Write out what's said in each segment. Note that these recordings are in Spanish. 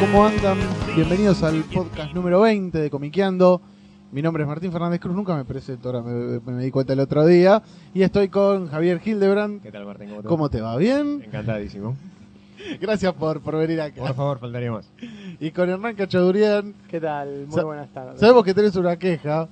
¿cómo andan? Bienvenidos al podcast número 20 de Comiqueando. Mi nombre es Martín Fernández Cruz, nunca me presento, ahora me, me di cuenta el otro día. Y estoy con Javier Hildebrand. ¿Qué tal, Martín? ¿Cómo te va? ¿Cómo te va? ¿Bien? Encantadísimo. Gracias por, por venir acá. Por favor, faltaría más. Y con Hernán Cachadurian. ¿Qué tal? Muy Sa- buenas tardes. Sabemos que tenés una queja.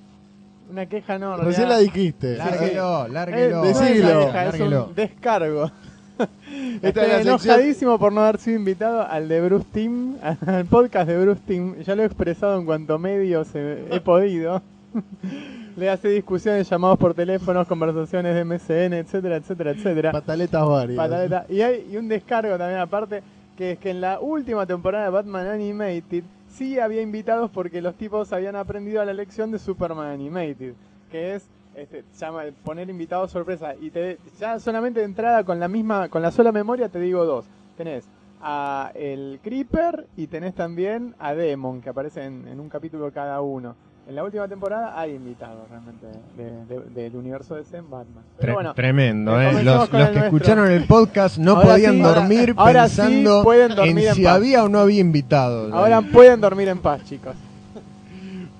Una queja no, Recién la realidad- dijiste. Lárguelo, Eh, lárguelo. no es una Decilo. queja, es Lárguelo. un descargo. Esta Estoy sección- enojadísimo por no haber sido invitado al de Bruce Team, al podcast de Bruce Team. Ya lo he expresado en cuanto medios he, he podido. Le hace discusiones, llamados por teléfonos, conversaciones de MSN, etcétera, etcétera, etcétera. Pataletas varias. Pataleta. Y hay y un descargo también aparte, que es que en la última temporada de Batman Animated sí había invitados porque los tipos habían aprendido a la lección de Superman Animated, que es este, se llama poner invitados sorpresa y te ya solamente de entrada con la misma con la sola memoria te digo dos. Tenés a el Creeper y tenés también a Demon que aparecen en un capítulo cada uno. En la última temporada hay invitados realmente de- de- del universo de en Batman. Pero Tre- bueno, Tremendo, eh, ¿eh? Los, que nuestro. escucharon el podcast no Ahora podían sí, dormir ahora pensando dormir en en si había o no había invitados. Ahora pueden dormir en paz, chicos.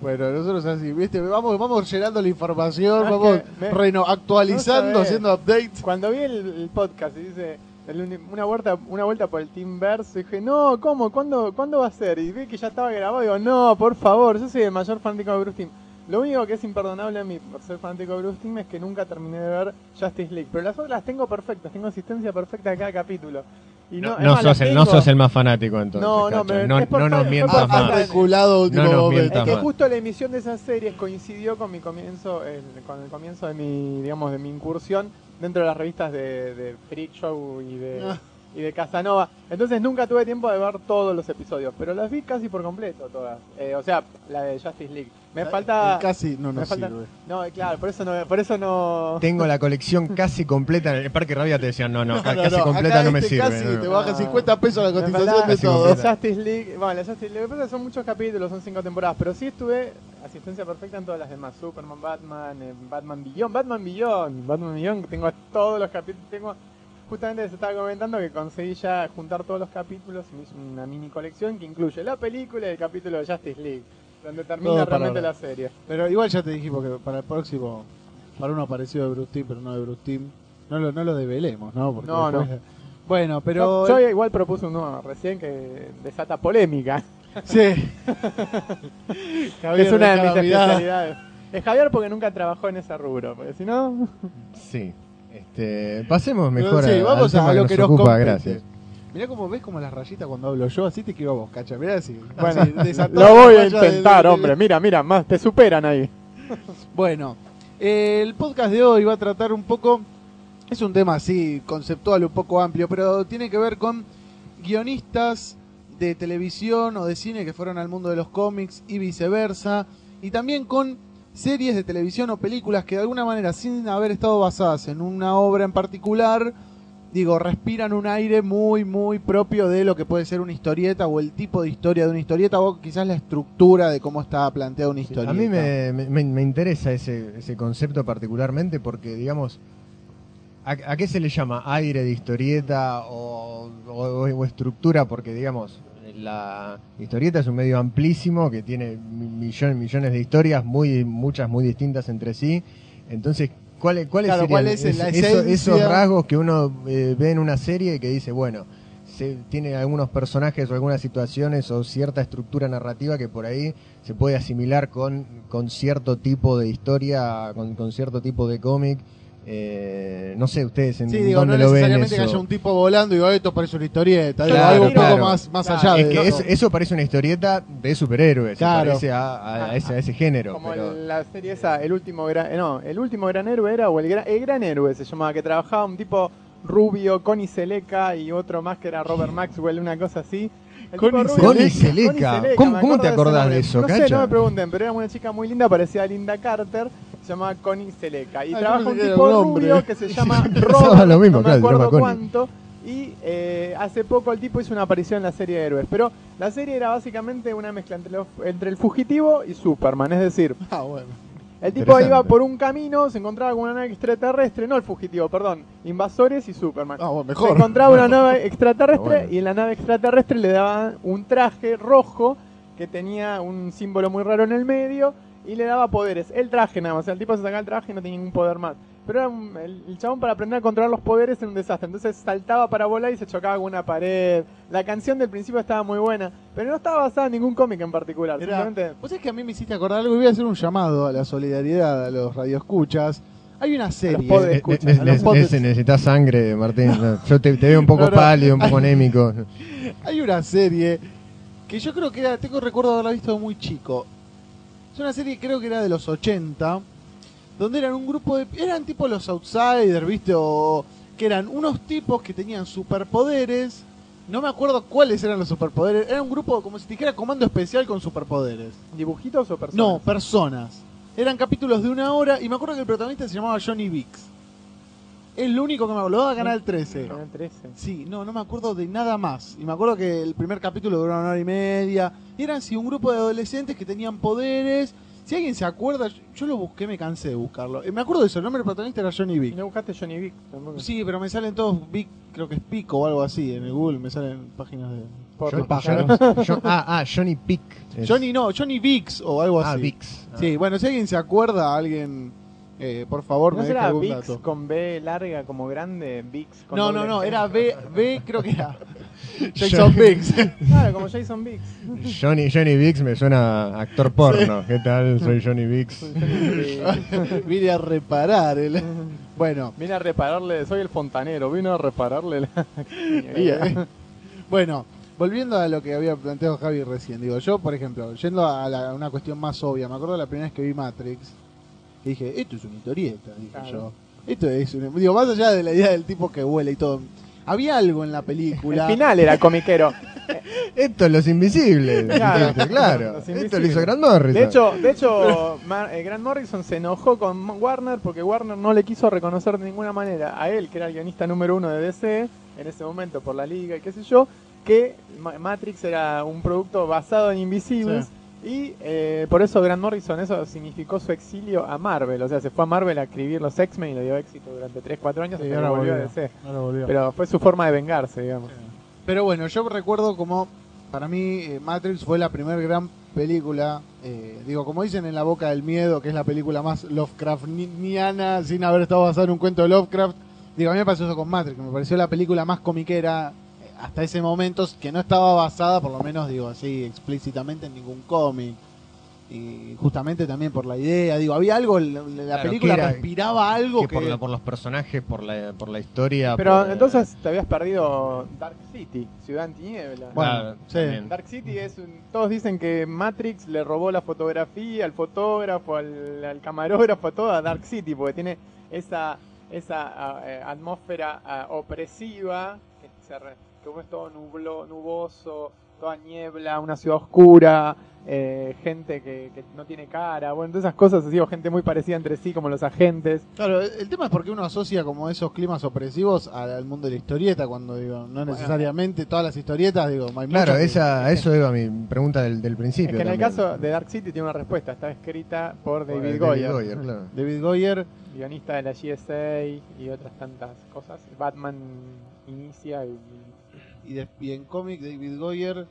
Bueno, nosotros así, ¿viste? Vamos, vamos llenando la información, Ah, vamos me- reno- actualizando, no haciendo updates. Cuando vi el, el podcast y dice el una vuelta, una vuelta por el Teamverse, dije, no, ¿cómo? ¿Cuándo, ¿Cuándo va a ser? Y vi que ya estaba grabado y digo, no, por favor, yo soy el mayor fanático de Bruce Team. Lo único que es imperdonable a mí por ser fanático de Bruce Team es que nunca terminé de ver Justice League. Pero las otras las tengo perfectas, tengo asistencia perfecta de cada capítulo. Y no, No, no más, sos el, no sos el más fanático entonces. No, no, me- no, es por no nos mientas más. de- reculado último No nos momento. mientas. Es que más. justo la emisión de esas series coincidió con mi comienzo, el- con el comienzo de mi, digamos, de mi incursión dentro de las revistas de, de Freak Show y de, Ah. y de Casanova. Entonces nunca tuve tiempo de ver todos los episodios, pero las vi casi por completo todas. Eh, o sea, la de Justice League. Me falta... El Casi no me nos falta- sirve. No, claro, por eso no... Por eso no... Tengo la colección casi completa. En el Parque Rabia te decían, no, no, No, ca- no, casi no, completa no me este sirve. Casi no. te baja Ah. 50 pesos la Me cotización de todo. Justice League, bueno, la Justice League, lo que pasa es que son muchos capítulos, son cinco temporadas, pero sí estuve asistencia perfecta en todas las demás, Superman, Batman, eh, Batman Beyond, Batman Beyond, Batman Beyond, tengo todos los capítulos, tengo, justamente se estaba comentando que conseguí ya juntar todos los capítulos y me hice una mini colección que incluye la película y el capítulo de Justice League, donde termina Todo para realmente ahora. la serie. Pero igual ya te dijimos que para el próximo, para uno parecido de Bruce Team, pero no de Bruce Team, no lo, no lo develemos, ¿no? Porque No, no. Bueno, pero... Yo, yo igual propuse uno recién que desata polémica, Sí. que Javier, es una de mis especialidades. Es Javier porque nunca trabajó en ese rubro, porque si no... Sí. Este, pasemos mejor sí, a, vamos al a lo que que nos nos ocupa, compete. gracias. Mirá cómo ves como las rayitas cuando hablo yo, así te quiero a vos, cacha. Mirá así. Bueno, así, lo voy a intentar, de- hombre. Mira, mira, más te superan ahí. Bueno, eh, el podcast de hoy va a tratar un poco, es un tema así, conceptual, un poco amplio, pero tiene que ver con guionistas de televisión o de cine que fueron al mundo de los cómics y viceversa, y también con series de televisión o películas que de alguna manera, sin haber estado basadas en una obra en particular, digo, respiran un aire muy, muy propio de lo que puede ser una historieta o el tipo de historia de una historieta o quizás la estructura de cómo está planteada una historieta. A mí me, me- me interesa ese, ese concepto particularmente porque, digamos, ¿a, a qué se le llama? ¿Aire de historieta o, o- o estructura? Porque, digamos, la historieta es un medio amplísimo que tiene mi- millones, millones de historias, muy, muchas muy distintas entre sí. Entonces, ¿cuáles cuáles Claro, serían ¿cuál es la es- eso- esos esencia? rasgos que uno eh, ve en una serie y que dice, bueno, se, tiene algunos personajes o algunas situaciones o cierta estructura narrativa que por ahí se puede asimilar con, con cierto tipo de historia, con, con cierto tipo de cómic Eh, no sé ustedes en Sí, digo, no lo ven necesariamente que eso. haya un tipo volando y digo, esto parece una historieta. Claro, algo un claro. poco más, más Claro, allá Es de que eso. es- eso parece una historieta de superhéroes, Claro. parece a, a ese, a ese género. Como pero- la serie esa, el último gran, eh, no, el último gran héroe era, o el gran, el gran héroe se llamaba, que trabajaba un tipo rubio, Connie Seleca y otro más que era Robert Maxwell, una cosa así. Connie Seleca, Seleca. ¿Cómo- te acordás de eso, No sé, Cacha? no me pregunten, pero era una chica muy linda, parecía Linda Carter, se llamaba Connie Seleca. Y Ah, yo trabaja un tipo un rubio que se llama lo mismo, no me llama acuerdo cuánto. Y eh, hace poco el tipo hizo una aparición en la serie de héroes. Pero la serie era básicamente una mezcla entre, los- entre el fugitivo y Superman. Es decir, Ah, bueno. el tipo iba por un camino, se encontraba con una nave extraterrestre, no el fugitivo, perdón, invasores y Superman. Ah, bueno, Se encontraba una nave extraterrestre Bueno. y en la nave extraterrestre le daban un traje rojo que tenía un símbolo muy raro en el medio y le daba poderes. El traje nada más, o sea, el tipo se sacaba el traje y no tenía ningún poder más. Pero era un- el, el chabón para aprender a controlar los poderes era un desastre. Entonces saltaba para volar y se chocaba con una pared. La canción del principio estaba muy buena, pero no estaba basada en ningún cómic en particular. Era- Simplemente Vos sabés que a mí me hiciste acordar algo y voy a hacer un llamado a la solidaridad, a los radioescuchas. Hay una serie. podes. Ne- escucha, ne- a los ne- ne- necesitas sangre, Martín. No, Yo te, te veo un poco No, no. pálido, un poco anémico. Hay una serie que yo creo que era, tengo recuerdo de haberla visto de muy chico. Es una serie que creo que era de los 80, donde eran un grupo de... Eran tipo los outsiders, ¿viste? O que eran unos tipos que tenían superpoderes. No me acuerdo cuáles eran los superpoderes. Era un grupo como si dijera comando especial con superpoderes. dibujitos o personas. No, personas. Eran capítulos de una hora y me acuerdo que el protagonista se llamaba Johnny Vix. Es lo único que me acuerdo. Lo daba Canal 13. Canal 13. Sí, no, no me acuerdo de nada más. Y me acuerdo que el primer capítulo duró una hora y media. Y eran sí, un grupo de adolescentes que tenían poderes. Si alguien se acuerda, yo, yo lo busqué, me cansé de buscarlo. Eh, Me acuerdo de eso, el nombre del protagonista era Johnny ¿Y Vic. no buscaste Johnny Vic? Tampoco. Sí, pero me salen todos Vic, creo que es Pico o algo así. En el Google me salen páginas de. John- ah, ah, Johnny Pick. Es- Johnny no, Johnny Vix o algo Ah, así. Vix. Ah. Sí, bueno, si alguien se acuerda, alguien, eh, por favor, ¿No me deja será algún Vix dato. con B larga como grande? Vix con No, doble no, no, era B, B creo que era Jason Biggs. Claro, como Jason Biggs. Johnny, Johnny Vix me suena a actor porno. ¿Qué tal? Soy Johnny Vix. Vine a reparar el... Bueno, Vine a repararle, soy el fontanero, vine a repararle la... y, eh, bueno, volviendo a lo que había planteado Javi recién, digo, yo, por ejemplo, yendo a, la- a una cuestión más obvia, me acuerdo la primera vez que vi Matrix, y dije, esto es una historieta, dije Claro. yo. Esto es una... Digo, más allá de la idea del tipo que vuela y todo, había algo en la El película... final era comiquero. Esto es Los Invisibles. Claro. dijiste, claro. Los Esto lo hizo Grant Morrison. De hecho, de hecho Mar- eh, Grant Morrison se enojó con Warner porque Warner no le quiso reconocer de ninguna manera a él, que era el guionista número uno de DC, en ese momento por la liga y qué sé yo, que Ma- Matrix era un producto basado en Invisibles. Y eh, por eso Grant Morrison, eso significó su exilio a Marvel. O sea, se fue a Marvel a escribir los X-Men y le dio éxito durante 3-4 años Sí, que ahora volvió a. DC. Ahora volvió. Pero fue su forma de vengarse, digamos. Pero bueno, yo recuerdo como para mí eh, Matrix fue la primera gran película, eh, digo, como dicen en La Boca del Miedo, que es la película más Lovecraftiana sin haber estado basada en un cuento de Lovecraft. Digo, a mí me pasó eso con Matrix, me pareció la película más comiquera hasta ese momento, que no estaba basada, por lo menos digo así, explícitamente en ningún cómic. Y justamente también por la idea, digo, había algo, la, Claro, película que era- respiraba algo que que... por, la- por los personajes, por la, por la historia. Pero por- entonces te habías perdido Dark City, Ciudad en Tiniebla. Bueno, sí. Dark City es un- todos dicen que Matrix le robó la fotografía al fotógrafo, al, al camarógrafo, a todo a Dark City, porque tiene esa esa ah, eh, atmósfera ah, opresiva que se re- que es todo nublo, nuboso, toda niebla, una ciudad oscura, eh, gente que, que no tiene cara, bueno, todas esas cosas así, o gente muy parecida entre sí, como los agentes. Claro, el tema es porque uno asocia como esos climas opresivos al, al mundo de la historieta, cuando digo, no necesariamente todas las historietas, digo, hay Claro, que- esa, a eso iba mi pregunta del, del Es principio. que en el caso de Dark City tiene una respuesta, está escrita por Por David el Goyer. claro. David Goyer, guionista de la GSA y otras tantas cosas. Batman inicia y y, de- y en cómic David Goyer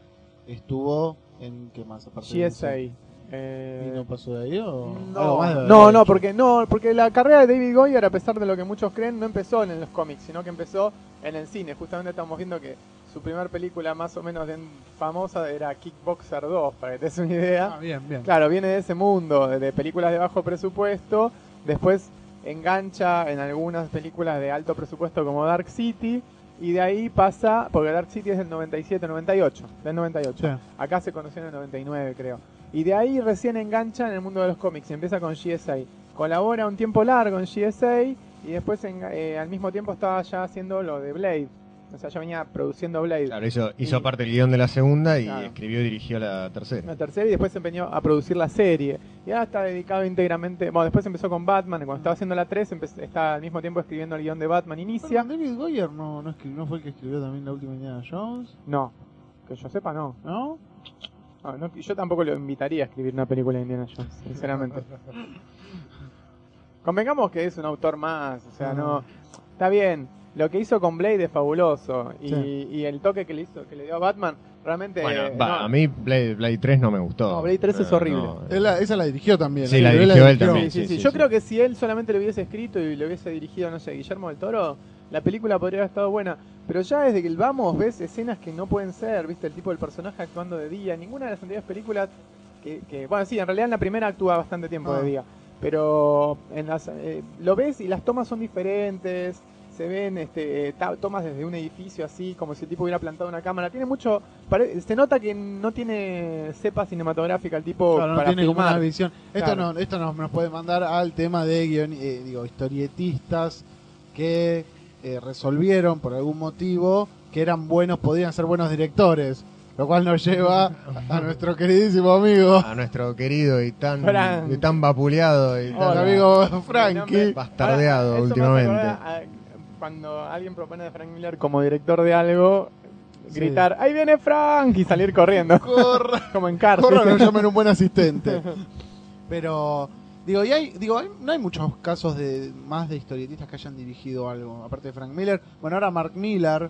estuvo en, ¿qué más? Aparte de GSA. eso? eh, ¿Y no pasó de ahí o algo no, más no, no, porque no, porque la carrera de David Goyer, a pesar de lo que muchos creen, no empezó en los cómics, sino que empezó en el cine. Justamente estamos viendo que su primera película más o menos de- famosa era Kickboxer 2, para que te des una idea. Ah, bien, bien. Claro, viene de ese mundo, de, de películas de bajo presupuesto. Después engancha en algunas películas de alto presupuesto como Dark City y de ahí pasa, porque Dark City es del 97-98, del 98. Sí. Acá se conoció en el 99 creo. Y de ahí recién engancha en el mundo de los cómics y empieza con GSA. Colabora un tiempo largo en GSA y después en- eh, al mismo tiempo estaba ya haciendo lo de Blade. O sea, ya venía produciendo Blade. Claro, hizo, hizo Y- parte del guion de la segunda y Claro. escribió y dirigió la tercera. la tercera y después se empeñó a producir la serie. Y ahora está dedicado íntegramente. Bueno, después empezó con Batman. y Cuando estaba haciendo la 3, empe- está al mismo tiempo escribiendo el guion de Batman Inicia. David Goyer no, no, escribió, no fue el que escribió también la última Indiana Jones, No, que yo sepa, no. ¿no? No, no, Yo tampoco lo invitaría a escribir una película de Indiana Jones, sinceramente. Convengamos que es un autor más, o sea, no. Está bien. Lo que hizo con Blade es fabuloso. Y, Sí. y el toque que le hizo, que le dio a Batman, realmente. Bueno, eh, va, no. a mí Blade, Blade 3 no me gustó. No, Blade 3 es horrible. no, Él la- esa la dirigió también. Sí, la dirigió él también. Sí, sí, sí, sí. sí, Yo sí. creo que si él solamente lo hubiese escrito y lo hubiese dirigido, no sé, Guillermo del Toro, la película podría haber estado buena. Pero ya desde que el vamos ves escenas que no pueden ser, viste, el tipo del personaje actuando de día. Ninguna de las anteriores películas que, que- bueno, sí, en realidad en la primera actúa bastante tiempo Ah. de día. Pero en las, eh, lo ves y las tomas son diferentes. Se ven este, eh, tomas desde un edificio así, como si el tipo hubiera plantado una cámara. Tiene mucho. pare- se nota que no tiene cepa cinematográfica el tipo Claro, no para tiene como filmar. una visión. Esto, Claro. no, esto nos, nos puede mandar al tema de guion, eh, digo, historietistas que eh, resolvieron por algún motivo que eran buenos, podían ser buenos directores. Lo cual nos lleva a nuestro queridísimo amigo, A nuestro querido y tan, Frank. y tan vapuleado y tan amigo Frankie. bastardeado Ahora, últimamente. a- cuando alguien propone a Frank Miller como director de algo, Sí. gritar, ¡ahí viene Frank! y salir corriendo, Corra, como en cárcel. corra, lo llamen un buen asistente. Pero, digo, y hay, digo, hay- no hay muchos casos de más de historietistas que hayan dirigido algo, aparte de Frank Miller. Bueno, ahora Mark Miller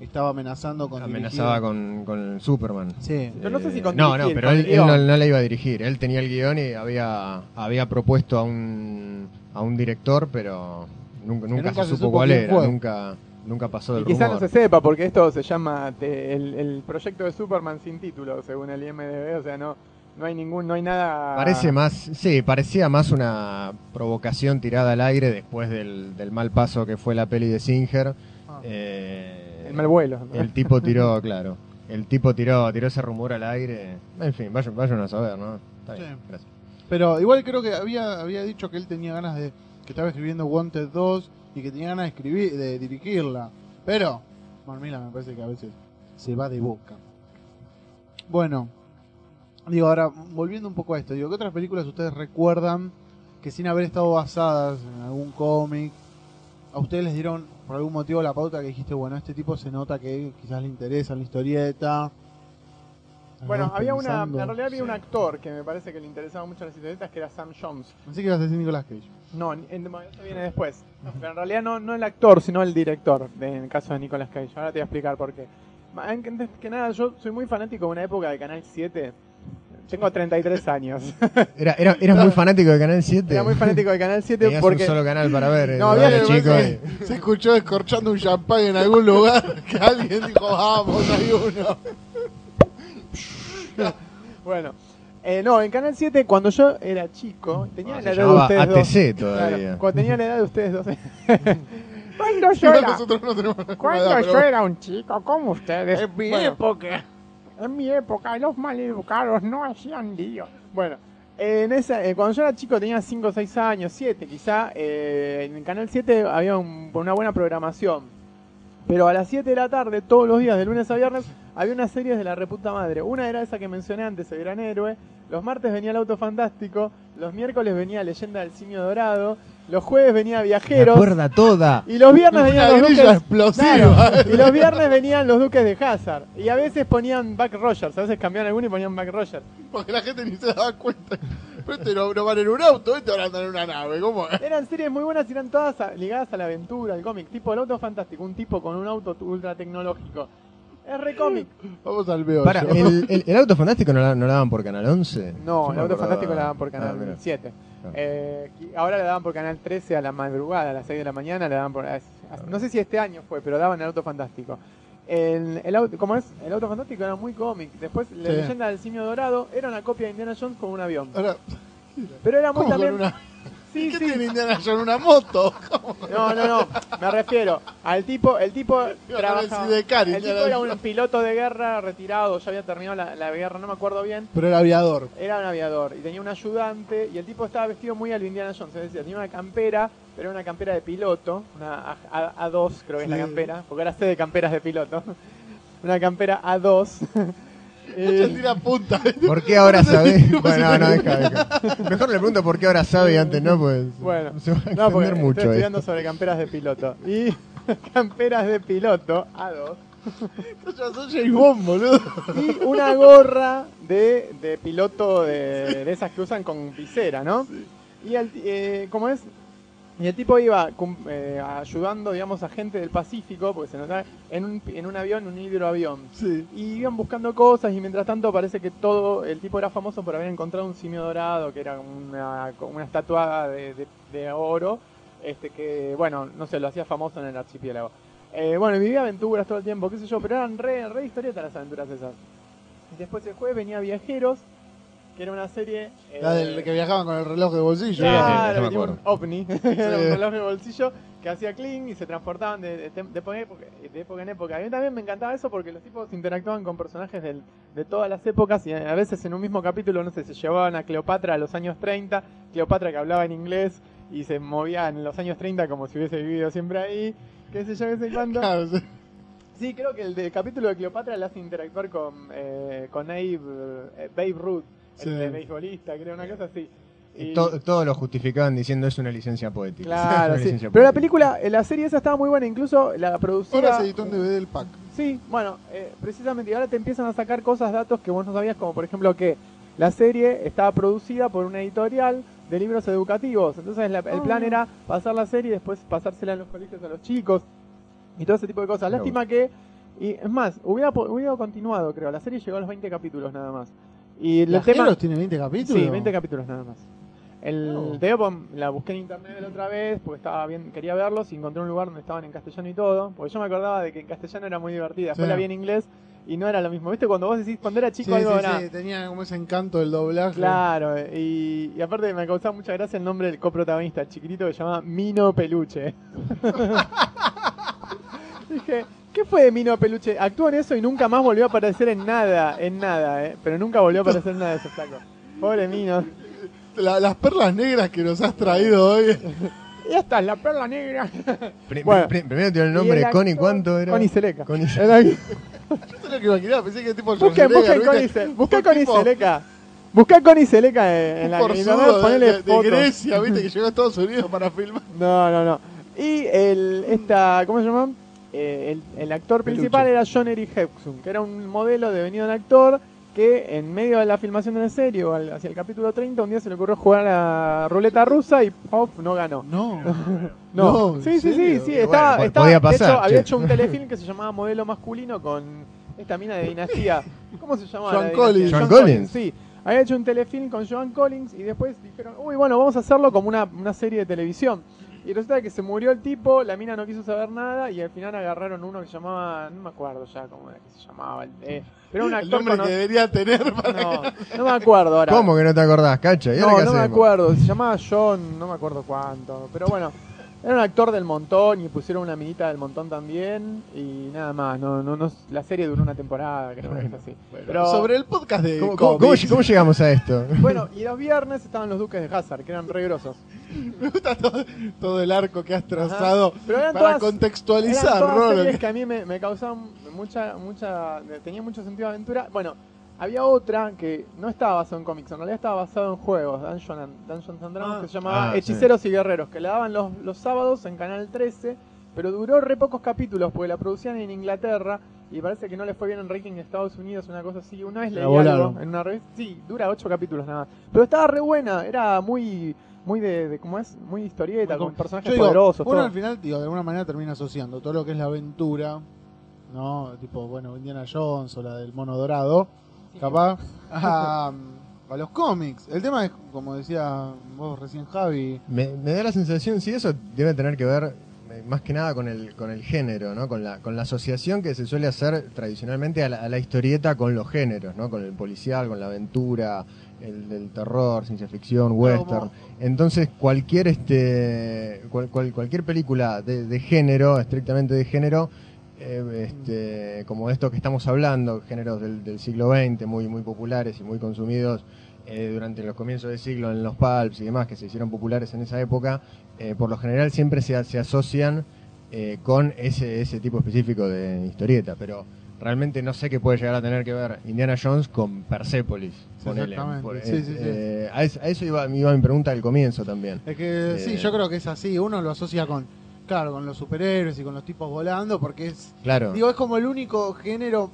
estaba amenazando con Amenazaba con, con Superman. Sí. Yo no sé si con No, dirigir, no, pero él, él no la iba a dirigir. Él tenía el guion y había, había propuesto a un, a un director, pero nunca, nunca, nunca se se supo supo cuál era. fue. Nunca, nunca pasó Y del quizás no rumor. se sepa, porque esto se llama te- el, el proyecto de Superman sin título, según el IMDB, o sea, no, no hay ningún, no hay nada... Parece más, sí, parecía más una provocación tirada al aire después del, del mal paso que fue la peli de Singer. Ah. Eh, El mal vuelo. El tipo tiró, claro. El tipo tiró, tiró ese rumor al aire. En fin, vayan, vayan a saber, ¿no? Está bien, Sí. gracias. Pero igual creo que había, había dicho que él tenía ganas de. Que estaba escribiendo Wanted 2 y que tenía ganas de escribir, de dirigirla. Pero, Marmila me parece que a veces se va de boca. Bueno, digo, ahora, volviendo un poco a esto, digo, ¿qué otras películas ustedes recuerdan que sin haber estado basadas en algún cómic, a ustedes les dieron por algún motivo la pauta que dijiste, bueno, este tipo se nota que quizás le interesa la historieta? Bueno, había una, en realidad había sí. un actor que me parece que le interesaba mucho las historietas, que era Sam Jones. Pensé que ibas a decir Nicolas Cage. No, en- en- eso viene después. Pero en realidad no, no el actor, sino el director, de- en el caso de Nicolas Cage. Ahora te voy a explicar por qué. Ma- Antes que nada, yo soy muy fanático de una época de Canal 7. Tengo 33 años. Era, era, eras muy fanático de Canal 7. Era muy fanático de Canal 7 Tenías porque... un solo canal para ver. eh, No, cuando había chico. se, y- se escuchó escorchando un champán en algún lugar que alguien dijo, vamos, hay uno. Bueno, eh, no, en Canal 7 cuando yo era chico, tenía Ah, la se edad de ustedes dos. ATC Claro, todavía. cuando tenía la edad de ustedes dos. cuando yo era, nosotros no tenemos la misma cuando edad, yo pero- era un chico como ustedes. En mi Bueno, época. En mi época los maleducados no hacían lío. Bueno, en esa, eh, cuando yo era chico tenía 5 o 6 años, 7 quizá, eh, en Canal 7 había un- una buena programación. Pero a las 7 de la tarde, todos los días, de lunes a viernes, había unas series de la reputa madre. Una era esa que mencioné antes, El Gran Héroe. Los martes venía El Auto Fantástico. Los miércoles venía Leyenda del Simio Dorado. Los jueves venía La Viajeros. cuerda toda. Y los viernes venían los duques. explosiva. Claro, y los viernes venían los duques de Hazard. Y a veces ponían Buck Rogers. A veces cambiaban alguno y ponían Buck Rogers. Porque la gente ni se daba cuenta. Pero este no, no van en un auto, este ahora andan en una nave. ¿Cómo es? Eran series muy buenas y eran todas a- ligadas a la aventura, al cómic. Tipo El Auto Fantástico. Un tipo con un auto ultra tecnológico. Es re cómic. Vamos al meollo. Para, el, el, el auto fantástico no, la- no lo daban por Canal 11. No, El Auto acordaba- Fantástico la daban por Ah, Canal mira. 7. Ah. Eh, ahora le daban por Canal 13 a la madrugada, a las 6 de la mañana. Le daban por, no sé si este año fue, pero daban El Auto Fantástico. El, el auto, ¿Cómo es? El Auto Fantástico era muy cómic. Después, La Sí. leyenda del simio dorado era una copia de Indiana Jones con un avión. Ahora, Pero era muy ¿cómo con también. una.? Sí, ¿Qué sí. tiene Indiana Jones? ¿Una moto? No, no, no. Me refiero al tipo. El tipo trabajaba. El tipo era un piloto de guerra retirado. Ya había terminado la, la guerra, no me acuerdo bien. Pero era aviador. Era un aviador y tenía un ayudante. Y el tipo estaba vestido muy al Indiana Jones. Es decir, tenía una campera, pero era una campera de piloto. Una A- A- A2, creo que es la campera. Porque ahora sé de camperas de piloto. Una campera A2. Ella Eh, tira punta. ¿Por qué ahora cómo Bueno, no, deja, deja. Mejor le pregunto por qué ahora sabe y antes no, pues Bueno, se va a No, porque mucho. estoy estudiando esto. sobre camperas de piloto. Y camperas de piloto, A2. Ya sos James Bond, boludo. Y una gorra de, de piloto de, de esas que usan con visera, ¿no? Y el, eh, ¿cómo es? Y el tipo iba eh, ayudando, digamos, a gente del Pacífico, porque se notaba, en un, en un avión, un hidroavión. Sí. Y iban buscando cosas y mientras tanto parece que todo, el tipo era famoso por haber encontrado un simio dorado, que era una, una estatua de, de- de oro, este que, bueno, no sé, lo hacía famoso en el archipiélago. Eh, bueno, vivía aventuras todo el tiempo, qué sé yo, pero eran re, re historietas las aventuras esas. Y después el jueves venía Viajeros, que era una serie... eh, La del que viajaban con el reloj de bolsillo. Sí, Claro, sí, tenía un ovni, era un reloj de bolsillo que hacía cling y se transportaban de, de, de época, de época en época. A mí también me encantaba eso porque los tipos interactuaban con personajes del- de todas las épocas y a veces en un mismo capítulo, no sé, se llevaban a Cleopatra a los años 30, Cleopatra que hablaba en inglés y se movía en los años 30 como si hubiese vivido siempre ahí, qué sé yo, qué sé cuándo. Claro, sí. Sí, creo que el de- capítulo de Cleopatra le hace interactuar con, eh, con Abe, eh, Babe Ruth, Sí. el de beisbolista, creo, una cosa así. Y to- todo lo justificaban diciendo es una licencia poética. Claro, Una sí. licencia Pero la película, eh, la serie esa estaba muy buena, incluso la producía... Ahora se editó en DVD el pack. Sí, bueno, eh, precisamente, y ahora te empiezan a sacar cosas, datos que vos no sabías, como por ejemplo que la serie estaba producida por una editorial de libros educativos. Entonces la- el Ah. plan era pasar la serie y después pasársela en los colegios a los chicos y todo ese tipo de cosas. Lástima que, y es más, hubiera, po- hubiera continuado, creo. La serie llegó a los 20 capítulos nada más. Y el ¿Viajeros tema... tiene 20 capítulos? Sí, 20 capítulos nada más. El Opom la busqué en internet la otra vez porque estaba bien, quería verlos y encontré un lugar donde estaban en castellano y todo. Porque yo me acordaba de que en castellano era muy divertida. Después Sí. la vi en inglés y no era lo mismo. ¿Viste? Cuando vos decís, cuando era chico Sí, algo sí, era. sí, tenía como ese encanto del doblaje. Claro, y, y aparte me causaba mucha gracia el nombre del coprotagonista, el chiquitito que se llama Mino Peluche. Dije, ¿qué fue de Mino Peluche? Actuó en eso y nunca más volvió a aparecer en nada, en nada, ¿eh? Pero nunca volvió a aparecer en nada de ese flaco. Pobre Mino. La- las perlas negras que nos has traído hoy. Y esta es la perla negra. Bueno. primero tiene el nombre, el Connie, ¿cuánto era? Connie Seleca. Connie Era- Yo sé lo que imaginaba, pensé que tipo busquen Connie, Seleca. Buscá Connie Seleca en, en la internet, de, de- de. Grecia, viste, que llegó a Estados Unidos para filmar. No, no, no. Y el, esta, ¿cómo se llama? Eh, el, el actor Peluche. principal era John Eric Hexum, que era un modelo devenido en actor que en medio de la filmación de la serie, o al- hacia el capítulo 30, un día se le ocurrió jugar a la ruleta rusa y ¡pop! no ganó. No. No, No, ¿en sí, sí, sí, sí, estaba, bueno, estaba- podía de hecho, había hecho un telefilm que se llamaba Modelo Masculino con esta mina de dinastía. ¿Cómo se llamaba? Joan la de dinastía? Collins. Joan Collins. Sí, había hecho un telefilm con Joan Collins y después dijeron, uy, bueno, vamos a hacerlo como una, una serie de televisión. Y resulta que se murió el tipo, la mina no quiso saber nada y al final agarraron uno que se llamaba, no me acuerdo ya cómo era que se llamaba, el- eh, pero era un El actor nombre cono- que debería tener para no, no me acuerdo ahora. ¿Cómo que no te acordás, cacha? ¿Y ahora No, no me acuerdo. Se llamaba John, no me acuerdo cuánto. Pero bueno, era un actor del montón y pusieron una minita del montón también. Y nada más. No, no, no, la serie duró una temporada, creo que es así. Pero, Sobre el podcast de ¿Cómo, cómo- cómics, cómo- cómo llegamos a esto? Bueno, y los viernes estaban los Duques de Hazard, que eran re grosos. me gusta todo, todo el arco que has trazado Pero eran para todas- contextualizar, Eran todas que- que a mí me, me causaban mucha, mucha, tenía mucho sentido de aventura. Bueno, había otra que no estaba basada en cómics, en realidad estaba basado en juegos, Dungeons and, Dungeons and Dragons, Ah. que se llamaba Ah, sí. Hechiceros y Guerreros, que la daban los, los sábados en Canal 13, pero duró re pocos capítulos, porque la producían en Inglaterra, y parece que no le fue bien en rating en Estados Unidos, una cosa así. Una vez La leí volaron. algo en una revista, sí, dura ocho capítulos nada más. Pero estaba re buena, era muy, muy de, de ¿cómo es? Muy historieta, Muy con personajes digo, poderosos, uno todo. al final, digo, de alguna manera termina asociando todo lo que es la aventura, ¿no? Tipo, bueno, Indiana Jones o la del mono dorado, capaz, a, a los cómics. El tema es, como decía vos recién, Javi, Me, me da la sensación, si eso debe tener que ver eh, más que nada con el, con el género, ¿no? Con la, con la asociación que se suele hacer tradicionalmente a la, a la historieta con los géneros, ¿no? Con el policial, con la aventura, el del terror, ciencia ficción, western. como- Entonces, cualquier este cual- cual- cualquier película de, de género, estrictamente de género, eh, este, como esto que estamos hablando, géneros del, del siglo XX muy, muy populares y muy consumidos eh, durante los comienzos del siglo en los pulps y demás, que se hicieron populares en esa época, eh, por lo general siempre se, se asocian eh, con ese, ese tipo específico de historieta, pero realmente no sé qué puede llegar a tener que ver Indiana Jones con Persepolis. Ponele. Por- Sí, eh, sí, sí. eh, a, eso, iba, iba mi pregunta al comienzo también. Es que sí, yo creo que es así. Uno lo asocia con, claro, con los superhéroes y con los tipos volando, porque es, Claro. digo, es como el único género,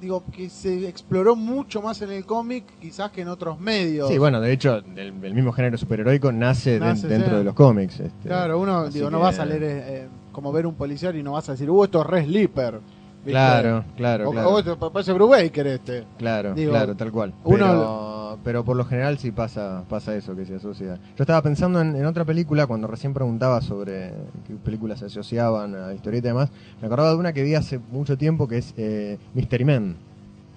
digo, que se exploró mucho más en el cómic, quizás que en otros medios. Sí, bueno, de hecho, el, el mismo género superheroico nace, den- Nace, dentro de los cómics. este. Claro, uno, Así digo, no vas a leer eh, como ver un policial y no vas a decir, uh, esto es Red Sleeper. ¿viste? Claro, claro, O, claro. o esto parece Bruce Baker este. Claro, Digo, claro, tal cual. uno- Pero, pero por lo general sí pasa, pasa eso que se asocia. Yo estaba pensando en, en otra película cuando recién preguntaba sobre qué películas se asociaban a historieta y demás. Me acordaba de una que vi hace mucho tiempo que es eh, Mystery Men.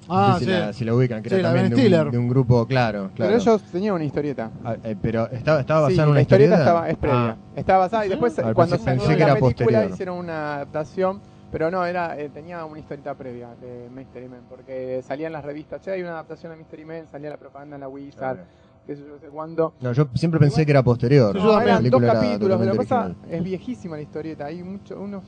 No Ah, sé sí. si, la, si la ubican, que Sí, era la también Ben de Stiller. un, de un grupo, claro, claro. Pero ellos tenían una historieta. Ah, eh, pero estaba, estaba basada Sí, en una la historieta historieta. estaba, es previa. Ah, Estaba basada y después Ah, cuando pensé- salió pensé que la era película posterior. hicieron una adaptación, pero no, era eh, tenía una historieta previa de Mystery Men, porque salían las revistas, che, hay una adaptación de Mystery Men, salía la propaganda en la Wizard, qué sé yo, sé cuándo. no, yo siempre pensé que era posterior. No. La eran dos capítulos, lo que totalmente pasa es viejísima la historieta, hay mucho, unos,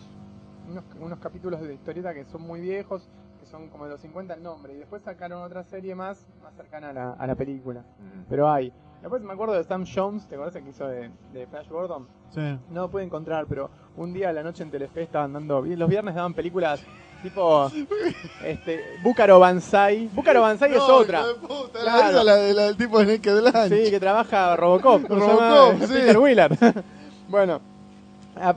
unos, unos capítulos de historieta que son muy viejos, que son como de los 50 el nombre, y después sacaron otra serie más, más cercana a la, a la película, pero hay. Después me acuerdo de Sam Jones, ¿te acuerdas que hizo de, de Flash Gordon? Sí. No lo pude encontrar, pero un día a la noche en Telefe estaban dando. Los viernes daban películas tipo. este Búcaro Banzai. Búcaro Banzai es otra. hijo de puta, Claro. Esa es la, de- la del tipo de Naked Lunch. Sí, que trabaja Robocop. ¿cómo se Robocop, llama? sí. Peter Wheeler. bueno.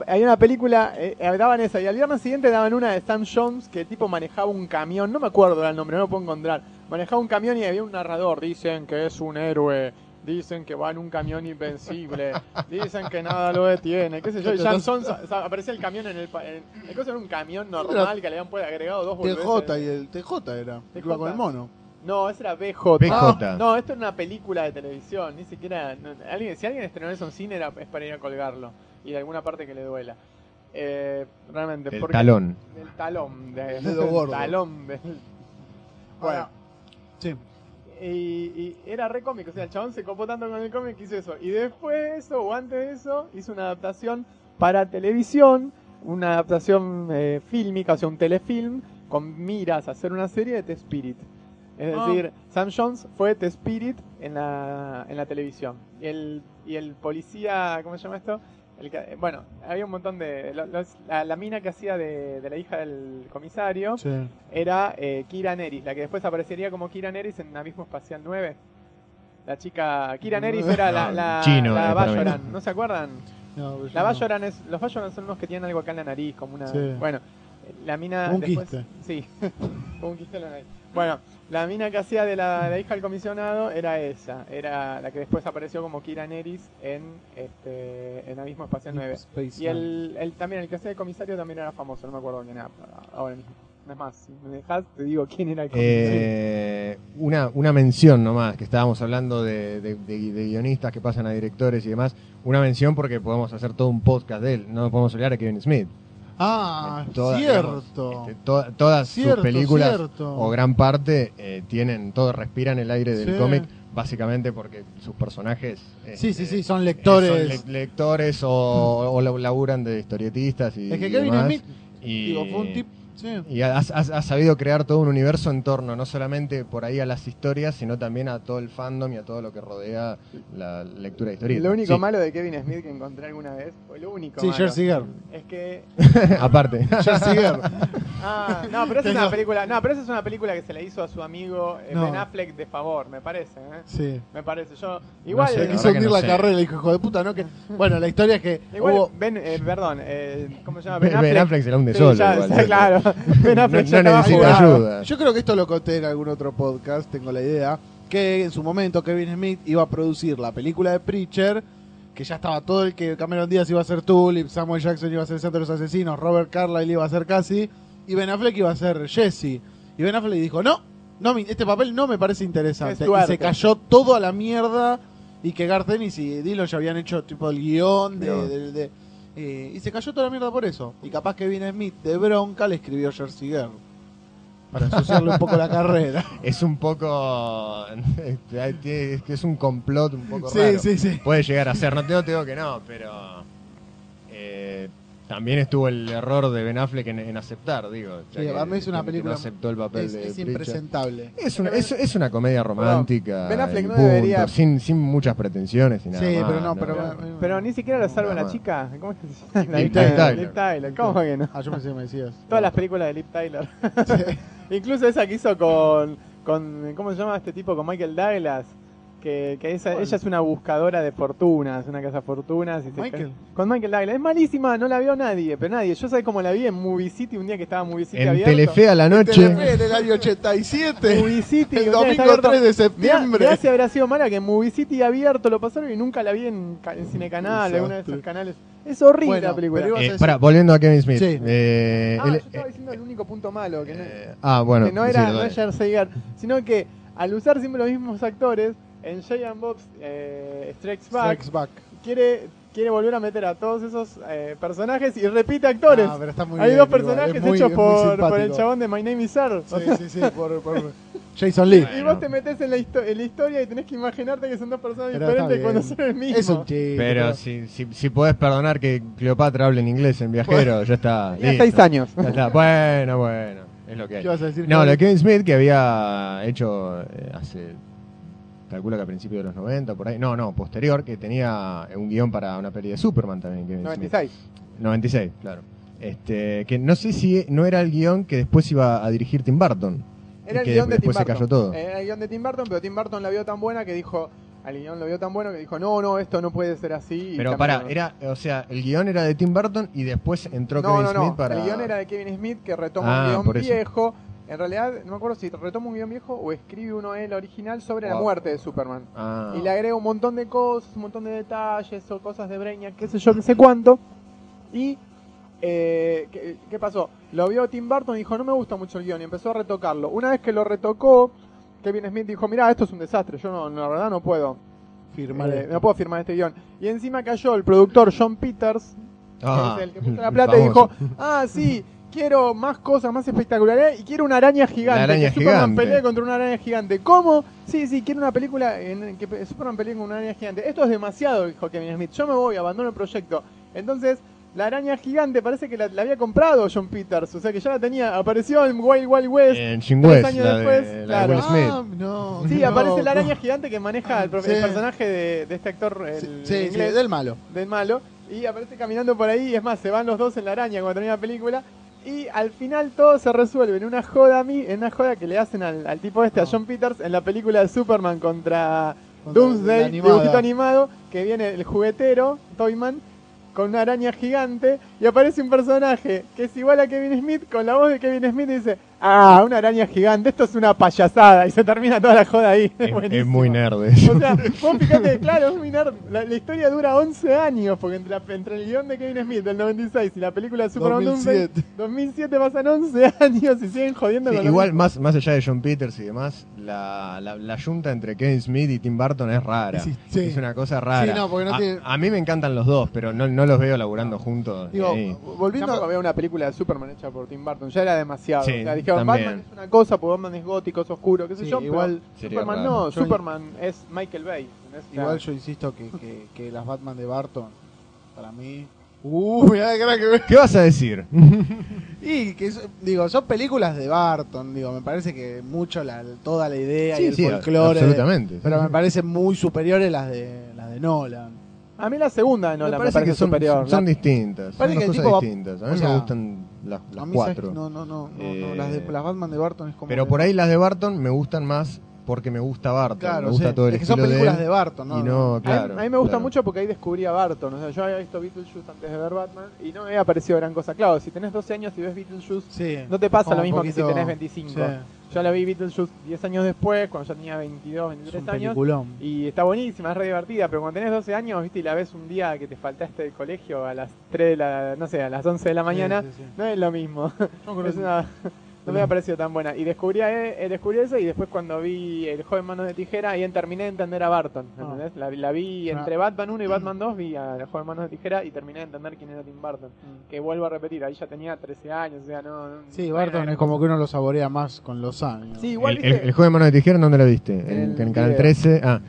Hay una película, eh, eh, daban esa, y al viernes siguiente daban una de Sam Jones que el tipo manejaba un camión, no me acuerdo el nombre, no lo puedo encontrar. Manejaba un camión y había un narrador, dicen que es un héroe, dicen que va en un camión invencible, dicen que nada lo detiene, qué sé yo. Y sa- aparecía el camión en el... en- el cosa era un camión normal que le habían pues, agregado dos TJ boludeces. y el TJ era. TJ. Iba con el mono. No, ese era BJ. BJ. No, esto era una película de televisión, ni siquiera... no, alguien, si alguien estrenó eso en cine era, es para ir a colgarlo y de alguna parte que le duela. Eh, realmente, El porque- talón. Del talón. de- Dedo del gordo. talón. del- Bueno, Sí. Y, y era re cómico, o sea, el chabón se copó tanto con el cómic que hizo eso. Y después de eso, o antes de eso, hizo una adaptación para televisión, una adaptación eh, fílmica, o sea, un telefilm, con miras a hacer una serie de The Spirit. Es Ah. decir, Sam Jones fue The Spirit en la, en la televisión. Y el, y el policía, ¿cómo se llama esto? El que- bueno, había un montón de... lo- los- la, la mina que hacía de, de la hija del comisario Sí. era eh, Kira Neris, la que después aparecería como Kira Neris en Abismo Espacial 9. La chica. Kira Neris era la, la, chino, la eh. Bajoran, ¿no se acuerdan? No, yo La no. Bajoran es. Los Bajoran son unos que tienen algo acá en la nariz, como una. Sí. Bueno, la mina. Como un después- quiste. Sí, un quiste en la nariz. Bueno, la mina que hacía de la, hija del comisionado era esa. Era la que después apareció como Kira Neris en, este, en Abismo Espacial 9. Space Y el, el también, el que hacía de comisario también era famoso, no me acuerdo quién era ahora mismo. No es más, si me dejas, te digo quién era el comisario. Eh, una, una mención nomás, que estábamos hablando de, de- de- de guionistas que pasan a directores y demás. Una mención porque podemos hacer todo un podcast de él. No podemos olvidar a Kevin Smith. Ah, Toda- cierto. este, to- todas Cierto, sus películas, cierto. o gran parte, eh, tienen todo, respiran el aire del Sí. cómic, básicamente porque sus personajes. Sí, sí, este, sí, son eh, lectores. son le- lectores o, o la- laburan de historietistas y. es que Kevin. Smith, Y, digo, fue un tip. Sí. y ha, ha- ha sabido crear todo un universo en torno no solamente por ahí a las historias, sino también a todo el fandom y a todo lo que rodea la lectura de historietas. Lo único Sí, malo de Kevin Smith que encontré alguna vez, fue lo único Sí, malo, Jersey es que... Aparte. Jersey Girl. Ah, no, pero esa es una película, no, pero esa es una película que se le hizo a su amigo eh, No. Ben Affleck de favor, me parece, ¿eh? Sí. Me parece, yo... Igual... sé, Le quiso hundir no la sé. carrera, le dijo, hijo de puta, ¿no? Que, bueno, la historia es que Igual, hubo... Ben, eh, perdón, eh, ¿cómo se llama? Ben Ben Affleck. Affleck se la hunde Sí, solo. ya, igual, sí, ¿no? claro. Ben Affleck No- ya no necesita jugado. ayuda. Yo creo que esto lo conté en algún otro podcast, tengo la idea, que en su momento Kevin Smith iba a producir la película de Preacher, que ya estaba todo el que Cameron Díaz iba a ser Tulip, Samuel Jackson iba a ser el centro de los asesinos, Robert Carlyle iba a ser Cassie y Ben Affleck iba a ser Jesse. Y Ben Affleck dijo, no, no, este papel no me parece interesante. Es Y se cayó todo a la mierda y que Garth Ennis y Dillon ya habían hecho tipo el guion de... No. de- de- eh, y se cayó toda la mierda por eso. Y capaz que Vin Smith de bronca le escribió Jersey Girl. Para ensuciarle un poco la carrera. Es un poco. es un complot un poco Sí, raro. sí, sí. Puede llegar a ser, no te digo que no, pero. También estuvo el error de Ben Affleck en, en aceptar, digo. Sí, que- para mí es una que- que película- no aceptó el papel Es, de es impresentable. Es una, es, es una comedia romántica. Ben Affleck no punto, debería- sin, sin muchas pretensiones y nada Sí, más, pero no, pero... Pero ni siquiera la salva la chica. ¿Cómo es que se llama? Liv La- Tyler. Liv Tyler. ¿Cómo que no? Ah, yo pensé que me decías. Todas las películas de Liv Tyler. Incluso esa que hizo con, con. ¿Cómo se llama este tipo? Con Michael Douglas. Que, que esa- ella es una buscadora de fortunas, una casa de fortunas. Y Michael. Con Michael Douglas. Es malísima, no la vio nadie, pero nadie. Yo sé cómo la vi en Movie City un día que estaba Movie City En abierto. Telefe a la noche. Telefe en el año 87. Movie City, el domingo estaba abierto. 3 de Mirá, septiembre. mirá si habrá sido mala que en Movie City abierto lo pasaron y nunca la vi en, en Cine Canal, alguno de esos canales. Es horrible Bueno, la película. Eh, volviendo a Kevin Smith. Sí. Eh, Ah, él- yo estaba diciendo el único punto malo, que no, eh, ah, bueno. que no era, es Jersey Girl, sino que al usar siempre los mismos actores, en Jay and Bob's eh, Strikes Back, Strikes Back. quiere, quiere volver a meter a todos esos eh, personajes y repite actores. Ah, pero está muy Hay bien, dos personajes es muy- hechos por, por el chabón de My Name is Earl. Sí, sí, sí, por, por Jason Lee. Y vos te metes en la, histo- en la historia y tenés que imaginarte que son dos personas Pero diferentes cuando son el mismo. Es un chiste. Pero si, si, si podés perdonar que Cleopatra hable en inglés en viajero, ya está. Listo. seis años. Ya está. Bueno, bueno. Es lo que hay. ¿Qué vas a decir? No, lo de Kevin Smith que había hecho eh, hace. Calculo que a principios de los 90, por ahí. No, no, posterior, que tenía un guion para una peli de Superman también. Smith. 96. 96, claro. Este, que no sé si no era el guion que después iba a dirigir Tim Burton. Era el que guion de Tim después se Burton. cayó todo. Era el guion de Tim Burton, pero Tim Burton la vio tan buena que dijo. Al guion lo vio tan bueno que dijo: No, no, esto no puede ser así. Pero cambiaron. para, era, o sea, el guion era de Tim Burton y después entró No, Kevin no, no. Smith para. El guion era de Kevin Smith que retoma Ah, un guion viejo. En realidad, no me acuerdo si retoma un guion viejo o escribe uno él original sobre la muerte de Superman. Ah. Y le agrega un montón de cosas, un montón de detalles o cosas de Brainiac, qué sé yo, qué sé cuánto. Y, eh, ¿qué, qué pasó? Lo vio Tim Burton y dijo, no me gusta mucho el guion, y empezó a retocarlo. Una vez que lo retocó, Kevin Smith dijo, mira, esto es un desastre, yo no, la verdad no puedo, Firmar eh, no puedo firmar este guion. Y encima cayó el productor John Peters, Ah, que es el que puso la plata y dijo, ah, sí, quiero más cosas, más espectaculares y quiero una araña gigante. La araña que Superman gigante. pelee contra una araña gigante. ¿Cómo? Sí, sí, quiero una película en que pe- Superman pelee con una araña gigante. Esto es demasiado, dijo Kevin Smith. Yo me voy, abandono el proyecto. Entonces, la araña gigante parece que la, la había comprado John Peters, o sea que ya la tenía. Apareció en Wild Wild West. En West, años la, después, de, la de claro. Will Smith. Ah, no, Sí, no, aparece la no. araña gigante que maneja el, pro- el Sí. personaje de, de este actor, el Sí, sí, sí, del malo. del malo y aparece caminando por ahí y es más, se van los dos en la araña cuando termina la película y al final todo se resuelve en una joda a mí, en una joda que le hacen al, al tipo este, a John Peters, en la película de Superman contra, Contra Doomsday, dibujito animado, que viene el juguetero, Toyman, con una araña gigante y aparece un personaje que es igual a Kevin Smith con la voz de Kevin Smith y dice, ah, una araña gigante, esto es una payasada y se termina toda la joda ahí. Es, muy nerd eso. O sea, vos fíjate, claro, es muy nerd. La, la historia dura 11 años, porque entre, la- entre el guion de Kevin Smith del 96 y la película de Superman 2007. Doomsday, 2007 pasan 11 años y siguen jodiendo Sí, con igual, más, más allá de John Peters y demás, la, la, la junta entre Kevin Smith y Tim Burton es rara. Sí, sí. Es una cosa rara. Sí, no, porque no a, tiene- a mí me encantan los dos, pero no, no los veo laburando juntos. Digo, volviendo a... había una película de Superman hecha por Tim Burton, ya era demasiado. Sí, o sea, también. Batman es una cosa, porque Batman es gótico, es oscuro, qué sé Sí, yo, igual pero Superman raro. no, Yo- Superman es Michael Bay. Igual yo insisto que, que, que las Batman de Barton, para mí... Uh, mirá la cara que me... ¿Qué vas a decir? Y que, digo, son películas de Barton, digo, me parece que mucho la, toda la idea y el sí, folclore... de- absolutamente. pero me parecen muy superiores las de, las de Nolan. A mí la segunda no me la parece, que son, superior. son La- distintas. Son Parece dos que cosas distintas. A o mí sea, me gustan las, las a mí, cuatro. No, no, no, no, no, Eh, las, de, las Batman de Barton es como... Pero por ahí las de Barton me gustan más porque me gusta Barton, Claro, me gusta sí. todo el es que son de películas él, de Barton, ¿no? y no, A mí- claro. a mí me gusta claro. mucho porque ahí descubrí a Barton. O sea, yo había visto Beetlejuice antes de ver Batman y no me había parecido gran cosa. Claro, si tenés 12 años y ves Beetlejuice, Sí. no te pasa Como lo mismo que si poquito- tenés 25. Sí. Yo la vi Beetlejuice 10 años después, cuando ya tenía 22, Es 23 un años. peliculón. Y está buenísima, es re divertida, pero cuando tenés 12 años, viste, y la ves un día que te faltaste del colegio a las 3 de la, no sé, a las 11 de la mañana, Sí, sí, sí. no es lo mismo. No, con Es una- no me ha parecido tan buena. Y descubrí, a- eh, descubrí eso y después cuando vi El joven manos de tijera, ahí terminé de entender a Barton. Ah. ¿entendés? La, la vi Ah. entre Batman 1 y Batman 2, vi a El joven manos de tijera y terminé de entender quién era Tim Burton. Que vuelvo a repetir, ahí ya tenía 13 años, o sea, no... no- Sí, Barton era es como que uno lo saborea más con los años. Sí, igual, El, el, el juego de mano de tijera, ¿dónde lo viste? En En, el en Canal video. 13. Ah,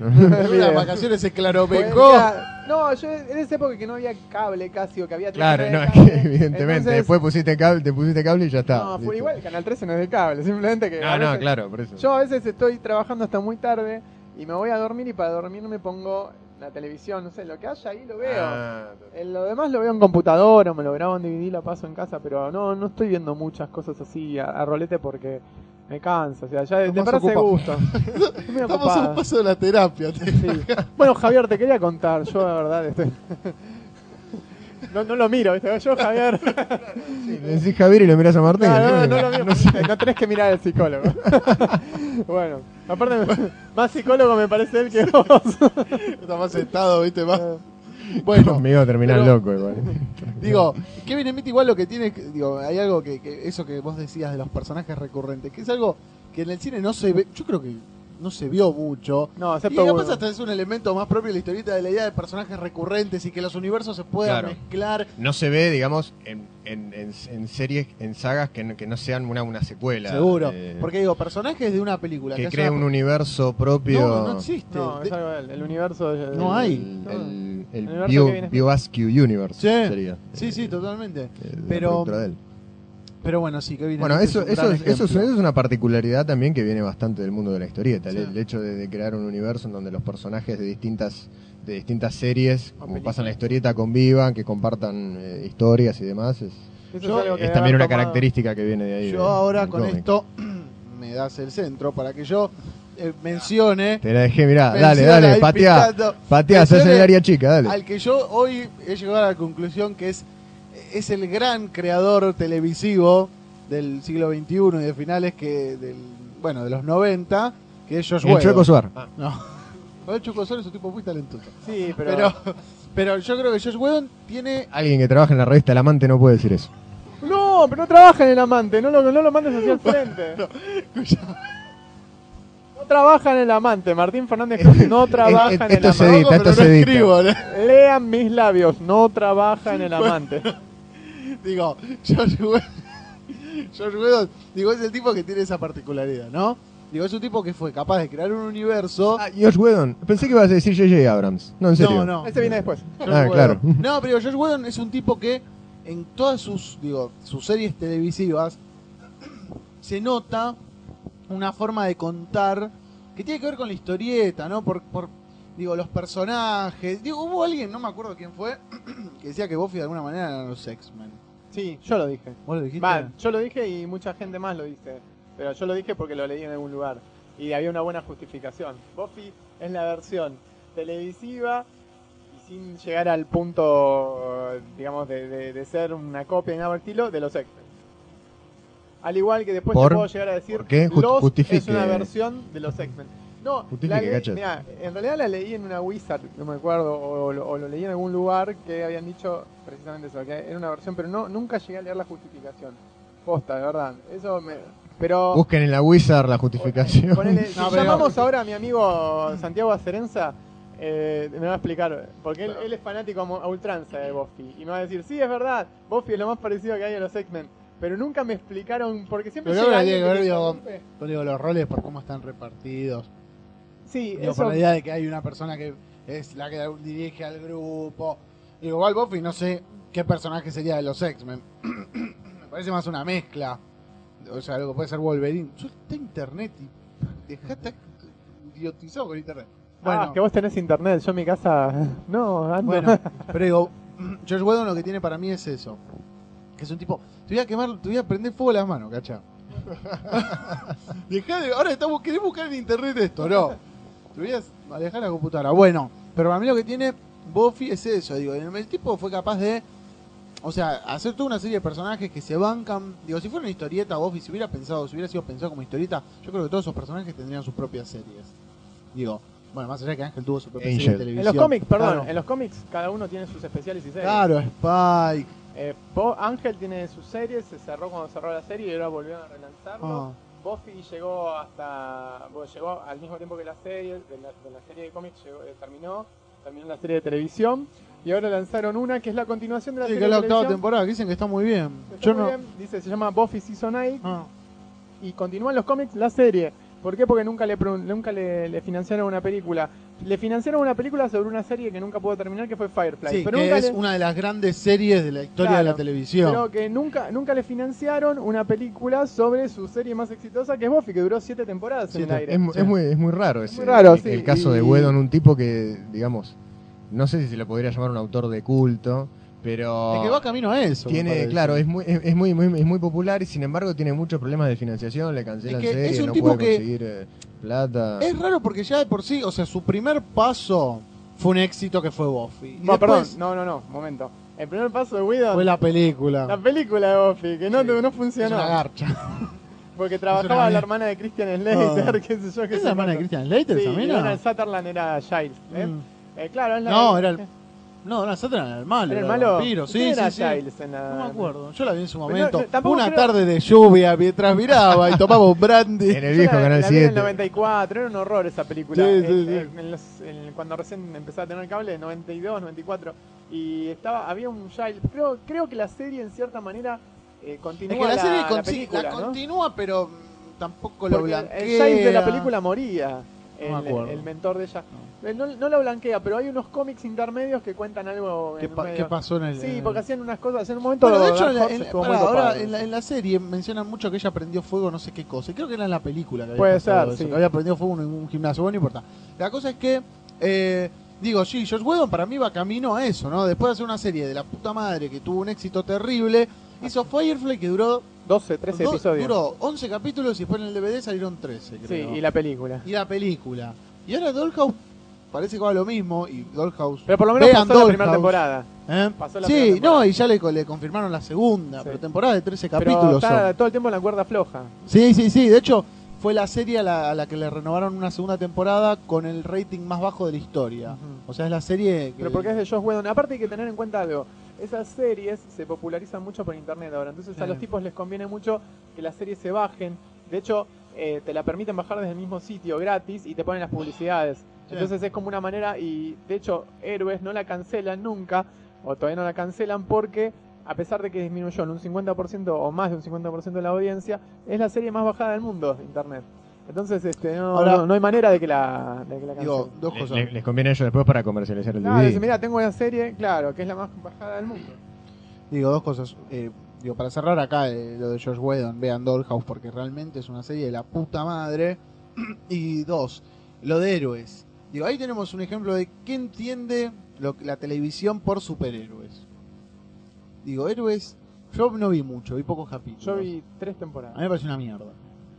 Las vacaciones en Claro Pues, Becó. mira, No, yo en esa época que no había cable casi, o que había claro, no, es que evidentemente. entonces- Después pusiste cable, te pusiste cable y ya está. No, fue listo. igual, Canal 13 no es de cable, simplemente que... no, veces- claro, por eso. Yo a veces estoy trabajando hasta muy tarde y me voy a dormir y para dormir me pongo la televisión, no sé, lo que haya ahí lo veo. Ah, Lo demás lo veo en computadora, o me lo grabo en DVD, lo paso en casa, pero no, no estoy viendo muchas cosas así a, a rolete porque me cansa, o sea, ya de, verdad se muy Estamos a un paso de la terapia. te- Sí. Bueno, Javier, te quería contar, yo de verdad estoy... No, no lo miro, ¿viste? Yo, Javier. sí, le decís Javier y lo miras a Martín. No, no, no, lo miro, porque no tenés que mirar al psicólogo. bueno, aparte, más psicólogo me parece él que vos. Está más sentado, ¿viste? Más... Bueno, Conmigo terminás pero- loco igual. digo, Kevin Smith igual lo que tiene, que- digo, hay algo que, que- eso que vos decías de los personajes recurrentes, que es algo que en el cine no se ve, yo creo que no se vio mucho. No, Y excepto capaz uno. hasta es un elemento más propio de la historieta de la idea de personajes recurrentes y que los universos se puedan Claro. mezclar. No se ve, digamos, en, en, en, en series, en sagas que no, que no sean una, una secuela. Seguro. eh, Porque digo, personajes de una película que una- un universo propio. No, no existe. No, es algo de él, el universo. No hay. El, el, el, El Bio- que Universe Sí. sería. Sí, eh, sí, totalmente. eh, Pero- productora de él. Pero bueno, sí, Kevin Bueno, Smith eso, es eso, es, eso, es, ejemplo. eso es una particularidad también que viene bastante del mundo de la historieta. el- Sí. El, hecho de, de crear un universo en donde los personajes de distintas de distintas series, O como películas. pasa en la historieta, convivan, que compartan eh, historias y demás. Es, Yo- que también una tomado- característica que viene de ahí. Yo de- ahora con cómic. esto me das el centro para que yo eh, mencione Te la dejé, mirá, dale, dale, picando, Pateá, se hace el área chica, dale. al que yo hoy he llegado a la conclusión que es, es el gran creador televisivo del siglo XXI y de finales que del bueno de los 90 que es Josh El Whedon. Chueco Suar. No. No, el Chueco Suar es un tipo muy talentoso. Sí, pero. Pero, pero yo creo que Josh Whedon tiene Alguien que trabaja en la revista El Amante no puede decir eso. No, pero no trabaja en el amante, no lo, no lo mandes hacia el frente. No trabaja en el amante, Martín Fernández Cruz no trabaja en el esto se amante. edita, esto se edita. Lean mis labios, no trabaja en el amante. Digo, Josh Whedon, Josh Whedon, digo, es el tipo que tiene esa particularidad, ¿no? Digo, es un tipo que fue capaz de crear un universo. Ah, Josh Whedon. Pensé que ibas a decir J.J. Abrams. No, en serio. no, no. Ese viene después. Ah, Whedon. claro. No, pero Josh Whedon es un tipo que en todas sus, digo, sus series televisivas se nota una forma de contar que tiene que ver con la historieta, ¿no? Por, por digo, los personajes. Digo, hubo alguien, no me acuerdo quién fue, que decía que Buffy de alguna manera eran los X-Men. Sí, yo lo dije. ¿Vos lo dijiste? Va, yo lo dije y mucha gente más lo dice. Pero yo lo dije porque lo leí en algún lugar. Y había una buena justificación. Buffy es la versión televisiva y sin llegar al punto, digamos, de, de- de ser una copia en nada estilo de los X-Men. Al igual que después te puedo llegar a decir, ¿Por qué? Es una versión de los X-Men. No, la leí- cachas. mirá, en realidad la leí en una Wizard, no me acuerdo, o, lo- o lo leí en algún lugar que habían dicho precisamente eso, que era una versión, pero no nunca llegué a leer la justificación. Posta, de verdad. Eso me... Pero... Busquen en la Wizard la justificación. Ponele, si No, pero- llamamos ahora a mi amigo Santiago Acerenza, eh, me va a explicar, porque él, él es fanático a ultranza de Buffy, y me va a decir, sí, es verdad, Buffy es lo más parecido que hay a los X-Men, pero nunca me explicaron, porque siempre Pero llega que ver, digo. Yo digo, los roles por cómo están repartidos. Sí, Digo, eso... por la idea de que hay una persona que es la que dirige al grupo. Digo, igual Buffy no sé qué personaje sería de los X-Men. Me parece más una mezcla. O sea, algo puede ser Wolverine. Está internet y dejate idiotizado con internet. Bueno, Ah, que vos tenés internet, yo en mi casa... No, ando... bueno, pero digo, George Whedon lo que tiene para mí es eso. Que es un tipo. Te voy a quemar, te voy a prender fuego las manos, cacha. Dejá de, ahora estamos, querés buscar en internet esto, no. Voy a alejar la computadora. Bueno, pero para mí lo que tiene Buffy es eso, digo, el, el tipo fue capaz de, o sea, hacer toda una serie de personajes que se bancan. Digo, si fuera una historieta Buffy, si hubiera pensado, si hubiera sido pensado como historieta, yo creo que todos esos personajes tendrían sus propias series. Digo, bueno, más allá de que Ángel tuvo su propia serie Angel. de televisión. En los cómics, perdón, Claro, en los cómics cada uno tiene sus especiales y series. claro Spike. Eh, Ángel tiene sus series, se cerró cuando cerró la serie y ahora volvieron a relanzarlo. Ah. Buffy llegó hasta bueno, llegó al mismo tiempo que la serie, de la, de la serie de cómics llegó- eh, terminó, terminó la serie de televisión y ahora lanzaron una que es la continuación de la Sí, que serie es la de octava televisión. temporada, que dicen que está muy bien. Está Yo muy no. bien, dice, se llama Buffy Season 8 Ah. y continúan los cómics la serie. ¿Por qué? Porque nunca le nunca le, le financiaron una película. Le financiaron una película sobre una serie que nunca pudo terminar, que fue Firefly. Sí, pero que nunca es le- una de las grandes series de la historia de Claro, la televisión. Pero que nunca, nunca le financiaron una película sobre su serie más exitosa, que es Buffy, que duró siete temporadas en el Siete. aire. Es, Sí. es muy, es muy raro ese. muy raro, el, sí, el caso de y- Whedon, un tipo que, digamos, no sé si se le podría llamar un autor de culto, pero. Es que va camino a eso. Tiene, claro, es muy, es, es muy, muy, es muy popular y sin embargo tiene muchos problemas de financiación, le cancelan Es que series, es un no tipo puede que- conseguir eh, plata. Es raro porque ya de por sí, o sea, su primer paso fue un éxito que fue Buffy. Y No, perdón, no, no, no, momento. El primer paso de Widow, fue la película. la película de Buffy, que no, Sí. no es funcionó. una garcha. Porque trabajaba la hermana de Christian Slater, Ah. qué sé yo, qué ¿Es sé la hermana de. Christian Slater Sí, esa mina? Donald Sutherland era Giles. ¿eh? Mm. Eh, claro, es la- No, era el- No, no, Sutherland era el malo. ¿Era el malo? vampiro, sí, ¿Quién sí, era sí. Giles en la- No me acuerdo. Yo la vi en su momento. no, tampoco Una creo- tarde de lluvia mientras miraba y tomaba un brandy. En el Yo viejo la- Canal la vi en el 7. 94, era un horror esa película. Sí, En- sí, sí. en- en los- en- cuando recién empezaba a tener cable, 92, 94. Y estaba, había un Giles. Creo, creo que la serie, en cierta manera, eh, continúa Es que la, la, serie la con- sí, película. la ¿no? continúa, pero mm, tampoco lo Porque blanquea. el Giles de la película moría. No el, me acuerdo. el mentor de ella. Eh, No, no lo blanquea, pero hay unos cómics intermedios que cuentan algo. ¿Qué, pa- pasó en el.? Sí, porque hacían unas cosas. En un momento. Bueno, de hecho, Dark en la, en la- pará, ahora en la, en la serie mencionan mucho que ella prendió fuego no sé qué cosa. Y creo que era en la película que Puede ser, eso, sí. que había prendido fuego en un gimnasio. Bueno, no importa. La cosa es que, eh, digo, sí, Josh Whedon para mí va camino a eso, ¿no? Después de hacer una serie de la puta madre que tuvo un éxito terrible, hizo Firefly que duró, 12, 13 do- episodios. duró 11 capítulos y después en el DVD salieron 13, sí, y la película. Y la película. Y ahora Dollhouse parece que va lo mismo y Dollhouse... Pero por lo menos Vean pasó la primera temporada. ¿Eh? Pasó la Sí, primera no, temporada. y ya le, le confirmaron la segunda, Sí. pero temporada de 13 Pero capítulos. está son. todo el tiempo en la cuerda floja. Sí, sí, sí. De hecho, fue la serie a la, a la que le renovaron una segunda temporada con el rating más bajo de la historia. O sea, es la serie que... Pero porque es de Josh Whedon. Aparte hay que tener en cuenta algo. Esas series se popularizan mucho por internet ahora. Entonces a los tipos les conviene mucho que las series se bajen. De hecho, eh, te la permiten bajar desde el mismo sitio gratis y te ponen las publicidades. Sí. Entonces es como una manera y de hecho Héroes no la cancelan nunca o todavía no la cancelan porque a pesar de que disminuyó en un 50% o más de un 50% de la audiencia, es la serie más bajada del mundo, internet. Entonces este, no, Ahora- no, no hay manera de que la, de que la Digo, cancelen. dos Le- cosas. le- les conviene a ellos después para comercializar el Claro, DVD. dice, mira, tengo una serie, claro, que es la más bajada del mundo. Digo, dos cosas. Eh, digo, para cerrar acá eh, lo de Josh Whedon, vean Dollhouse porque realmente es una serie de la puta madre. y dos, lo de héroes. Digo, ahí tenemos un ejemplo de qué entiende lo, la televisión por superhéroes. Digo, héroes, yo no vi mucho, vi pocos capítulos. Yo vi tres A temporadas. mí me pareció una mierda.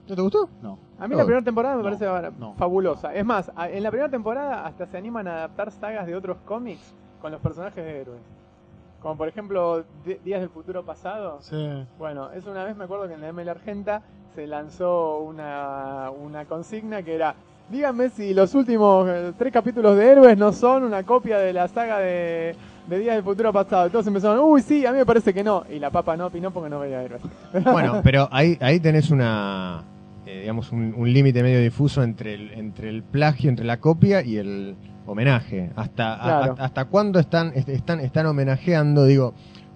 ¿No te gustó? No. A mí la primera temporada me No, parece ahora no. fabulosa. Es más, a- en la primera temporada hasta se animan a adaptar sagas de otros cómics con los personajes de héroes. Como por ejemplo Días del Futuro Pasado. Sí. Bueno, es una vez me acuerdo que en la ML Argenta se lanzó una, una consigna que era díganme si los últimos eh, tres capítulos de Héroes no son una copia de la saga de, de Días del Futuro Pasado. Y todos empezaron, uy sí, a mí me parece que no. Y la papa no opinó porque no veía Héroes. Bueno, pero ahí, ahí tenés una, eh, digamos, un, un límite medio difuso entre el, entre el plagio, entre la copia y el homenaje. Hasta, Claro. a- hasta cuándo están, est- están, están homenajeando, digo,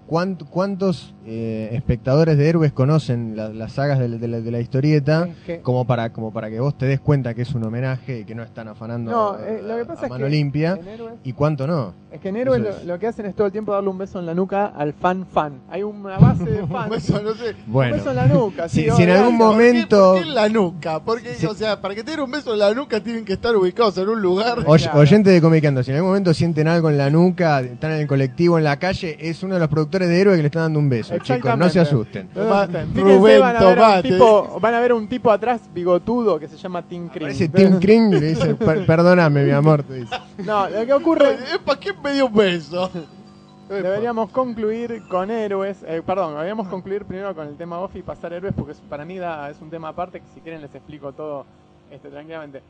¿cuánt- ¿cuántos eh, espectadores de héroes conocen la- las sagas de, la- de la, de la historieta? Que- Como para, como para que vos te des cuenta que es un homenaje y que no están afanando No, eh, lo que a- pasa a es mano que limpia. Héroes ¿Y cuánto no? Es que en Héroes lo, que hacen es todo el tiempo darle un beso en la nuca al fan fan. Hay una base de no sé. Bueno, Un beso en la nuca. Si- sí, si en algún ¿Por qué- momento- ¿Por qué en la nuca? Porque, Sí. o sea, para que te den un beso en la nuca tienen que estar ubicados en un lugar. Oy- Claro. Oyente de Comicando, si en algún momento sienten algo en la nuca, están en el colectivo, en la calle, es uno de los productores de héroe que le están dando un beso, chicos, no se asusten. Va-. Rubén Fíjense, van a, ver un tipo, van a ver un tipo atrás bigotudo que se llama Tim Kring. Parece Tim Kring y le dice, "Per- perdóname, mi amor, te dice. No, lo que ocurre, ¿Para qué me dio un beso? deberíamos concluir con héroes. eh, perdón, deberíamos concluir primero con el tema Buffy y pasar héroes porque es- para mí da- es un tema aparte que si quieren les explico todo este, tranquilamente.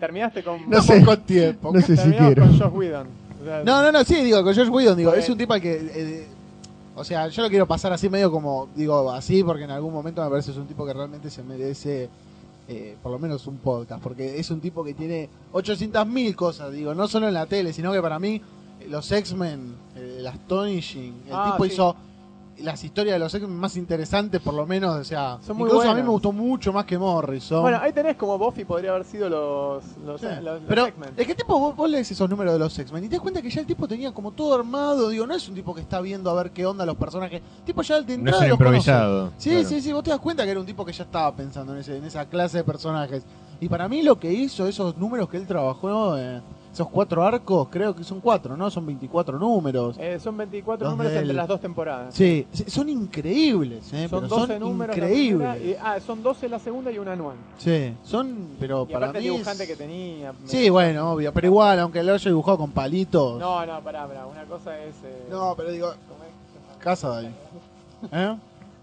Terminaste con... No sé. con tiempo. No sé si quiero. con Josh Whedon. O sea, No, no, no, sí, digo, con Josh Whedon, digo, es un tipo al que. eh, o sea, yo lo quiero pasar así medio como, digo, así, porque en algún momento me parece que es un tipo que realmente se merece eh, por lo menos un podcast, porque es un tipo que tiene 800.000 cosas, digo, no solo en la tele, sino que para mí eh, los X-Men, eh, el Astonishing, el Ah, tipo sí. hizo las historias de los X-Men más interesantes, por lo menos, o sea, Son muy incluso a mí me gustó mucho más que Morrison. Bueno, ahí tenés como Buffy podría haber sido los, los, Sí. los- los Pero X-Men. es que tipo vos, vos lees esos números de los X-Men y te das cuenta que ya el tipo tenía como todo armado, digo, no es un tipo que está viendo a ver qué onda los personajes, tipo ya de No entrada es un los conoce. improvisado. Sí, claro. sí, sí, vos te das cuenta que era un tipo que ya estaba pensando en, ese, en esa clase de personajes. Y para mí lo que hizo, esos números que él trabajó, eh, esos cuatro arcos, creo que son cuatro, ¿no? Son 24 números. Eh, son 24 Los números del- entre las dos temporadas. Sí, sí, son increíbles, eh, Son pero 12 son números increíbles. y- ah, son 12 la segunda y una anual. Sí, son, pero Y para mí el es- dibujante que tenía. Sí, bueno, obvio, pero igual, aunque lo haya dibujado con palitos. No, no, pará, pará. Una cosa es. Eh, No, pero digo, casa de ahí. ¿Eh?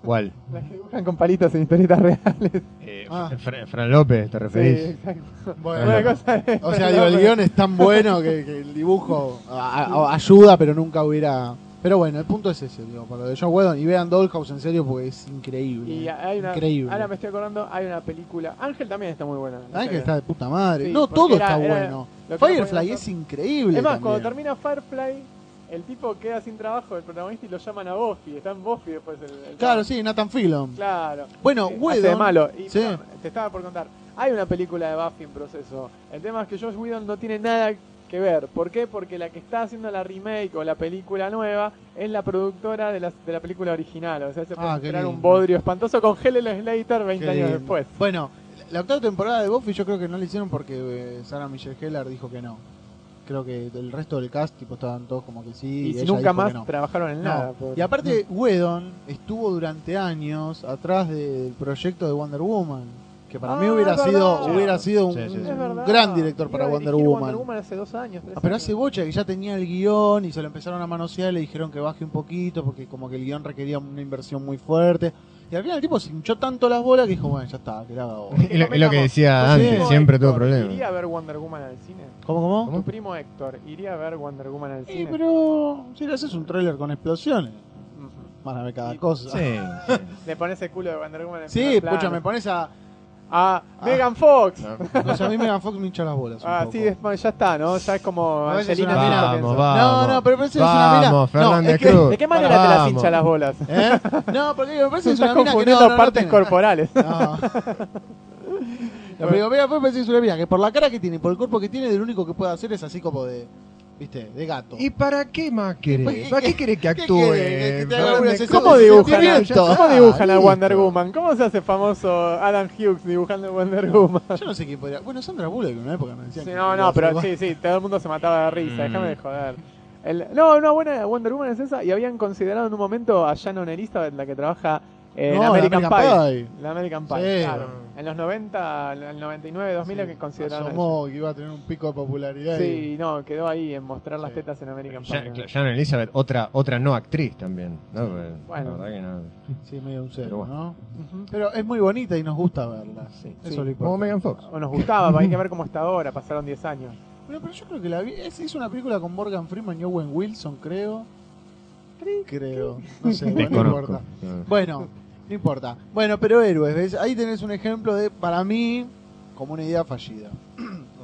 ¿Cuál? Las que dibujan con palitos en historietas reales. Eh, Ah. Fra- Fran López, ¿te Sí, referís? exacto. Bueno, Una cosa es. o sea, digo, el guion es tan bueno que, que el dibujo a- a- ayuda, pero nunca hubiera. Pero bueno, el punto es ese, digo, para lo de John Whedon. Y vean Dollhouse en serio porque es increíble. Y hay una. Increíble. Ahora me estoy acordando, hay una película. Ángel también está muy buena. Ángel está de puta madre. Sí, no, todo era- está era bueno. Firefly es increíble. Es más, también. cuando termina Firefly, el tipo queda sin trabajo, el protagonista, y lo llaman a Buffy. Está en Buffy después. El, el Claro, sí, Nathan Fillion. Claro. Bueno, Whedon- hace de malo. Y, Sí. te estaba por contar. Hay una película de Buffy en proceso. El tema es que Josh Whedon no tiene nada que ver. ¿Por qué? Porque la que está haciendo la remake o la película nueva es la productora de la, de la película original. O sea, se puede Ah, qué esperar un bodrio espantoso con Helen Slater 20 Qué años lindo. después. Bueno, la octava temporada de Buffy yo creo que no la hicieron porque eh, Sarah Michelle Gellar dijo que no. Creo que el resto del cast tipo estaban todos como que sí. y si nunca más no. trabajaron en No. nada. Y aparte, Whedon estuvo durante años atrás del proyecto de Wonder Woman. Que para Ah, mí hubiera sido, hubiera sido un, Sí, sí, sí. un Es verdad. gran director para Iba Wonder Woman. Wonder Woman hace dos años. Ah, pero años. hace bocha que ya tenía el guion y se lo empezaron a manosear y le dijeron que baje un poquito porque como que el guion requería una inversión muy fuerte. Y al final el tipo se hinchó tanto las bolas que dijo, bueno, ya está, que la haga ahora. Es lo, es lo que decía Sí. antes, siempre tuvo Héctor, problemas. ¿Iría a ver Wonder Woman al cine? ¿Cómo, cómo? ¿Cómo? Tu primo Héctor, ¿iría a ver Wonder Woman al Sí, cine? pero si le haces un tráiler con explosiones, van a ver cada Y- cosa. Sí, sí. Le pones el culo de Wonder Woman en Sí, pucha, me pones a... Ah, Megan Fox. O sea, a mí Megan Fox me hincha las bolas. Ah, poco. sí, es- ya está, ¿no? Ya es como Angelina una Jolie Vamos, vamos. No, no, pero parece que es una mina- Vamos, no, es que- Cruz. ¿De qué manera te las Vamos. hincha las bolas? ¿Eh? No, porque me parece que es una mina que confundiendo no, no, no partes tiene- corporales. No. La primera vez pensé que es una mina que por la cara que tiene y por el cuerpo que tiene, lo único que puede hacer es así como de. ¿Viste? De gato. ¿Y para qué más querés? ¿Qué- ¿Para qué querés que qué actúe? querés? Que ¿Cómo dibujan, a. ¿Cómo dibujan a. Wonder Woman? ¿Cómo se hace famoso Adam Hughes dibujando a Wonder Woman? Yo no sé quién podría. Bueno, Sandra Bullock en una época me decían Sí, que no, no, pero sí, sí, todo el mundo se mataba de risa, Mm. déjame de joder. El- no, una buena Wonder Woman es esa, y habían considerado en un momento a Shannon Elizabeth, la que trabaja en No, la American, American Pie. Pie. La American Pie, Sí. claro. En los 90, en el 99, 2000 Sí, que consideraron. Asomó que iba a tener un pico de popularidad. ella. y- Sí, no, quedó ahí en mostrar las Sí. tetas en American Ya- Pie. Shannon Elizabeth, otra, otra no actriz también. ¿no? Porque Bueno. La verdad que no. Sí, medio un cero, Pero bueno. ¿no? Ujú. Pero es muy bonita y nos gusta verla. Sí, Eso sí. lo Como. Megan Fox. O nos gustaba, hay que ver cómo está ahora, pasaron 10 años. Bueno, pero yo creo que la vi. Es, es una película con Morgan Freeman y Owen Wilson, creo. Creo. No sé, bueno, no importa. No. Bueno, no importa. Bueno, pero héroes, ¿ves? Ahí tenés un ejemplo de, para mí, como una idea fallida.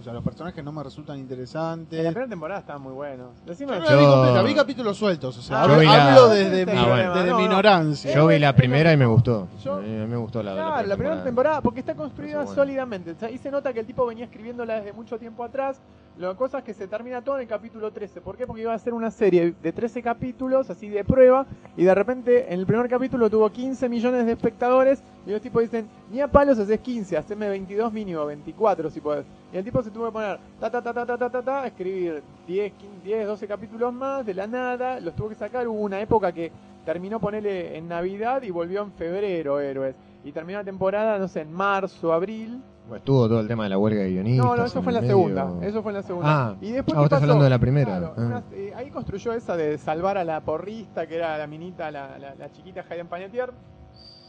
O sea, los personajes no me resultan En la interesantes. primera temporada estaban muy buenos. Decime, Yo no la vi Yo- completa, vi capítulos sueltos. O sea, Ah, hablo, la- desde, mi, Ah, bueno. desde No, mi no. ignorancia. Yo vi la primera y me gustó. Yo- A mí me gustó la, Claro, la primera temporada, porque está construida bueno. sólidamente. O sea, ahí se nota que el tipo venía escribiéndola desde mucho tiempo atrás, La cosa es que se termina todo en el capítulo 13. ¿Por qué? Porque iba a ser una serie de 13 capítulos, así de prueba, y de repente en el primer capítulo tuvo 15 millones de espectadores, y los tipos dicen, ni a palos haces 15, haceme 22 mínimo, 24 si podés. Y el tipo se tuvo que poner, ta ta ta ta ta ta ta, ta, escribir 10, 15, 10, 12 capítulos más, de la nada, los tuvo que sacar, hubo una época que terminó ponerle en Navidad y volvió en febrero, héroes. Y terminó la temporada, no sé, en marzo, abril, estuvo todo el tema de la huelga de guionistas. no, no, eso fue en la segunda. Eso fue en la segunda. Ah, y después ah, ¿qué vos estás hablando de la primera. Claro, Ah. una- eh, ahí construyó esa de salvar a la porrista, que era la minita, la, la, la chiquita Hayden Panettiere,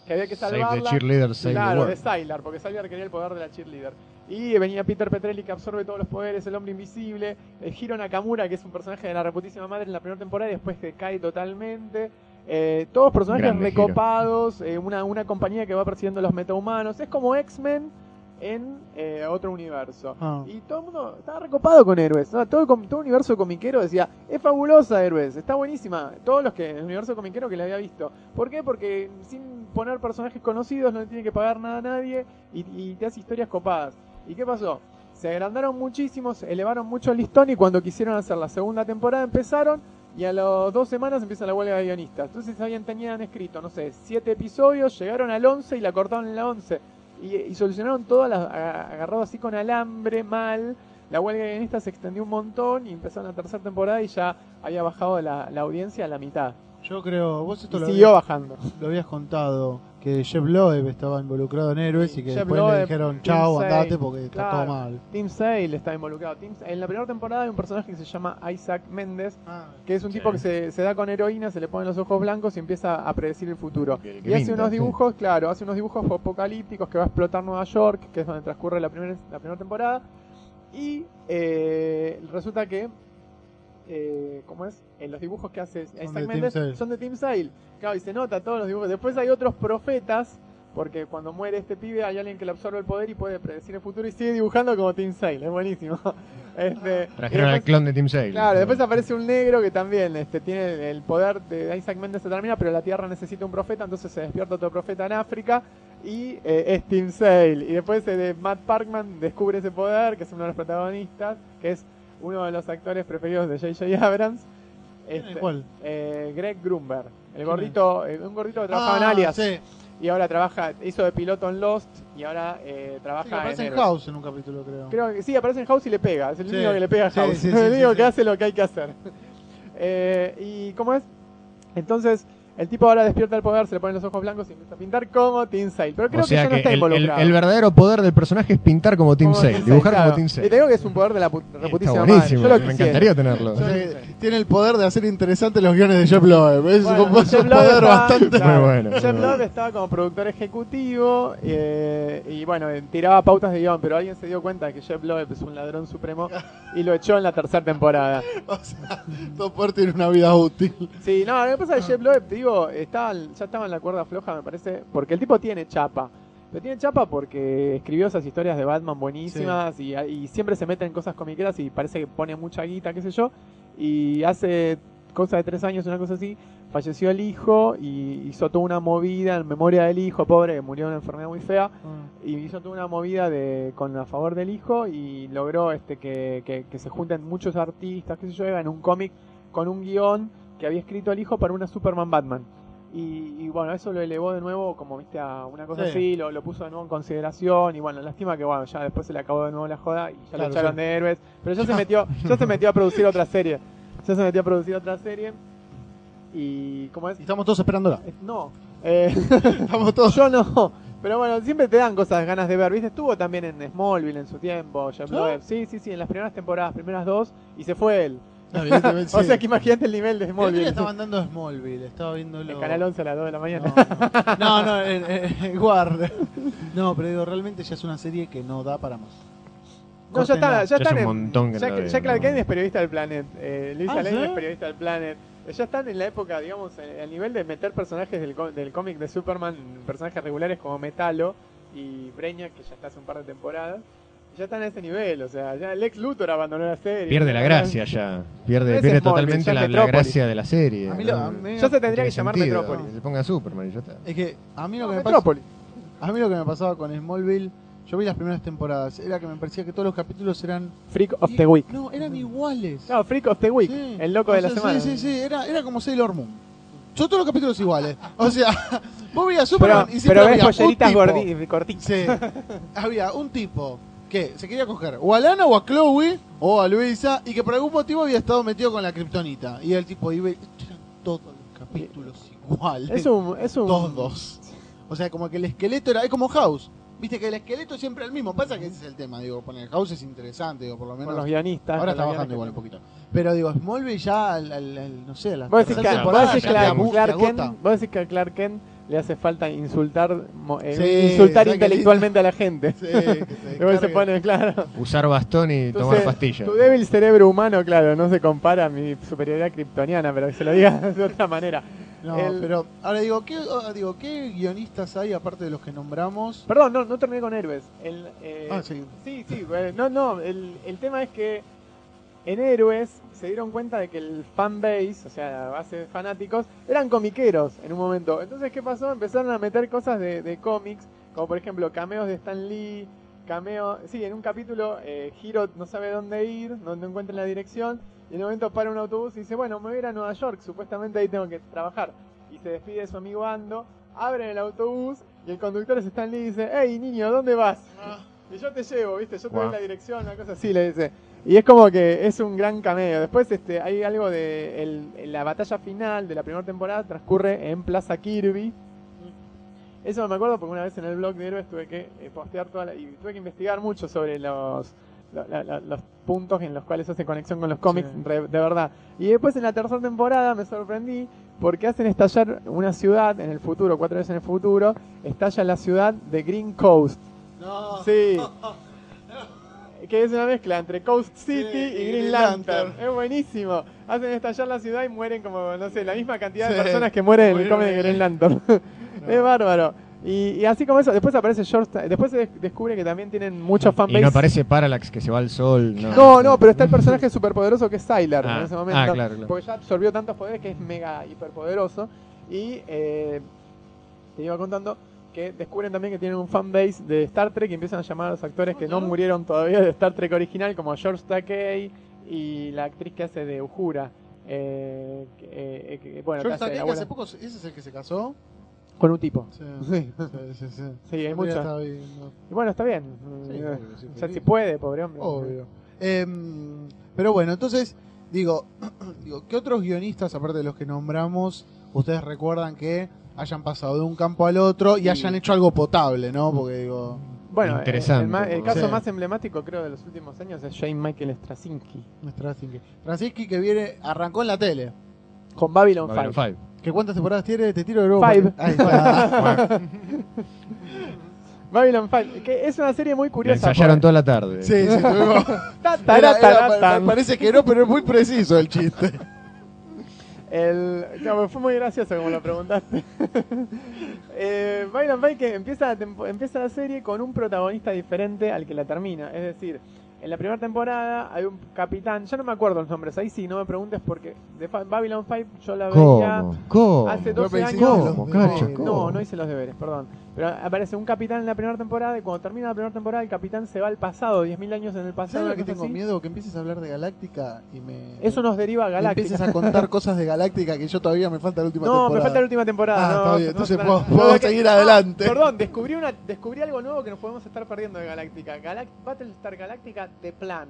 que había que Save salvarla. the cheerleader, save the claro, de. Sylar, porque Sylar quería el poder de la cheerleader. Y venía Peter Petrelli que absorbe todos los poderes, el hombre invisible, el Hiro Nakamura, que es un personaje de la reputísima madre en la primera temporada y después que cae totalmente. Eh, todos personajes Grande recopados, eh, una, una compañía que va persiguiendo a los metahumanos. Es como X-Men en eh, otro universo. Ah. Y todo el mundo estaba recopado con héroes. ¿no? Todo, el todo universo comiquero decía, es fabulosa héroes, está buenísima. Todos los que, el universo comiquero que la había visto. ¿Por qué? Porque sin poner personajes conocidos no le tiene que pagar nada a nadie y, y te hace historias copadas. ¿Y qué pasó? Se agrandaron muchísimo, se elevaron mucho el listón y cuando quisieron hacer la segunda temporada empezaron y a las dos semanas empieza la huelga de guionistas. Entonces habían tenían escrito, no sé, siete episodios, llegaron al 11 y la cortaron en la 11. Y, y solucionaron las- a- agarrado así con alambre, mal. La huelga de guionistas se extendió un montón y empezaron la tercera temporada y ya había bajado la, la audiencia a la mitad. Yo creo, vos esto Y lo, siguió habías, bajando. lo habías contado, que Jeff Loeb estaba involucrado en Héroes Sí, y que Jeff después Loeb, le dijeron, chao, Sale, andate porque está claro. todo mal. Tim Sale está involucrado. En la primera temporada hay un personaje que se llama Isaac Méndez, Ah, que es un Sí. tipo que se, se da con heroína, se le ponen los ojos blancos y empieza a predecir el futuro. Y hace unos sí. dibujos, claro, hace unos dibujos apocalípticos que va a explotar Nueva York, que es donde transcurre la primera, la primera temporada. Y eh, resulta que, eh, ¿cómo es? En los dibujos que hace Isaac Tim Méndez Sale. son de Tim Sale. Claro, y se nota todos los dibujos. Después hay otros profetas, porque cuando muere este pibe hay alguien que le absorbe el poder y puede predecir el futuro y sigue dibujando como Tim Sale. Es buenísimo. Este, Trajeron al clon de Tim Sale. Claro, después aparece un negro que también este, tiene el poder de Isaac Méndez se termina, pero la Tierra necesita un profeta, entonces se despierta otro profeta en África y eh, es Tim Sale. Y después eh, de Matt Parkman descubre ese poder, que es uno de los protagonistas, que es uno de los actores preferidos de J.J. Abrams. ¿Quién es Este, cuál? eh, Greg Grumber, el gordito, eh, un gordito que trabajaba en Ah, Alias Sí, y ahora trabaja, hizo de piloto en Lost y ahora eh, sí, trabaja aparece en. House en un capítulo, creo. Creo que sí, aparece en House y le pega. Es el Sí. único que le pega a Sí, House. sí, es sí, el sí, único sí. que hace lo que hay que hacer. Eh, ¿Y cómo es? Entonces, el tipo ahora despierta el poder, se le ponen los ojos blancos y empieza a pintar como Tim Sale. Pero creo o sea que ya no está el, involucrado. el verdadero poder del personaje es pintar como Tim Como Sale, Tim dibujar claro. como Tim Sale. Y te digo que es un poder de la reputísima madre. buenísimo, Yo lo me quisiera. encantaría tenerlo. Tiene el poder de hacer interesantes los guiones de Jeff Loeb. Es Bueno, un poder está- bastante... claro, Muy bueno, Jeff. Loeb estaba como productor ejecutivo eh, y bueno, eh, tiraba pautas de guion, pero alguien se dio cuenta que Jeff Loeb es un ladrón supremo y lo echó en la tercera temporada. O sea, todo poder tiene una vida útil. Sí, no, lo que pasa es que Jeff Loeb, te digo, estaba, ya estaba en la cuerda floja, me parece, porque el tipo tiene chapa. Pero tiene chapa porque escribió esas historias de Batman buenísimas y, y siempre se mete en cosas comiqueras y parece que pone mucha guita, qué sé yo. Y hace cosa de tres años, una cosa así, falleció el hijo y hizo toda una movida en memoria del hijo, pobre, que murió de una enfermedad muy fea. Y hizo toda una movida de con a favor del hijo y logró este que, que- que se junten muchos artistas, qué sé yo, en un cómic con un guion que había escrito el hijo para una Superman Batman. Y, y bueno, eso lo elevó de nuevo, como viste, a una cosa Sí. así, lo, lo puso de nuevo en consideración. Y bueno, lástima que bueno, ya después se le acabó de nuevo la joda y ya Claro, lo echaron sí. de héroes. Pero ya se metió, ya se metió a producir otra serie. Ya se metió a producir otra serie. Y ¿cómo es? Y estamos todos esperándola. No. Eh, Estamos todos... yo no. Pero bueno, siempre te dan cosas ganas de ver, ¿viste? Estuvo también en Smallville en su tiempo, Jeff. Loeb. Sí, sí, sí, en las primeras temporadas, primeras dos, y se fue él. No, O sea que imagínate el nivel de El Smallville. estaban dando Smallville, estaba viendo En Canal 11 a las 2 de la mañana. No, no, no, en, en- en Warner. No, pero digo, realmente ya es una serie que no da para más. No, ya está, ya están es un en- montón que ya, no ya Clark. Kent es periodista del Planet. Eh, Luis Ah, Lane ¿sí? es periodista del Planet. Eh, Ya están en la época, digamos, eh, al nivel de meter personajes del, del cómic de Superman, personajes regulares como Metalo y Brainiac, que ya está hace un par de temporadas. Ya están a ese nivel, o sea, ya Lex Luthor abandonó la serie. Pierde la gracia ya. Pierde, No pierde totalmente la, gracia de la serie. A mí, lo- ¿no? a mí- Ya se tendría que llamar sentido. Metrópolis. Se ponga Superman y ya está. Es que a mí lo No, que me pasa, Metrópolis. a mí lo que me pasaba con Smallville Yo vi las primeras temporadas. Era que me parecía que todos los capítulos eran. Freak of the Week. No, eran iguales. No, Freak of the Week, Sí. el loco O de la semana. Sí, sí, sí. Era, era como Sailor Moon. Son todos los capítulos iguales. O sea, vos veías Superman Pero, y siempre pero ves un tipo- gordi- cortitas. Sí. había un tipo que se quería coger o a Lana o a Chloe o a Luisa y que por algún motivo había estado metido con la kriptonita. Y el tipo iba eran todos los capítulos iguales. Es un, es un Todos. O sea, como que el esqueleto era. Es como House. Viste que el esqueleto siempre es el mismo. Pasa que ese es el tema. Digo, poner House es interesante, digo, por lo con menos. los guionistas. Ahora con está bajando igual un poquito. Pero digo, Smallville ya, al, al- al- no sé, a la Vos decís, que, vos decís Clark Kent, agota. vos decís que Clark Kent le hace falta insultar mo- eh, Sí, insultar ¿sabes qué intelectualmente a la gente. Sí, que se Luego se descargue. pone, claro. Usar bastón y tomar pastillas. Tu débil cerebro humano, claro, no se compara a mi superioridad kryptoniana, pero que se lo diga de otra manera. No, El- pero ahora digo ¿qué, ah, digo, ¿qué guionistas hay aparte de los que nombramos? Perdón, no, no terminé con héroes. El, eh, Ah, sí. Sí, sí, eh, no, no, el, el tema es que en Héroes se dieron cuenta de que el fanbase, o sea, la base de fanáticos, eran comiqueros en un momento. Entonces, ¿qué pasó? Empezaron a meter cosas de, de cómics, como por ejemplo cameos de Stan Lee, cameo, sí, en un capítulo eh, Hiro no sabe dónde ir, no, no encuentra la dirección, y en un momento para un autobús y dice, bueno, me voy a ir a Nueva York, supuestamente ahí tengo que trabajar. Y se despide de su amigo Ando, abren el autobús y el conductor es Stan Lee y dice, hey niño, ¿dónde vas? Y yo te llevo, ¿viste? Yo te doy Guau. la dirección, una cosa así, le dice. Y es como que es un gran cameo. Después este, hay algo de el- la batalla final de la primera temporada transcurre en Plaza Kirby. Eso me acuerdo porque una vez en el blog de Héroes tuve que eh, postear toda la, y tuve que investigar mucho sobre los, los puntos en los cuales hace conexión con los cómics Sí. de verdad. Y después en la tercera temporada me sorprendí porque hacen estallar una ciudad en el futuro, cuatro veces en el futuro, estalla la ciudad de Green Coast. No. Sí. Que es una mezcla entre Coast City Sí, y Green Lantern. Lantern. Es buenísimo. Hacen estallar la ciudad y mueren como, no sé, la misma cantidad de personas que mueren en el cómic de en- Green Lantern. es bárbaro. Y, y así como eso, después aparece George. Después se des- descubre que también tienen muchos fanbase. Y no aparece Parallax que se va al sol. No, No, no, pero está el personaje superpoderoso que es Sylar Ah, en ese momento. ah, claro, claro. Porque ya absorbió tantos poderes que es mega hiperpoderoso. Y eh, te iba contando que descubren también que tienen un fanbase de Star Trek y empiezan a llamar a los actores que no murieron todavía de Star Trek original, como George Takei y la actriz que hace de Uhura. Eh, eh, bueno, George Takei, que hace poco, ese es el que se casó. con un tipo. Sí, Sí. sí, sí. sí. Sí, hay viendo. Y bueno, está bien. Sí, Eh, sí, o sea, si puede, pobre hombre. Obvio. Em, pero bueno, entonces, digo, digo, ¿qué otros guionistas, aparte de los que nombramos, ustedes recuerdan que hayan pasado de un campo al otro y hayan hecho algo potable, ¿no? Porque digo, Bueno, Interesante. El, ma- el caso Sí. más emblemático creo de los últimos años es Shane Michael Straczynski Straczynski. Straczynski que viene, arrancó en la tele. con Babylon, Babylon 5. Five. ¿Qué cuántas temporadas tiene? Te tiro de nuevo. Five. Ahí está. Babylon 5, que es una serie muy curiosa. ensayaron porque- toda la tarde. sí, sí, tuvimos. Era- era- parece que no, pero es muy preciso el chiste. El, no, fue muy gracioso como lo preguntaste. eh, Babylon 5 que empieza la, tempo- empieza la serie con un protagonista diferente al que la termina. Es decir, en la primera temporada hay un capitán, ya no me acuerdo los nombres, ahí sí, no me preguntes porque de Fa- Babylon 5 yo la veía... ¿Cómo? ¿Cómo? Hace No 12 me años. ¿Cómo? No, ¿Cómo? no hice los deberes, perdón. Pero aparece un capitán en la primera temporada y cuando termina la primera temporada el capitán se va al pasado, 10.000 años en el pasado. ¿Sabes que tengo así. miedo? Que empieces a hablar de Galáctica y me. Eso nos deriva a Galáctica. empieces a contar cosas de Galáctica que yo todavía me falta la última No, temporada. me falta la última temporada. Ah, no, está bien, no, entonces no, puedo- no, puedo no, que- seguir adelante. perdón, descubrí, una, descubrí algo nuevo que nos podemos estar perdiendo de Galáctica. Galact Battlestar Galáctica de plan.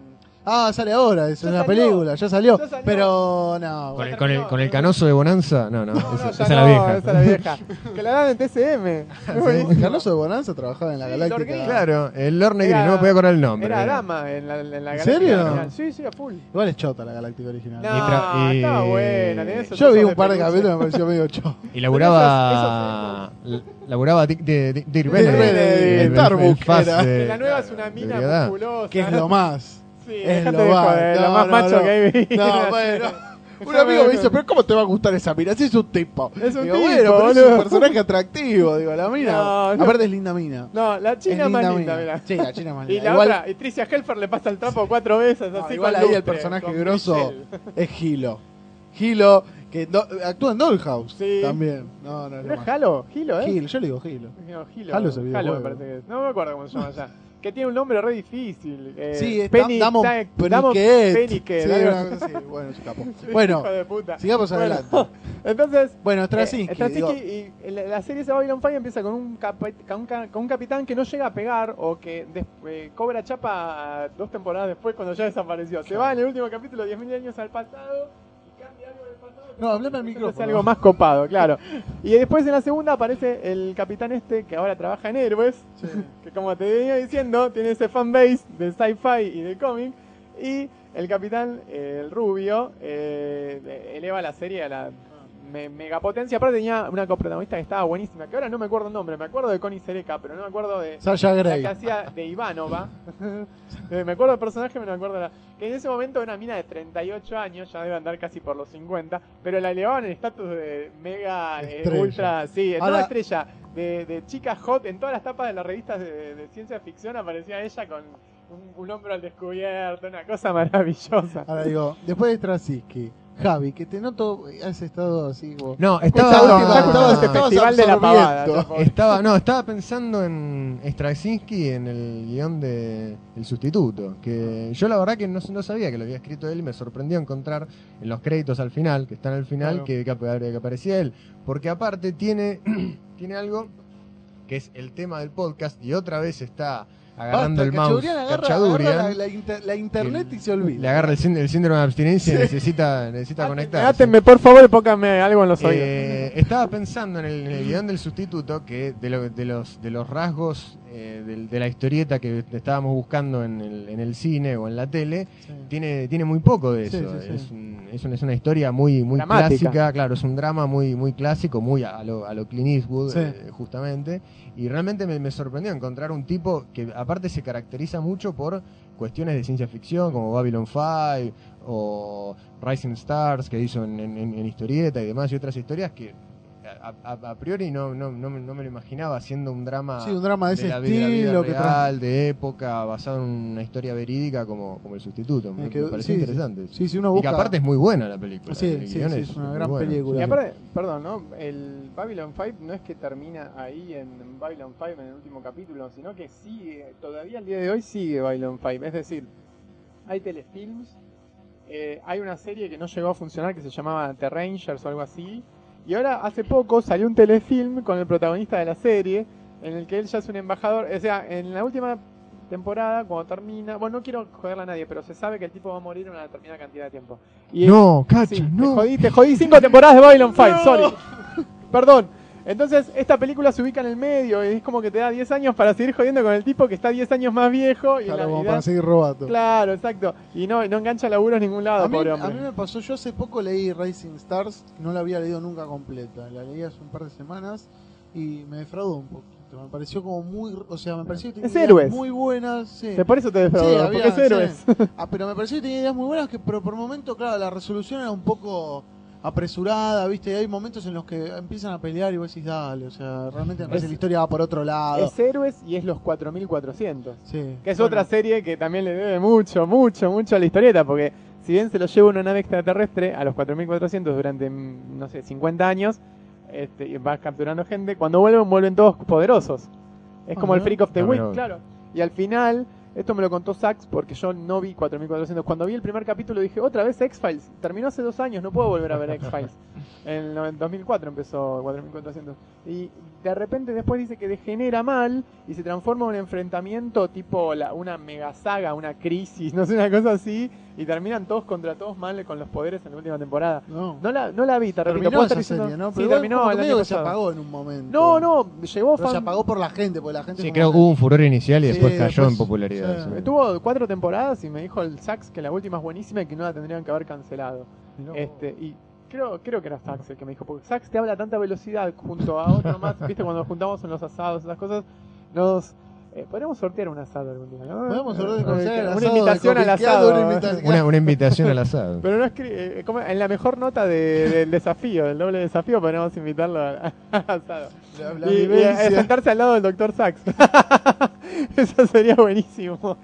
Ah, sale ahora, eso Ya es una salió. película, ya salió. Ya salió. Pero no. ¿Con el, con, el, ¿Con el no. canoso de Bonanza? No, no, No, esa, no, esa ya es la vieja. Esa es la vieja. que la dan en TCM. Es Sí, buenísimo. Carlos de Bonanza trabajaba en la Sí, Galáctica. Claro, el Lord Negri, no me podía acordar el nombre. Era Era- dama en la, en la ¿En Galáctica serio? original. Sí, sí, a full. Igual es chota la Galáctica original. No, Y estaba buena. tenía esos Yo vi un par de capítulos y me pareció medio chota. Y laburaba. laburaba Dick, Dick Benedict. Benedict, El- el- Starbuck el fast era. de- Que la nueva es una mina musculosa. Que es lo más. Sí, es de joder, lo más macho que vi. No, bueno. Un amigo me dice, pero ¿cómo te va a gustar esa mina? Si es un tipo. Es un digo, tipo, bueno, pero es un personaje atractivo. Digo, la mina. No, no. Aparte es linda mina. No, la Es china más linda, mirá. Sí, la china más Y linda. la Igual, otra, y Tricia Helfer le pasa el trapo cuatro veces, no, así igual con ahí el personaje grosso Michelle. es Gilo. Gilo, que actúa en Dollhouse Sí. también. No, no, ¿No no. es Gilo? ¿Gilo, eh? Gilo, yo le digo Gilo. Halo es Halo me parece que es. No me acuerdo cómo se llama ya. Que tiene un nombre re difícil. eh, Sí, es Penny, así. Bueno. Bueno, sigamos Bueno, adelante. Entonces, Bueno, eh, Straczynski. Straczynski digo, y la, serie de Babylon 5 empieza con un, con, un con un capitán que no llega a pegar o que des- eh, cobra chapa dos temporadas después cuando ya desapareció. Se va en el último capítulo 10.000 años al pasado y cambia algo del pasado. No, hablame al micrófono. algo más copado, claro. Y después en la segunda aparece el capitán este que ahora trabaja en Héroes, Sí. que como te venía diciendo, tiene ese fanbase de sci-fi y de cómic. Y el capitán, el rubio, eh, eleva la serie a la me- megapotencia. Aparte tenía una coprotagonista que estaba buenísima, que ahora no me acuerdo el nombre. Me acuerdo de Connie Sereca, pero no me acuerdo de... Sasha La Grey. que hacía de Ivanova. Eh, me acuerdo del personaje, pero no me acuerdo la. Que en ese momento era una mina de 38 años, ya debe andar casi por los 50, pero la elevaban en estatus de mega eh, ultra. Sí, en Ahora- toda estrella. De, de chica hot, en todas las tapas de las revistas de, de ciencia ficción aparecía ella con un, un hombro al descubierto, una cosa maravillosa. Ahora digo, después de Straczynski, Javi, que te noto, has estado así como... No, Esta estaba, este festival de la pavada. Estaba, no, estaba pensando en Straczynski en el guion de El Sustituto, que yo la verdad que no, no sabía que lo había escrito él y me sorprendió encontrar en los créditos al final, que están al final, Claro. que, que aparecía él, porque aparte tiene, tiene algo que es el tema del podcast y otra vez está agarrando Basta, el mouse. Cachadurian agarra, Cachadurian, agarra la, la inter- la internet y se olvida. le agarra el, el síndrome de abstinencia y Sí. necesita, necesita conectarse. Átenme, por favor, y pónganme algo en los oídos. Eh, estaba pensando en el, en el guion del sustituto que de, lo- de los, de los rasgos eh, del- de, la historieta que estábamos buscando en el, en el cine o en la tele, Sí. tiene, tiene muy poco de Sí, eso. sí, sí. Es, un- es una, es una historia muy, muy Dramática. clásica, claro, es un drama muy, muy clásico, muy a lo, a lo Clint Eastwood, Sí. eh, justamente. Y realmente me, me sorprendió encontrar un tipo que aparte se caracteriza mucho por cuestiones de ciencia ficción como Babylon 5 o Rising Stars que hizo en, en- en historieta y demás y otras historias que a, a- priori no, no, no, me- no me lo imaginaba haciendo un drama Sí, un drama de ese la, la vida estilo que real, de época, basado en una historia verídica como, como El Sustituto. Me, me pareció sí, interesante. Sí, si uno Y busca... que aparte es muy buena la película. Sí, el sí, es una gran película. Y aparte, perdón, ¿no? El Babylon 5 no es que termina ahí en Babylon 5 en el último capítulo, sino que sigue, todavía al día de hoy sigue Babylon 5. Es decir, hay telefilms, eh, hay una serie que no llegó a funcionar que se llamaba The Rangers o algo así, y ahora hace poco salió un telefilm con el protagonista de la serie, en el que él ya es un embajador, o sea, en la última temporada, cuando termina, bueno, no quiero joderle a nadie, pero se sabe que el tipo va a morir en una determinada cantidad de tiempo. Y No, cacha, Sí, te no. jodí, te jodí cinco temporadas de Babylon 5, sorry. Perdón. Entonces, esta película se ubica en el medio y es como que te da 10 años para seguir jodiendo con el tipo que está 10 años más viejo y Claro, la como para seguir robando. Claro, exacto. Y no, no engancha laburo en ningún lado, A mí, pobre a hombre. mí me pasó, yo hace poco leí Racing Stars, no la había leído nunca completa, la leí hace un par de semanas y me defraudó un poquito, me pareció como muy, o sea, me pareció que tenía Es ideas muy buenas, sí. Por eso te defraudó, Sí, había- porque es héroes. sí. Ah, pero me pareció que tenía ideas muy buenas, que, pero por momento, claro, la resolución era un poco apresurada, ¿viste? Y hay momentos en los que empiezan a pelear y vos decís, dale, o sea, realmente me parece Es- la historia va por otro lado. Es héroes y es los 4400. Sí. Que es Bueno, otra serie que también le debe mucho, mucho, mucho a la historieta, porque si bien se lo lleva una nave extraterrestre a los 4400 durante, mm, no sé, 50 años, este, y va capturando gente, cuando vuelven, vuelven todos poderosos. Es Ah, como el. Freak of the Ah, Week, claro. Y al final, esto me lo contó Sax porque yo no vi 4400. Cuando vi el primer capítulo dije, otra vez X-Files. Terminó hace dos años, no puedo volver a ver X-Files. En el 2004 empezó 4400. Y de repente después dice que degenera mal y se transforma en un enfrentamiento tipo la, una mega saga, una crisis, no sé, una cosa así. Y terminan todos contra todos mal con los poderes en la última temporada. No. No la, no la vi, te repito. Terminó puedo esa estar diciendo- serie, ¿no? Pero terminó el medio año que se apagó en un momento. No, no, llegó Pero se fan- apagó por la gente, porque la gente Sí, creo que hubo un furor inicial y Sí, después cayó después- en popularidad. sí. sí. Estuvo cuatro temporadas y me dijo el Sax que la última es buenísima y que no la tendrían que haber cancelado. No. Este, y creo, creo que era Sax el que me dijo, porque Sax te habla a tanta velocidad junto a otro más, viste, cuando nos juntamos en los asados, esas cosas, nos... Eh, podríamos sortear un asado algún día, ¿no? Podemos sortear Eh, con el Una asado de invitación al asado. una ¿eh? invitación. Una, una invitación al asado. Pero no escribe, eh, como en la mejor nota de- del desafío, del doble desafío, podríamos invitarlo al asado. La- la y, eh, sentarse al lado del doctor Sax. Eso sería buenísimo.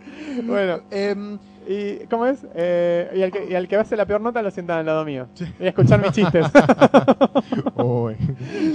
Bueno, Em, Y, ¿cómo es? Eh, y, al que, y al que hace la peor nota lo sientan al lado mío. Y a escuchar mis chistes. Uy.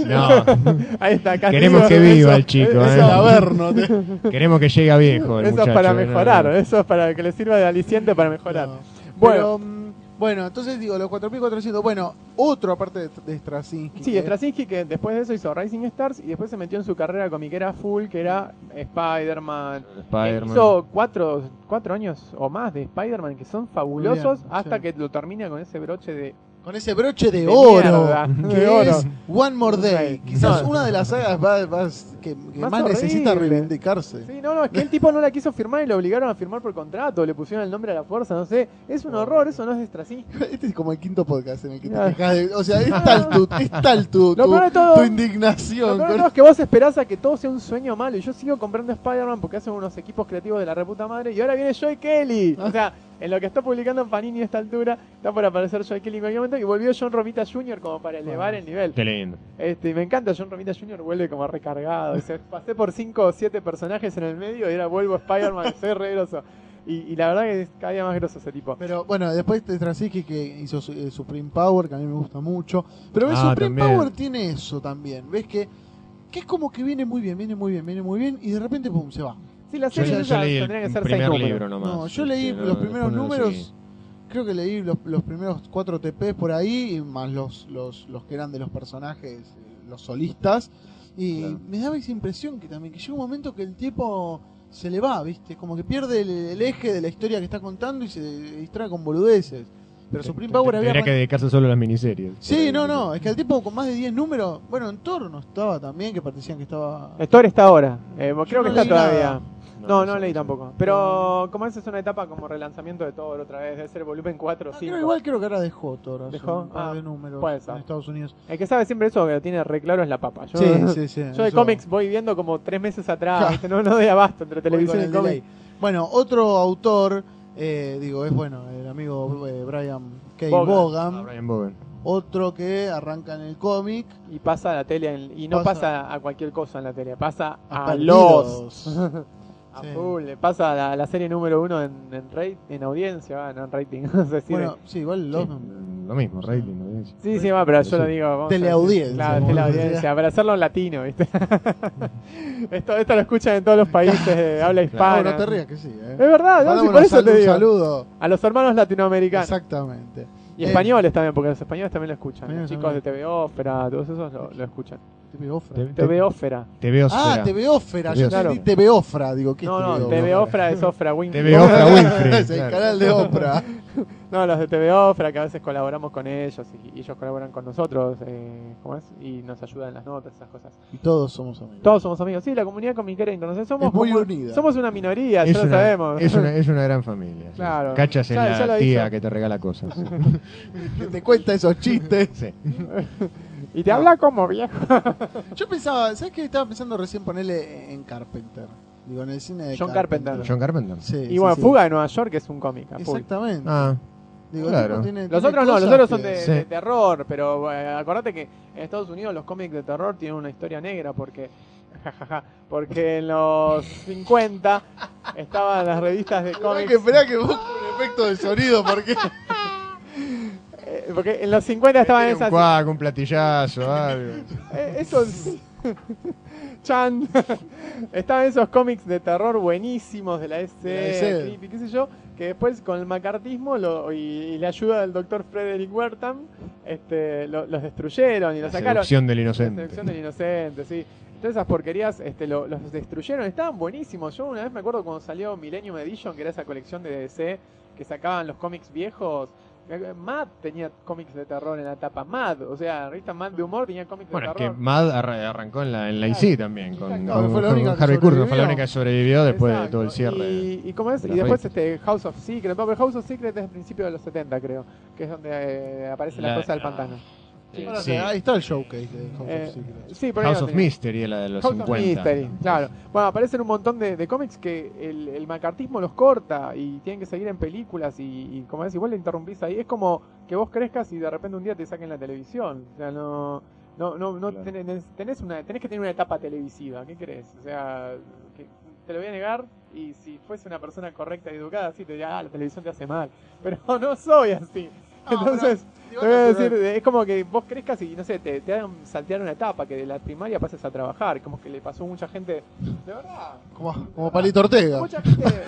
No, Ahí está, queremos que viva el chico. Es ¿eh? el averno. te- Queremos que llegue a viejo. el Eso es para ¿eh? mejorar, No, no. eso es para que le sirva de aliciente para mejorar. No. Bueno. Pero, mm, bueno, entonces digo, los 4400. Bueno, otro aparte de, de Straczynski. Sí, Straczynski que después de eso hizo Rising Stars y después se metió en su carrera comiquera full, que era Spider-Man. Spider-Man. Hizo cuatro, cuatro años o más de Spider-Man que son fabulosos Bien, hasta sí. que lo termina con ese broche de... Con ese broche de, De oro. mierda, que de oro. es One More Day. Quizás No. una de las sagas va- va- que, que Más más, necesita reivindicarse. Sí, no, no, es que el tipo no la quiso firmar y lo obligaron a firmar por contrato, le pusieron el nombre a la fuerza, no sé. Es un horror, eso no es Straczynski. Este es como el quinto podcast en el que te Ah. quejas de- O sea, es tal tu, es tal tu, Lo tu, peor de todo- tu Lo indignación. peor de con- todo es que vos esperás a que todo sea un sueño malo y yo sigo comprando Spider-Man porque hacen unos equipos creativos de la reputa madre y ahora viene Joy Kelly. O sea, en lo que está publicando Panini a esta altura, está por aparecer Joy Kelly en cualquier momento y volvió John Romita Jr. como para elevar el nivel. Qué lindo. Este, y me encanta, John Romita Jr. vuelve como recargado. Pasé por 5 o 7 personajes en el medio y ahora vuelvo Spider-Man, soy re groso. Y, y la verdad que es cada día más groso ese tipo. Pero bueno, después de Straczynski que hizo su- eh, Supreme Power, que a mí me gusta mucho. Pero ves, Ah, Supreme también. Power tiene eso también. Ves que, que es como que viene muy bien, viene muy bien, viene muy bien y de repente, pum, se va. Sí, la Yo, serie yo leí tendrían que ser seis primer números. libro nomás. No, yo leí no, los primeros no números. Creo que leí los, los primeros cuatro TPs por ahí, y más los, los, los que eran de los personajes, eh, los solistas. Y Claro. me daba esa impresión que también, que llega un momento que el tipo se le va, ¿viste? Como que pierde el, el eje de la historia que está contando y se distrae con boludeces. Pero Supreme Power había... Tendría que dedicarse solo a las miniseries. Sí, no, no, es que el tipo con más de 10 números, bueno, en Thor no estaba también, que parecían que estaba... Thor está ahora. Eh, creo que no está leí todavía. nada. No, no, leí tampoco. Pero como esa es una etapa como relanzamiento de Thor otra vez, debe ser volumen 4 o Ah, 5. creo, igual creo que ahora dejó Thor, ¿Dejó? un par Ah, de números puede ser. en Estados Unidos. El que sabe siempre eso, que lo tiene re claro, es la papa. Yo, Sí, sí, sí. yo de cómics voy viendo como tres meses atrás, no, no doy abasto entre televisión y cómics. Bueno, otro autor, eh, digo, es bueno, el amigo eh, Brian K. Bogan. Bogan. Ah, Brian Bowen. Otro que arranca en el cómic. Y pasa a la tele, en- y no Pasa- pasa, a cualquier cosa en la tele, pasa A los. A Sí. full, le pasa a la, la serie número uno en, en, rate- en audiencia, no en rating. es decir, Bueno, sí, igual los. Sí, lo mismo, rating. ¿no? Sí, sí, va, pero yo Sí. lo digo. vamos Teleaudiencia. Claro, teleaudiencia, para hacerlo en latino, ¿viste? esto, esto lo escuchan en todos los países de habla hispana. No, no te rías que sí, eh. Es verdad, ¿no? Sí, por eso te un digo. saludo. A los hermanos latinoamericanos. Exactamente. Y Eh, españoles también, porque los españoles también lo escuchan. Los chicos de también. TV Ópera, todos esos lo, lo escuchan. TV Ofra. Te- TV Ópera. Te veo Ah, TV Ofra. Yo Claro. entendí TV Ofra. Digo, ¿qué No, es no, Ofra? Ópera es Ópera Winfrey. TV Oprah Winfrey. es el canal de Oprah. No, los de TV Ópera, que a veces colaboramos con ellos y, y ellos colaboran con nosotros, eh, ¿cómo es? Y nos ayudan en las notas, esas cosas. Y todos somos amigos. Todos somos amigos. Sí, la comunidad comiquera internacional somos Es muy como- unida. Somos una minoría, Es ya lo sabemos. es, una, es una gran familia. sí. Claro. Cachas Ya- ya la tía hizo. que te regala cosas. Que te cuenta esos chistes. Sí. Y te habla como viejo. Yo pensaba, ¿sabes qué? Estaba pensando recién ponerle en Carpenter. Digo, en el cine de John Carpenter. John Carpenter. Sí, y sí, bueno, sí. Fuga de Nueva York es un cómic. Exactamente. Ah, Digo, claro. tipo, tiene- Los tiene otros no, los otros son de, Sí. de terror, pero eh, acordate que en Estados Unidos los cómics de terror tienen una historia negra porque porque en los 50 estaban las revistas de cómics que, esperá que busque un efecto de sonido porque porque en los 50 estaban Tiene un esas cuac, un platillazo, algo. eh, esos Chan estaban esos cómics de terror buenísimos de la la SC, SC. creepy, qué sé yo, que después con el macartismo lo- y, y la ayuda del doctor Frederick Wertham este, lo- los destruyeron y los La sacaron. seducción del La inocente. seducción del inocente, sí. Todas esas porquerías este, lo- los destruyeron, estaban buenísimos. Yo una vez me acuerdo cuando salió Millennium Edition, que era esa colección de DC que sacaban los cómics viejos. Eh, Mad tenía cómics de terror en la tapa. Mad, o sea, la revista Mad de humor tenía cómics Bueno, de es que terror. Mad arra- arrancó en la, en la Claro. IC también, con, con- No, fue la con única Harvey Kurtz, fue la sobrevivió. única que sobrevivió después de todo el cierre. Y, y cómo es? de Y después este House of Secret, no, pero House of Secret es del principio de los 70, creo, que es donde eh, aparece la, La- cosa del pantano. Sí. sí, ahí está el showcase de House Eh, of Secrets. sí, House of. Mystery, es la de los House of 50. Mystery, claro. Bueno, aparecen un montón de, de cómics que el, el macartismo los corta y tienen que seguir en películas y, y como es, igual le interrumpís ahí. Es como que vos crezcas y de repente un día te saquen la televisión. O sea, no, no, no, no Claro. tenés, tenés una, tenés que tener una etapa televisiva. ¿Qué crees? O sea, que te lo voy a negar y si fuese una persona correcta y educada, sí te diría, ah, la televisión te hace mal. Pero no soy así. No, Entonces, te voy a decir, es como que vos crezcas y, no sé, te, te hagan saltear una etapa, que de la primaria pases a trabajar, como que le pasó a mucha gente, de verdad, Como, como Palito Ortega. mucha gente...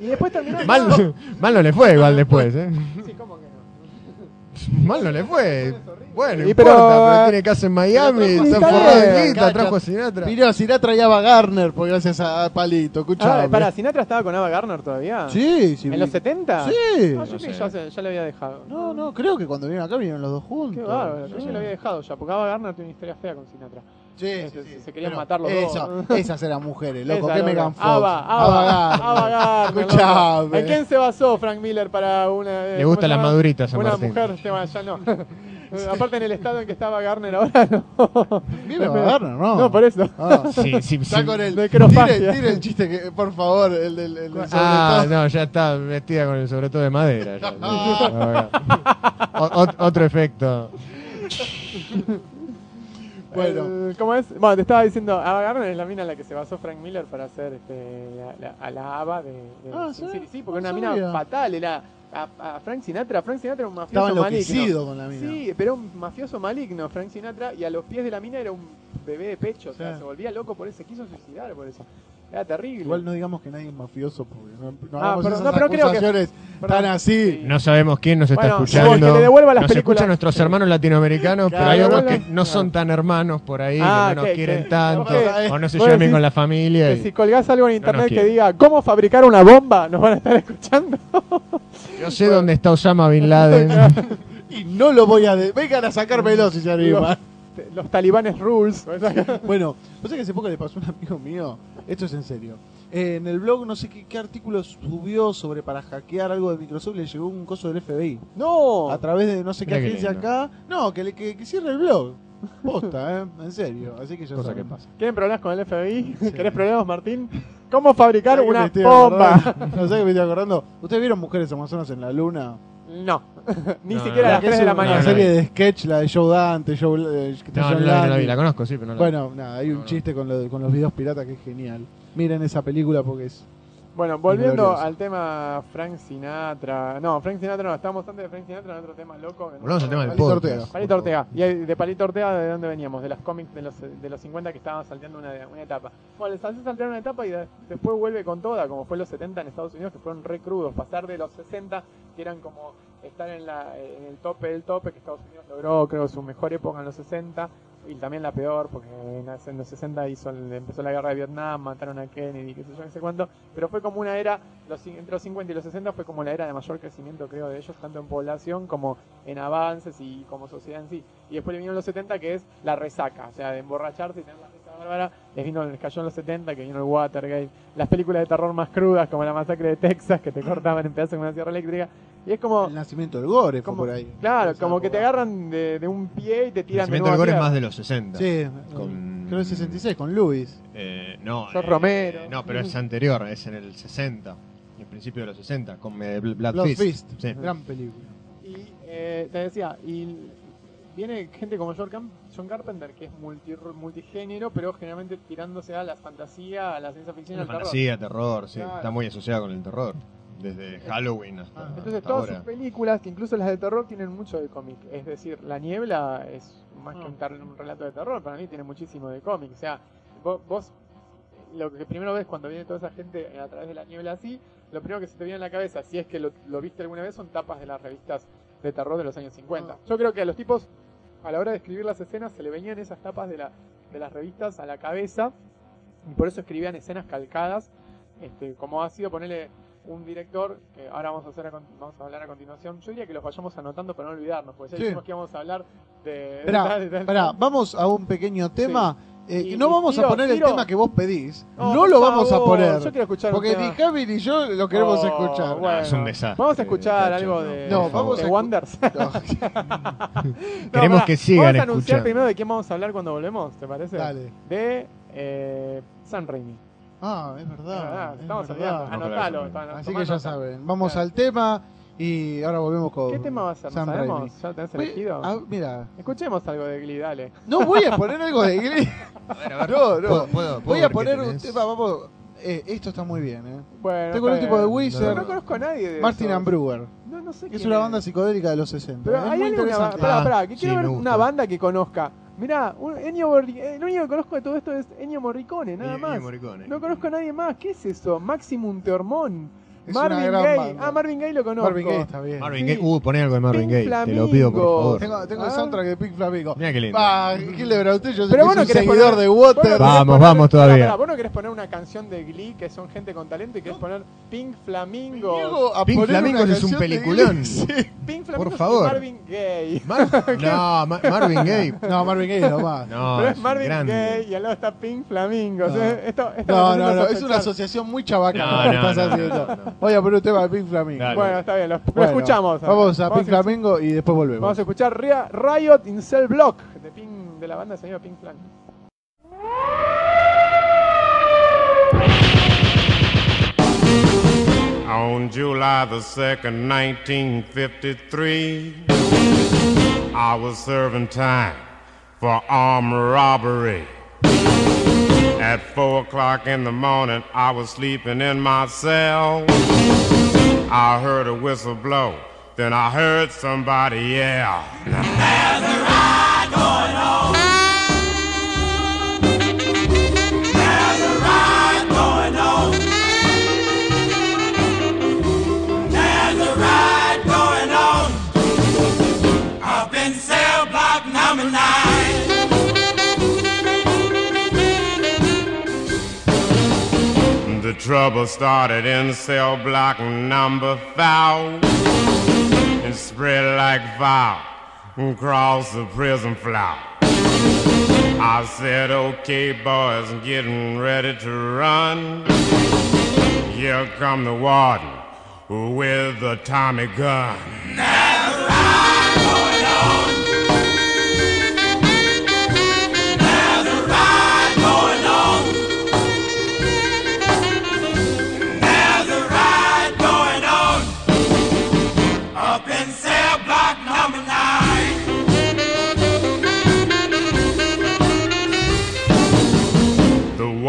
y después terminó... Mal, mal no le fue igual después, ¿eh? Sí, ¿cómo que? Mal no le fue. Bueno, Y importa, pero, pero, eh, tiene casa en Miami, pero está forrado de guita, trajo a Sinatra. Mirá, Sinatra y Ava Garner, por gracias a Palito, escuchame. Ah, para, ¿Sinatra estaba con Ava Gardner todavía? Sí, sí. ¿En los 70? Sí. Ah, yo No sé. ya, se- ya le había dejado. No, no, creo que cuando vinieron acá vinieron los dos juntos. Qué bárbaro, yo ya lo había dejado ya, porque Ava Gardner tiene una historia fea con Sinatra. Sí, sí, Se- sí. se querían matar los esa- dos. Esas eran mujeres, loco. Esa, que loco. Megan Fox. Ava, Ava, Ava Gardner. loco. Escuchame. ¿En quién se basó Frank Miller para una... eh, Le ¿cómo gustan las maduritas Una Martín. mujer, ya no. Aparte en el estado en que estaba Garner ahora, no. Vive Ava Gardner, ¿no? No, por eso. Ah. Sí, sí, Está sí. con el. Tire, tire el chiste, que, por favor, el del. El sobre Ah, todo. no, ya está vestida con el sobre todo de madera. ya. O- ot- otro efecto. Bueno. Eh, ¿Cómo es? Bueno, te estaba diciendo, Ava Gardner es la mina en la que se basó Frank Miller para hacer este, la, la- a la Ava de, de Ah, ¿sí? Sí, porque No una mina fatal, era a, a Frank Sinatra. Frank Sinatra era un mafioso Estaba maligno. con la mina. Sí, pero un mafioso maligno, Frank Sinatra, y a los pies de la mina era un bebé de pecho, o sea, Sí. se volvía loco por eso, se quiso suicidar por eso. Era terrible. Igual no digamos que nadie es mafioso, porque no, no Ah, hagamos pero- esas no, pero creo que- tan así. Sí. No sabemos quién nos está Bueno, escuchando. que le devuelva las nos películas. escuchan nuestros hermanos latinoamericanos, pero hay Claro, otros que bueno. no son tan hermanos por ahí, Ah, que no nos que- quieren que- tanto, que- o no se llamen decís con la familia. Que y- si colgás algo en internet que diga cómo fabricar una bomba, nos van a estar escuchando. Yo sé dónde está Osama Bin Laden. Y no lo voy a. De... Vengan a sacármelo si se animan. Los talibanes rules. Bueno, no sé que hace poco le pasó a un amigo mío. Esto es en serio. Eh, en el blog, no sé qué, qué artículo subió sobre para hackear algo de Microsoft. Le llegó un coso del FBI. No. A través de no sé qué qué agencia acá. No, que, le, que, que cierre el blog. Posta, ¿eh? En serio. Así que ya Cosa que pasa. ¿Quieren problemas con el FBI? ¿Querés problemas, Martín? ¿Cómo fabricar ¿Sabés que me una bomba? No sé que me estoy acordando. ¿Ustedes vieron Mujeres Amazonas en la Luna? No. Ni No, siquiera a no, las que 3 es de la una mañana. serie de sketch, la de Joe Dante, Joe, eh, que No, no, John la vi, no la vi, la conozco, sí, pero no la Bueno, nada, hay un No, no. chiste con, lo- con los videos piratas que es genial. Miren esa película porque es. Bueno, volviendo al tema Frank Sinatra. No, Frank Sinatra no, estábamos antes de Frank Sinatra en otro tema loco. Volvamos al tema del Palito. Ortega. Palito Ortega. ¿Y de Palito Ortega de dónde veníamos? De los cómics de los, de los 50 que estaban salteando una, una etapa. Bueno, les hace saltear una etapa y de- después vuelve con toda, como fue los 70 en Estados Unidos, que fueron re crudos. Pasar de los 60, que eran como estar en, la, en el tope del tope, que Estados Unidos logró, creo, su mejor época en los 60. Y también la peor, porque en los 60 hizo, empezó la guerra de Vietnam, mataron a Kennedy, qué sé yo, qué sé cuánto. Pero fue como una era, los, entre los 50 y los 60 fue como la era de mayor crecimiento, creo, de ellos, tanto en población como en avances y como sociedad en sí. Y después le vino los 70, que es la resaca, o sea, de emborracharse y tener la risa bárbara. Les, vino, les cayó en los 70, que vino el Watergate. Las películas de terror más crudas, como la masacre de Texas, que te cortaban en pedazos con una sierra eléctrica. Y es como, El nacimiento del Gore fue como por ahí. claro, como que te agarran de, de un pie y te El tiran de nacimiento nuevo del gore es más de los 60. Sí, Con- creo que 66, con Luis. Eh, no, Sos eh, Romero. No, pero es anterior, es en el 60. El principio de los 60, con eh, Bl- Blood, Blood Fist. Fist. Sí. Gran película. Y eh, te decía, y viene gente como John, Carpenter, que es multi, multigénero, pero generalmente tirándose a la fantasía, a la ciencia ficción, al terror. Fantasía, terror, sí. Claro. Está muy asociado con el terror. Desde Halloween hasta, Ah, Entonces hasta todas ahora. sus películas, que incluso las de terror, tienen mucho de cómic. Es decir, La Niebla es más que un, tar- un relato de terror, para mí tiene muchísimo de cómic. O sea, vos, vos lo que primero ves cuando viene toda esa gente a través de La Niebla así, lo primero que se te viene en la cabeza, si es que lo, lo viste alguna vez, son tapas de las revistas de terror de los años 50. Yo creo que a los tipos, a la hora de escribir las escenas, se le venían esas tapas de, la, de las revistas a la cabeza y por eso escribían escenas calcadas, este, como ha sido ponerle un director, que ahora vamos a, hacer a con- vamos a hablar a continuación. Yo diría que los vayamos anotando para no olvidarnos, porque ya Sí. dijimos que íamos a hablar de... Esperá, de- de- esperá, vamos a un pequeño tema. Eh, Y- no y vamos tiro- a poner tiro- el tema que vos pedís. No, lo vamos a poner. Yo quiero escuchar un Porque ni Javi ni yo lo queremos Oh, escuchar. bueno. es un desastre. Vamos a escuchar algo de, No, de vamos a escu- Wonders. No, Queremos que sigan Vamos a anunciar escuchando. primero de quién vamos a hablar cuando volvemos, ¿te parece? Dale. De eh, San Raimi. Ah, es verdad. Ah, es estamos verdad. olvidando. Anotalo. está- Así que ya nota. saben. Vamos Claro. al tema Y ahora volvemos con ¿Qué tema va a ser? ¿No Sam sabemos? Raimi. ¿Ya tenés Voy- elegido? ah, mira, Escuchemos algo de Glee, dale. no voy a poner algo de Glee. No, no. ¿Puedo- puedo- puedo Voy a ver poner un tema, vamos. eh, esto está muy bien, ¿eh? Bueno, Tengo el está tipo de. Wizard, No conozco a nadie de Martin esos. and Brewer. No, no sé Es quién una banda psicodélica de los 60. Pero es hay muy interesante. Espera, espera, que Ah, quiero sí, ver una banda que conozca. Mirá, un Ennio Morri- eh, único que conozco de todo esto es Ennio Morricone, nada Ennio más. Morricone. No conozco a nadie más. ¿Qué es eso? Maximum Teormón. Es Marvin Gaye. Ah, Marvin Gaye lo conozco. Marvin Gaye está bien. Marvin. Gaye. Uh, poné algo de Marvin Gaye. Te lo pido, por Flamingo. favor. Tengo, tengo el Ah. soundtrack de Pink Flamingo. Mira qué lindo. Ah, ¿quién le usted? Yo Pero es no un seguidor poner- de Water. Vamos, poner- vamos todavía. Pará, pará, vos no querés poner una canción de Glee que son gente con talento y querés poner Pink Flamingo. Pink una es un peliculón. Sí. Pink Flamingo Por favor. y Marvin Gaye. Mar- no, Ma- Marvin Gaye. No, Marvin Gaye es lo más. No, Pero es es Marvin grande. Gaye y al lado está Pink Flamingo. No. O sea, esto, esto No, no, no, es una asociación muy chabaca No, no, no, no, no. Voy a poner un tema de Pink Flamingo. Dale. Bueno, está bien, lo, lo Bueno, escuchamos. Vamos a Pink Flamingo y después volvemos. Vamos a escuchar Ria- Riot in Cell Block de, Pink, de la banda señora Pink Flamingo. On July the 2nd, 1953, I was serving time for armed robbery. At 4 o'clock in the morning, I was sleeping in my cell. I heard a whistle blow, then I heard somebody yell. The trouble started in cell block number five and spread like fire across the prison floor. I said, okay, boys, getting ready to run. Here come the warden with the Tommy gun. The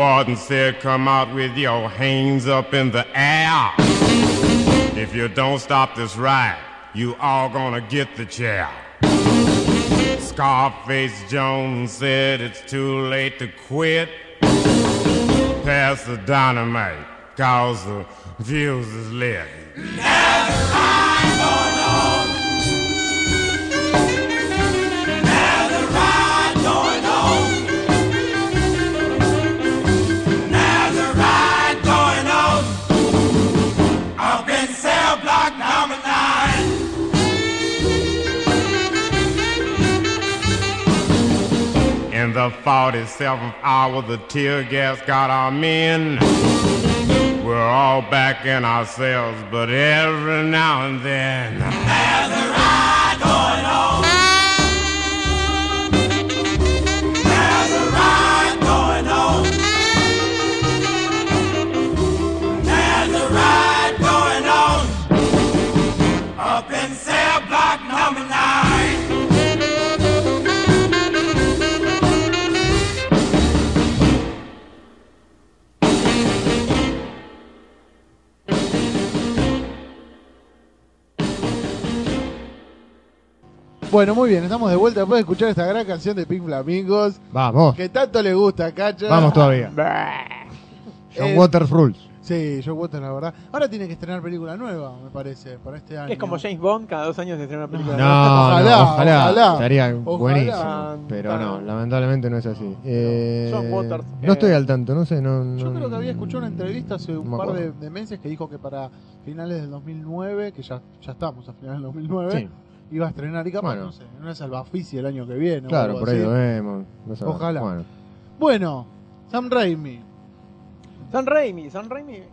warden said, Come out with your hands up in the air. If you don't stop this ride, you all gonna get the chair. Scarface Jones said it's too late to quit. Pass the dynamite, cause the fuse is lit. In the 47th hour, the tear gas got our men. We're all back in our cells, but every now and then. Bueno, muy bien, estamos de vuelta después de escuchar esta gran canción de Pink Flamingos Vamos. que tanto le gusta Cacha. Vamos todavía. John Eh, Waters Rules. Sí, John Waters, la verdad. Ahora tiene que estrenar película nueva, me parece, para este año. Es como James Bond, cada dos años se estrena una película. No, nueva. Ojalá, no, ojalá, ojalá. Estaría Ojalá. buenísimo. Pero no, lamentablemente no es así. Eh, John Waters, no eh, estoy al tanto, no sé. No, Yo creo que había escuchado una entrevista hace un par de meses que dijo que para finales del 2009, que ya, ya estamos a finales del 2009, Sí, iba a estrenar y capaz, Bueno. no sé, en una salvaficia el año que viene. claro, por ahí lo vemos. no sé. Ojalá. Bueno, Bueno, Sam Raimi. San Raimi, San Raimi. eh,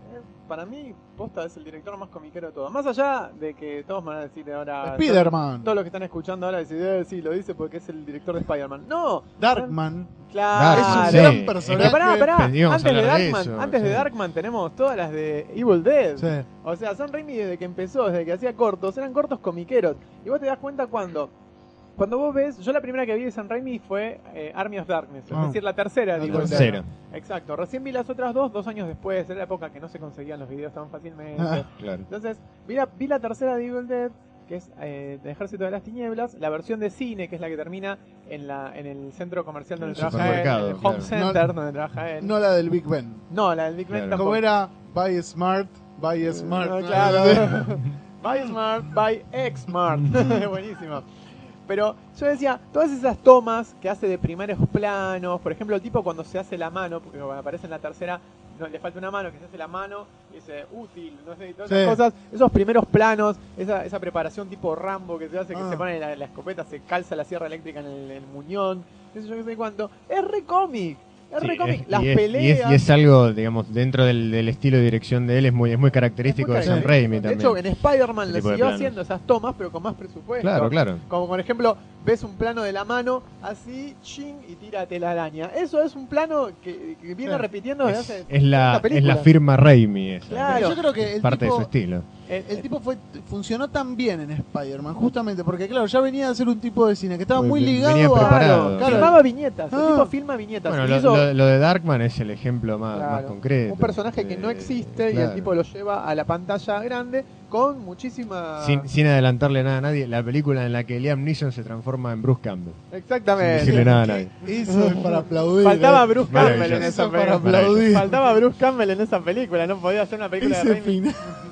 para mí, posta es el director más comiquero de todos. Más allá de que todos van a decir ahora. Spider-Man. Todos los que están escuchando ahora decir, eh, sí, lo dice porque es el director de Spider-Man. No, Darkman. Claro. Es un sí. gran Es que personaje. Pará, pará. Antes, de Darkman, eso, antes de sí. Darkman tenemos todas las de Evil Dead. Sí. O sea, Sam Raimi desde que empezó, desde que hacía cortos, eran cortos comiqueros. Y vos te das cuenta cuando. Cuando vos ves, yo la primera que vi de Sam Raimi fue eh, Army of Darkness, es Ah. decir, la tercera de Evil Dead. tercera. Exacto, recién vi las otras dos, dos años después, era la época que no se conseguían los videos tan fácilmente. Ah. Claro. Entonces, vi la, vi la tercera de Evil Dead, que es eh, de Ejército de las Tinieblas, la versión de cine, que es la que termina en, la, en el centro comercial donde El trabaja él, en el Home claro. Center No- donde trabaja él. No la del Big Ben. No, la del Big Ben Claro. tampoco. Como era Buy Smart, Buy Smart. No, ¿no? claro. buy Smart, Buy X Smart. Buenísimo. Pero yo decía, todas esas tomas que hace de primeros planos, por ejemplo, el tipo cuando se hace la mano, porque cuando aparece en la tercera, no, le falta una mano, que se hace la mano, dice útil, no sé, todas esas Sí. cosas, esos primeros planos, esa, esa preparación tipo Rambo que se hace, que Ah. se pone la, la escopeta, se calza la sierra eléctrica en el, el muñón, qué sé yo, qué sé cuánto. Es re cómic, Sí, re cómic. es- Las y es, y peleas. es- y es algo, digamos, dentro del, del estilo de dirección de él, es muy, es muy característico Es muy de Sam. Raimi De también. hecho, en Spider-Man le de siguió haciendo esas tomas, pero con más presupuesto. Claro, claro. Como por ejemplo, ves un plano de la mano así, ching, y tírate la araña. Eso es un plano que, que viene Claro. repitiendo desde Es, hace es la, 30 es la firma Raimi esa. Claro. Yo creo que el parte tipo, de su estilo. El tipo fue funcionó tan bien en Spider-Man, justamente porque, claro, ya venía a ser un tipo de cine que estaba muy Venía ligado a. Claro, filmaba viñetas, el Ah. tipo filma viñetas. Bueno, lo, hizo, lo- lo de Darkman es el ejemplo más, claro, más concreto. Un personaje que no Eh, existe y claro. el tipo lo lleva a la pantalla grande con muchísima. Sin, sin adelantarle nada a nadie, la película en la que Liam Neeson se transforma en Bruce Campbell. Sin Exactamente. decirle nada a nadie. Eso es para aplaudir. Faltaba eh. Bruce Campbell en esa película. Faltaba Bruce Campbell en esa película, no podía hacer una película de Ese Raimi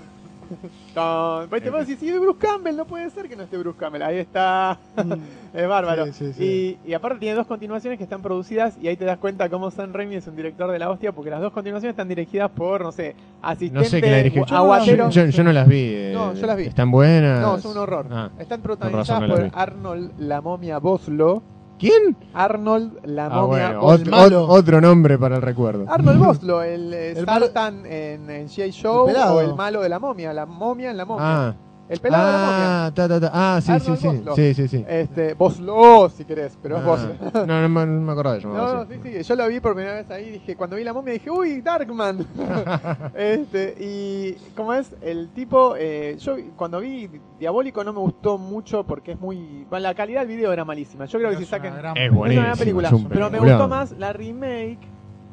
con... Pues te puedo decir, si Bruce Campbell, no puede ser que no esté Bruce Campbell. Ahí está. es bárbaro. Sí, sí, sí. Y, y aparte tiene dos continuaciones que están producidas y ahí te das cuenta cómo Sam Raimi es un director de la hostia porque las dos continuaciones están dirigidas por, no sé, No asistente sé quién la dirigió. Yo, yo- yo no las vi. eh, No, yo las vi. ¿Están buenas? No, es un horror. Ah. Están protagonizadas no por. Arnold la momia Boslo. ¿Quién? Arnold la Ah, momia bueno, Boslo. ot- malo. ot- otro nombre para el recuerdo. Arnold Boslo, el, eh, El Sartan en, en G.I. Show El o el malo de la momia, la momia en la momia. Ah, el pelado de la momia. ah, ta, ta, ta. ah, sí, sí, Arnold sí. Boslo. Sí, sí, sí. Este, Boslo, si querés, pero es Ah, Boslo. no, no, me- no me acordaba de No, llamarlo no, sí, sí, yo lo vi por primera vez ahí, dije, cuando vi la momia dije, uy, Darkman. este, y como es, el tipo, eh, yo cuando vi Diabólico no me gustó mucho porque es muy, bueno, la calidad del video era malísima. Yo creo que si saquen, gran- Es es una buenísimo. gran película, es un pero me gustó más la remake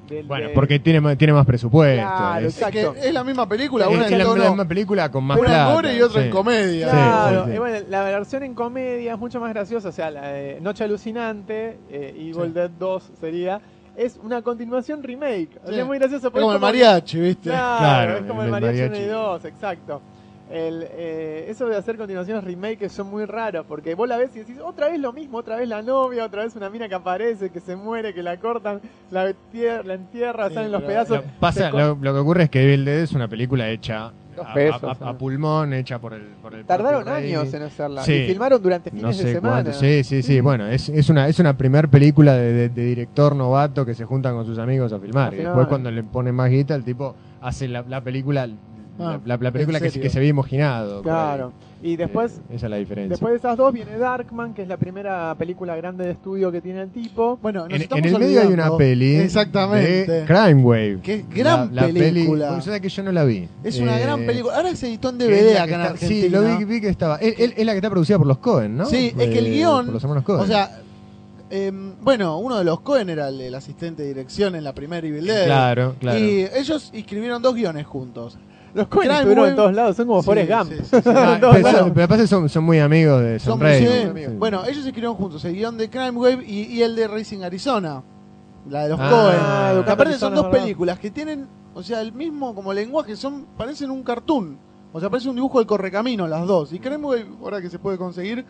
del Bueno, de- porque tiene, más- tiene más presupuesto. Claro, es, Es que es la misma película, es una que en la, tono- la misma película con más una en plata. gore y otra sí. en comedia. Claro, sí, sí. y bueno, la versión en comedia es mucho más graciosa, o sea, la de Noche Alucinante, eh, Evil Sí. Dead 2 sería, es una continuación remake. O sea, es muy gracioso. Es porque como el mariachi, ¿viste? Claro, Claro, es como el el mariachi 1 y mariachi. 2, exacto. El, eh, eso de hacer continuaciones remake que son muy raros, porque vos la ves y decís, otra vez lo mismo, otra vez la novia, otra vez una mina que aparece, que se muere, que la cortan, la, tier- la entierra, Sí, salen los pedazos. Lo, pasa, lo, lo que ocurre es que Evil Dead es una película hecha a, pesos, a- a- sí. a pulmón, hecha por el, por el Tardaron años en hacerla. Sí. Y filmaron durante fines No de semana. cuánto. Sí, sí, sí. Bueno, es, es una es una primer película de, de- de director novato que se juntan con sus amigos a filmar. A y después cuando le ponen más guita, el tipo hace la, la película Ah, la, la película ¿en que, que se había imaginado. Claro. Y después, Eh, esa es la diferencia. después de esas dos viene Darkman, que es la primera película grande de estudio que tiene el tipo. Bueno, nos en, estamos en el medio hay una peli Exactamente. de Crime Wave. Qué gran La- la peli- película. sabes que yo no la vi. Es una Eh, gran película. Ahora se editó en que es DVD acá que en está- Argentina. Sí, lo vi, vi que estaba. Es, es- es la que está producida por los Cohen, ¿no? Sí, es que el Eh, guión- Por los hermanos Cohen. O sea, em, bueno, uno de los Cohen era el, el asistente de dirección en la primera Evil Dead. claro, claro. Y ellos escribieron dos guiones juntos. Los Coen estuvieron Wave- en todos lados, son como Sí, Forrest Gump. sí, sí, sí. Ah, pero, pero aparte son, son muy amigos de Son- sí. Sí. Bueno, ellos escribieron juntos el guion de Crime Wave y, y el de Racing Arizona. La de los Ah, Cohen. Aparte Arizona, son dos verdad. películas que tienen, o sea, el mismo como lenguaje, son parecen un cartoon. O sea, parece un dibujo del correcamino las dos. Y Crime Wave, ahora que se puede conseguir,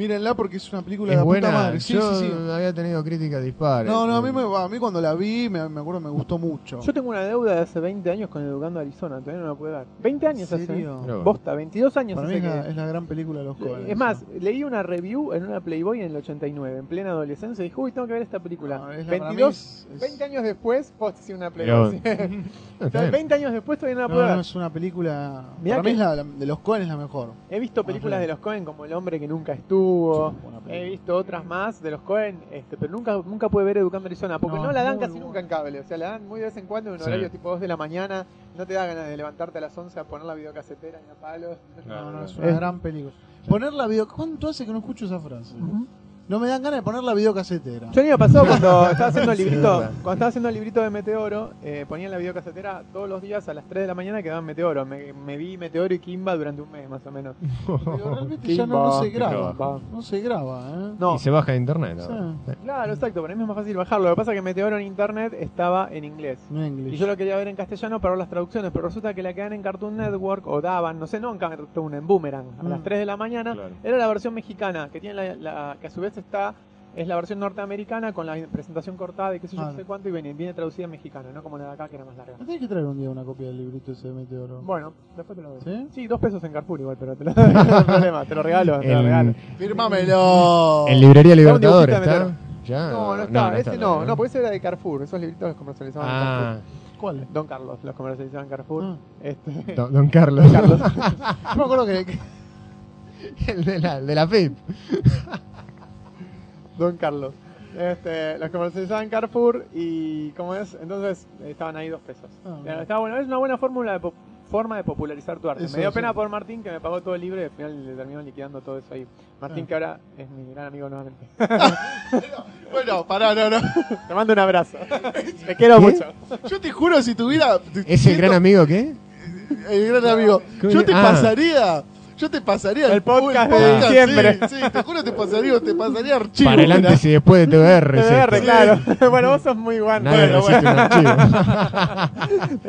Mírenla porque es una película Es de la buena. puta madre. Sí, Yo sí, sí. había tenido críticas dispares. No, no, a mí, me, a mí cuando la vi, me, me acuerdo, me gustó mucho. Yo tengo una deuda de hace 20 años con Educando Arizona, todavía no la puedo dar. 20 años ¿En hace. serio? Pero- Bosta, 22 años Para mí hace es la, que... es la gran película de los Coen. Es más, leí una review en una Playboy en el 89, en plena adolescencia, y dije, uy, tengo que ver esta película. No, es la- para mí 22, es- es- 20 años después, post sí una Pero- Playboy. O sea, bien. 20 años después todavía no la No, puedo no, ver. es una película. Mirá para mí es la, la- de los Coen es la mejor. He visto películas de los Cohen como El hombre que nunca estuvo. He visto otras más de los Cohen, este, pero nunca nunca pude ver Educando Arizona, porque no, No, la dan casi nunca en cable. O sea, la dan muy de vez en cuando en un Sí. horario tipo 2 de la mañana. No te da ganas de levantarte a las 11 a poner la videocasetera ni a palos. No, no, es una gran película. Poner la video. ¿Cuánto hace que no escucho esa frase? No me dan ganas de poner la videocasetera. Yo el año pasado cuando estaba haciendo el librito, cuando estaba haciendo el librito de Meteoro, eh, ponía la videocasetera todos los días a las 3 de la mañana que daban Meteoro. Me, me vi Meteoro y Kimba durante un mes más o menos. Pero realmente ya no, no se graba. Kimba. No se graba, ¿eh? No, Y se baja de internet. Sí. ahora. claro, exacto, para mí es más fácil bajarlo. Lo que pasa es que Meteoro en internet estaba en inglés. No Y inglés. yo lo quería ver en castellano para ver las traducciones, pero resulta que la que dan en Cartoon Network o daban, no sé, no en Cartoon, en Boomerang, a las Mm. 3 de la mañana, Claro. era la versión mexicana, que tiene la, la- que a su vez está, es la versión norteamericana con la presentación cortada y qué sé yo, Ah, no sé cuánto, y viene, viene traducida en mexicano, no como la de acá que era más larga. ¿No tenés que traer un día una copia del librito ese de Meteoro? Bueno, después te lo doy. ¿Sí? Sí, dos pesos en Carrefour igual, pero te lo doy, no hay problema, te lo regalo, te lo regalo. En, Fírmamelo. en librería Está Libertador está. ¿Ya? No, no está, ese no, todavía, no, porque ese era de Carrefour, esos libritos los comercializaban en Ah, Carrefour. ¿Cuál? Don Carlos los comercializaban en Carrefour. Ah. Este, don, don Carlos. Carlos. Yo me acuerdo que- el de la, de la FIP. Don Carlos. Este, los comercializaban en Carrefour y ¿cómo es? Entonces estaban ahí dos pesos. Ah, Eh, bueno. Es una buena fórmula de forma de popularizar tu arte. Eso, me dio sí. pena por Martín que me pagó todo el libro y al final le terminó liquidando todo eso ahí. Martín Ah. que ahora es mi gran amigo nuevamente. Bueno, pará, no, no. Te mando un abrazo. Te quiero ¿Qué? mucho. Yo te juro, si tuviera. ¿Es el gran amigo qué? El gran amigo. Yo te Ah. pasaría. Yo te pasaría El podcast de diciembre. Sí, sí, te juro, te pasaría, te pasaría archivo. Para el antes y después de TBR. TBR, claro. bueno, vos sos muy bueno.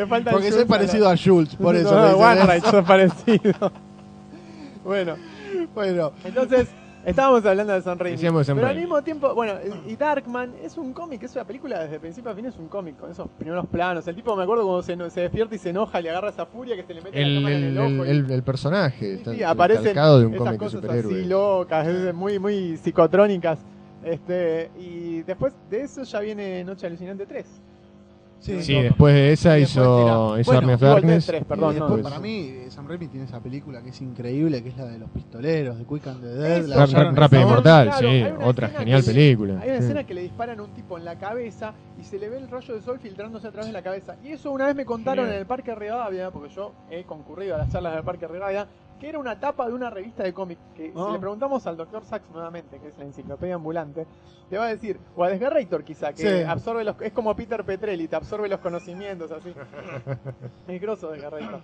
Falta el Porque soy parecido a Jules, por eso. No, me dicen OneRide, eso. sos parecido. bueno, Bueno, entonces estábamos hablando de San Raimi. Decíamos pero al mismo tiempo, bueno, y Darkman es un cómic, es una película desde principio a fin, es un cómic con esos primeros planos. El tipo, me acuerdo cuando se, se despierta y se enoja, le agarra esa furia que se le mete la El, cámara en el, el el, ojo. y- el- personaje. Sí, está sí, calcado de un cómic cosas superhéroe. así locas, muy, muy psicotrónicas. Este, y después de eso ya viene Noche Alucinante 3. Sí, Sí, no. después de esa Y hizo. Army of Darkness. Y perdón, no. para mí, Sam Raimi tiene esa película que es increíble, que es la de los pistoleros, de Quick and the Dead. La Ra- Rápido y Sabor. Mortal, Claro, sí, otra genial película. Hay una sí. escena que le disparan a un tipo en la cabeza y se le ve el rayo de sol filtrándose a través de la cabeza. Y eso una vez me contaron Genial. en el Parque Rivadavia, porque yo he concurrido a las charlas del Parque Rivadavia, que era una tapa de una revista de cómics. Que Ah. si le preguntamos al Dr. Sachs nuevamente, que es la enciclopedia ambulante, te va a decir, o a Desgarrator quizá, que Sí. absorbe los, es como Peter Petrelli, te absorbe los conocimientos así. es grosso Desgarrator.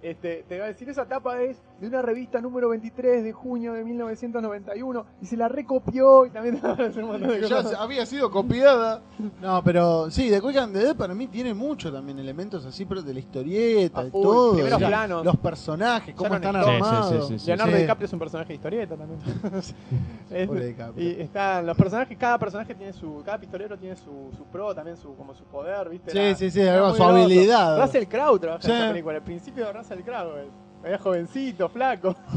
Este, te va a decir, esa tapa es de una revista número 23 de junio de 1991 y se la recopió y también te va a decir un montón de Ya cosas. había sido copiada. No, pero sí, de Quick and the Dead para mí tiene mucho también elementos así, pero de la historieta, de todo. primeros o sea, planos. Los personajes, cómo Sharon están Stone. Sí, sí, sí, sí, sí. Leonardo Sí. DiCaprio es un personaje de historieta también. Es- Pobre DiCaprio. y están los personajes, cada personaje tiene su, cada pistolero tiene su, su pro, también su como su poder, ¿viste? Sí, Era- sí, sí, era algo, muy su habilidad. Russell Crowe trabaja Sí. en esa película, al principio de Russell Crowe, era jovencito, flaco.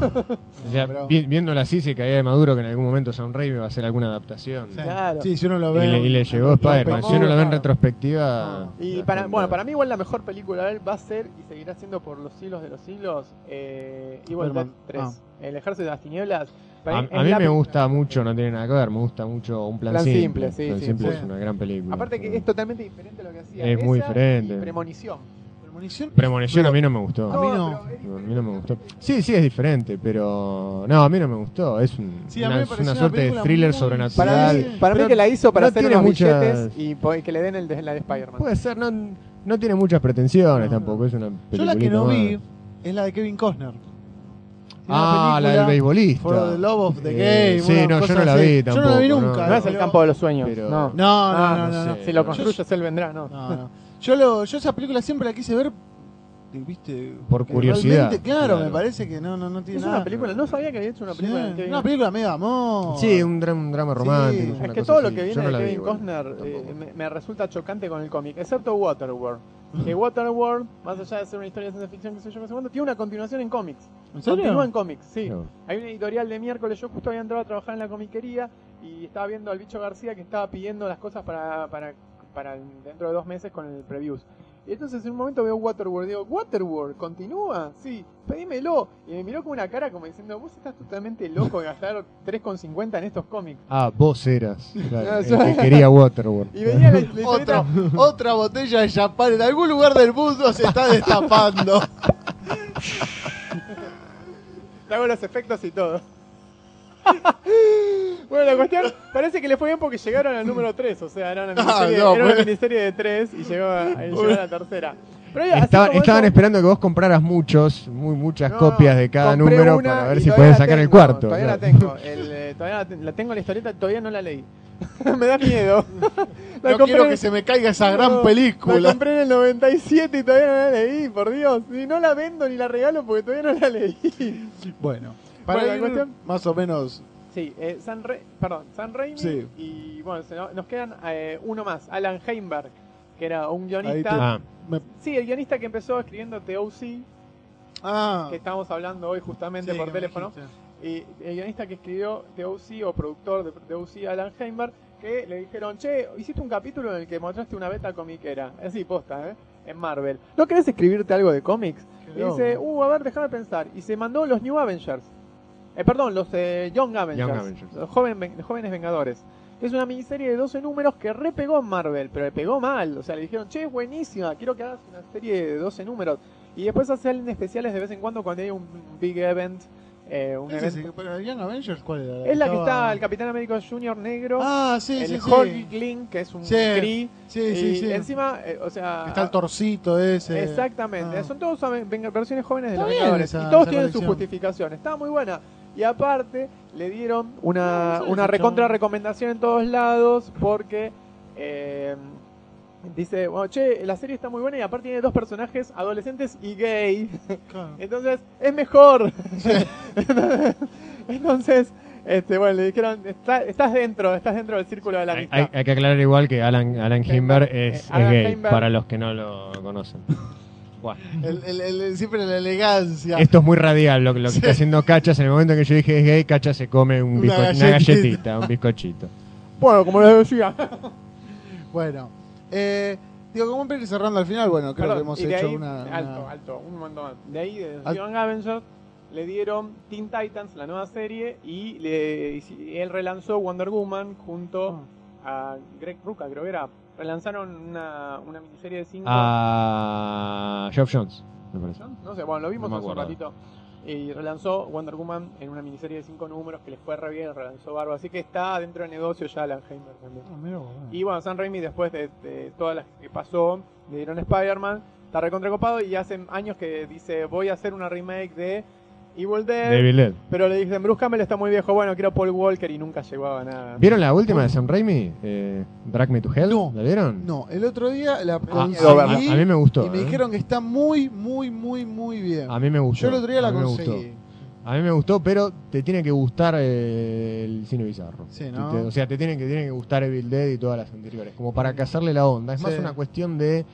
O sea, vi- viéndola así se caía de maduro que en algún momento Sam Raimi va a hacer alguna adaptación. Sí. Claro. Sí, si uno lo Y ve. le, y le llegó Spider-Man. Si uno lo ve en claro. retrospectiva. Y para, bueno, para mí igual la mejor película de él va a ser y seguirá siendo por los siglos de los siglos eh, Evil Dead Spider-Man. 3. Ah. El ejército de las tinieblas. Para A, mí a mí la me pe- gusta mucho, no tiene nada que ver, me gusta mucho un plan, Plan simple. simple, sí, Plan sí, simple sí. es una gran película. Aparte que es totalmente diferente a lo que hacía. Es muy esa diferente. y Premonición. Premonición. Premonición a mí no me gustó. A mí no. No, a mí no me gustó. Sí, sí, es diferente, pero. No, a mí no me gustó. Es un- Sí, a mí una, me es pareció una una suerte de película thriller muy- sobrenatural. Para mí, para mí Pero que la hizo para no hacer tiene unos muchas- billetes y, po- y que le den el de la de Spider-Man. Puede ser, no, no tiene muchas pretensiones No, tampoco. Es una Yo la que no peliculita vi más. es la de Kevin Costner. Tiene Ah, una la del película, beisbolista. For the Love of the Eh, Game. sí, una no, yo cosa no la así. vi Yo no la vi tampoco, nunca. no. no es el campo de los sueños. Pero- No. No, no, Ah, no, no no, no. sé. Si lo Yo- construyes, él vendrá, ¿no? No, no. Yo, lo, yo esa película siempre la quise ver viste. Por curiosidad, claro, claro. me parece que no, no, no tiene Es nada. una película, no sabía que había hecho una Sí, película de una película medio amor. Sí, un, dra- un drama Sí, romántico. es que todo lo que viene no de vi Kevin Costner eh, me, me resulta chocante con el cómic, excepto Waterworld. Que Waterworld, más allá de ser una historia de ciencia ficción que se yo, qué sé cuánto, tiene una continuación en cómics. ¿En serio? Continúa en cómics, sí. No. Hay una editorial de miércoles, yo justo había entrado a trabajar en la comiquería y estaba viendo al bicho García que estaba pidiendo las cosas para, para, para dentro de dos meses con el previews. Y entonces en un momento veo Waterworld, digo, Waterworld, ¿continúa? Sí, pedímelo. Y me miró con una cara como diciendo, vos estás totalmente loco de gastar 3,50 en estos cómics. Ah, vos eras claro, el yo- que quería Waterworld. Y venía la, Otra, otra botella de champán en algún lugar del mundo se está destapando. Hago los efectos y todo. Bueno, la cuestión parece que le fue bien porque llegaron al número 3, o sea, era una Ah, miniserie, no, era una bueno. miniserie de 3 y llegó a, y llegó a la tercera. Pero oye, así Estaban, como estaban eso- esperando que vos compraras muchos, muy, muchas No, copias de cada compré número una para ver y si todavía la sacar el tengo, cuarto. Todavía la claro. tengo, el, eh, todavía la, ten- la tengo la historieta, todavía no la leí. me da miedo. La No compré quiero en- que se me caiga esa no, gran La película. compré en el 97 y todavía no la leí, por Dios. Y no la vendo ni la regalo porque todavía no la leí. Bueno, para Bueno, la ir cuestión- más o menos. Sí, eh, San Ra- perdón, San Raimi Sí. y bueno, se no- nos quedan eh, uno más, Alan Heimberg, que era un guionista. te- Ah, Sí, el guionista que empezó escribiendo TOC, ah, que estábamos hablando hoy justamente sí, por teléfono. Y el guionista que escribió TOC o productor de TOC, Alan Heimberg, que le dijeron, che, hiciste un capítulo en el que mostraste una beta comiquera. Así, posta, ¿eh? En Marvel. ¿No querés escribirte algo de cómics? Y dice, uh, a ver, déjame pensar. Y se mandó los New Avengers. Eh, perdón, los eh, Young Avengers. Young Avengers. Los joven, ven- jóvenes Vengadores. Es una miniserie de 12 números que repegó en Marvel, pero le pegó mal. O sea, le dijeron, che, es buenísima, quiero que hagas una serie de 12 números. Y después hacen especiales de vez en cuando cuando hay un big event. eh, un evento. sí, pero Young Avengers, ¿cuál era? Es la que Estaba- está el Capitán América Junior negro, Ah, sí, el sí, sí. Hulkling, que es un Sí, Kree, Sí, sí, y sí. encima, eh, o sea... Está el torcito ese. Exactamente, Ah. son todos versiones jóvenes de Está los Vengadores. esa- y todos tienen su colección. justificación. Está muy buena. Y aparte, le dieron una, una recontra recomendación en todos lados porque eh, dice, bueno, che, la serie está muy buena y aparte tiene dos personajes adolescentes y gay. Claro. Entonces, es mejor. Entonces, este, bueno, le dijeron, "Está- estás dentro, estás dentro del círculo de la hay, amistad. hay- hay que aclarar igual que Alan, Alan Himberg es, es Alan gay, para los que no lo conocen. Buah. El, el- el- siempre la elegancia. Esto es muy radial lo, que- lo que está haciendo Cachas. En el momento en que yo dije es gay, Cachas se come un Una bizco- una, galletita. galletita, un bizcochito. Bueno, como les decía. Bueno, eh, digo, como ir cerrando al final, bueno, creo Perdón, que hemos y de hecho ahí- una, Alto, una- alto, un momento más. De ahí, de Al- Young Avengers, le dieron Teen Titans, la nueva serie, y, le, y él relanzó Wonder Woman junto Ah. a Greg Rucka, creo que era. Relanzaron una, una miniserie de cinco. A Geoff Jones, me parece. ¿no? Sé, bueno, lo vimos No hace un ratito. Y relanzó Wonder Woman en una miniserie de cinco números que les fue re bien, relanzó Barba. Así que está dentro del negocio ya Alan Heimer también. Ah, mirá vos, bueno. Y bueno, San Raimi después de, de todas las que pasó, le dieron Spider-Man, está recontracopado y hace años que dice voy a hacer una remake de Evil Dead, pero le dicen Bruce Campbell está muy viejo, bueno, quiero Paul Walker y nunca llegó a nada. ¿Vieron la última de Sam Raimi? Eh, Drag Me to Hell. No. ¿La vieron? No, el otro día la Ah, conseguí miedo a, mí me gustó. y me ¿eh? dijeron que está muy, muy, muy, muy bien. A mí me gustó. Yo el otro día la conseguí. gustó. A mí me gustó, pero te tiene que gustar eh, el cine bizarro. Sí, ¿no? Te- o sea, te tiene que, tiene que gustar Evil Dead y todas las anteriores, como para cazarle la onda. Es más una cuestión de,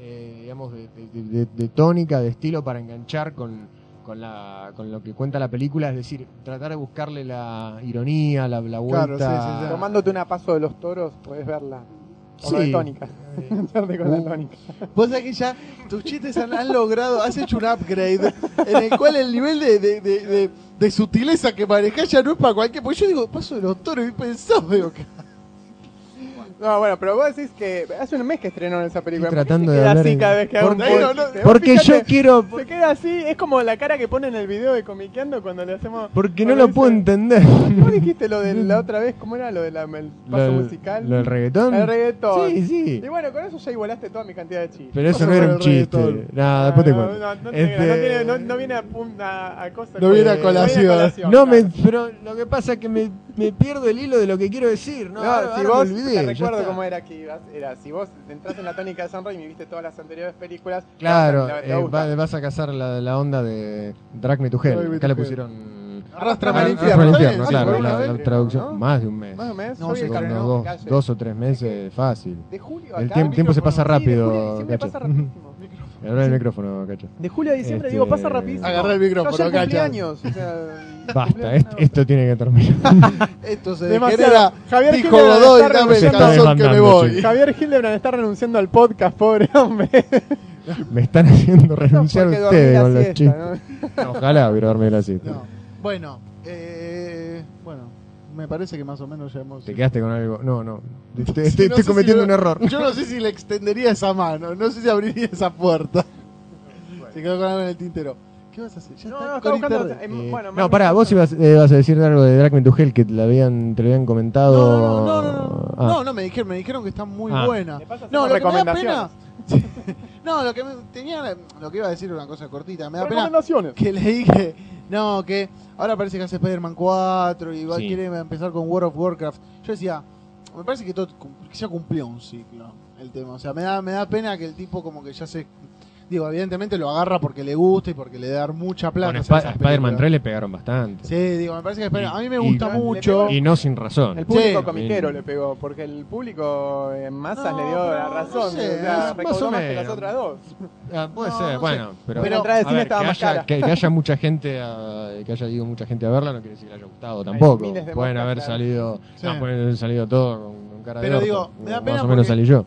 eh, digamos, de, de- de- de tónica, de estilo para enganchar con, con, la, con lo que cuenta la película. Es decir, tratar de buscarle la ironía, la, la vuelta. Claro, sí, sí, sí. Tomándote una paso de los toros, puedes verla. O Sí. la de tónica. Eh, Engancharte con la tónica. Vos sabés que ya tus chistes han, han logrado, has hecho un upgrade en el cual el nivel de, de, de, de- de sutileza que manejás ya no es para cualquier. Porque yo digo, paso de los toros y pensás, digo, No, bueno, pero vos decís que hace un mes que estrenaron esa película. Estoy ¿Por qué tratando se de queda hablar así en- cada vez que hago un Porque- podcast? no, no, Vos Porque fíjate, yo quiero. Se queda así, es como la cara que pone en el video de Comiqueando cuando le hacemos. Porque no cuando lo puedo dice- entender. ¿Vos dijiste lo de la otra vez? ¿Cómo era lo del el paso del- musical? lo del reggaetón. El reggaetón. Sí, sí. Y bueno, con eso ya igualaste toda mi cantidad de chistes. Pero eso no era un el chiste. reggaetón. Nada, después te Ah, cuento. No, no, te Este- no tiene- no- no viene a, pun- a, a cosa No viene a colación. No, me, claro. pero lo que pasa es que me, me pierdo el hilo de lo que quiero decir. No, No, ahora, si ahora vos me olvidé, te ya recuerdas acuerdo cómo era que ibas. Era, si vos entras en la tónica de San Raimi y viste todas las anteriores películas. te Claro, va a- te va eh, va- vas a cazar la, la onda de Drag Me to Hell. Acá to le pusieron. Arrástrame Ah, al infierno. el infierno, Sí, claro, la, la traducción. ¿no? Más de un mes. Más o menos. No, yo vi sí, el con carnet, Unos dos, dos o tres meses, fácil. De julio El acá, tiemp- tiempo se pasa. Sí, de rápido, julio Cacho. pasa rapidísimo. Agarra el micrófono, cacho. De julio a diciembre, Este, digo, pasa rapidísimo. Agarrá el micrófono, Yo ayer cumplí Cacho. años. O sea, Basta, cumplí est- años. esto tiene que terminar. Esto se Demasiado. degenera. Javier Dijo Hildebrand Godoy, está dame el renunciando- calzón que me voy. Javier Hildebrand está renunciando al podcast, pobre hombre. Me están haciendo renunciar Porque dormí ustedes la con los siesta, chistes. ¿no? Ojalá hubiera dormido la siesta. No. Bueno, eh, bueno, me parece que más o menos ya hemos. ¿Te quedaste con algo? No, no. Estoy- no estoy cometiendo si un lo- error. Yo no sé si le extendería esa mano, no sé si abriría esa puerta. Se quedó con algo en el tintero. ¿Qué vas a hacer? Ya No, está no, está buscando. eh, Eh, bueno, no, pará, vos ibas, eh, ibas a decir algo de Drag Me to Hell que te lo habían, te lo habían comentado. No, no, no, no, no, Ah. no, no, me dijeron, me dijeron que está muy Ah. buena. No, lo que me da pena. no, lo que me tenía, lo que iba a decir era una cosa cortita. Me da pena Recomendaciones. que le dije, no, que ahora parece que hace Spider-Man 4 y va, Sí. quiere empezar con World of Warcraft. Yo decía, me parece que, todo, cum- que ya cumplió un ciclo el tema. O sea, me da, me da pena que el tipo como que ya se... Digo, evidentemente lo agarra porque le gusta y porque le da mucha plata. Con Sp- a Spider-Man películas. 3 le pegaron bastante. Sí, digo, me parece que Spider- Y- a mí me gusta mucho. Y no sin razón. El público Sí. comiquero le pegó, porque el público en masas No, le dio la no razón. sé, o sea, más- o más que las menos. otras dos. Ah, puede No, ser, no bueno, sé. pero, Pero a ver, que, haya, cara. que, que haya mucha gente a- que haya ido mucha gente a verla no quiere decir que le haya gustado tampoco. Pueden haber salido, Sí. no, pueden haber salido todos con, con cara Pero de digo, me da pena más o menos porque- salí yo.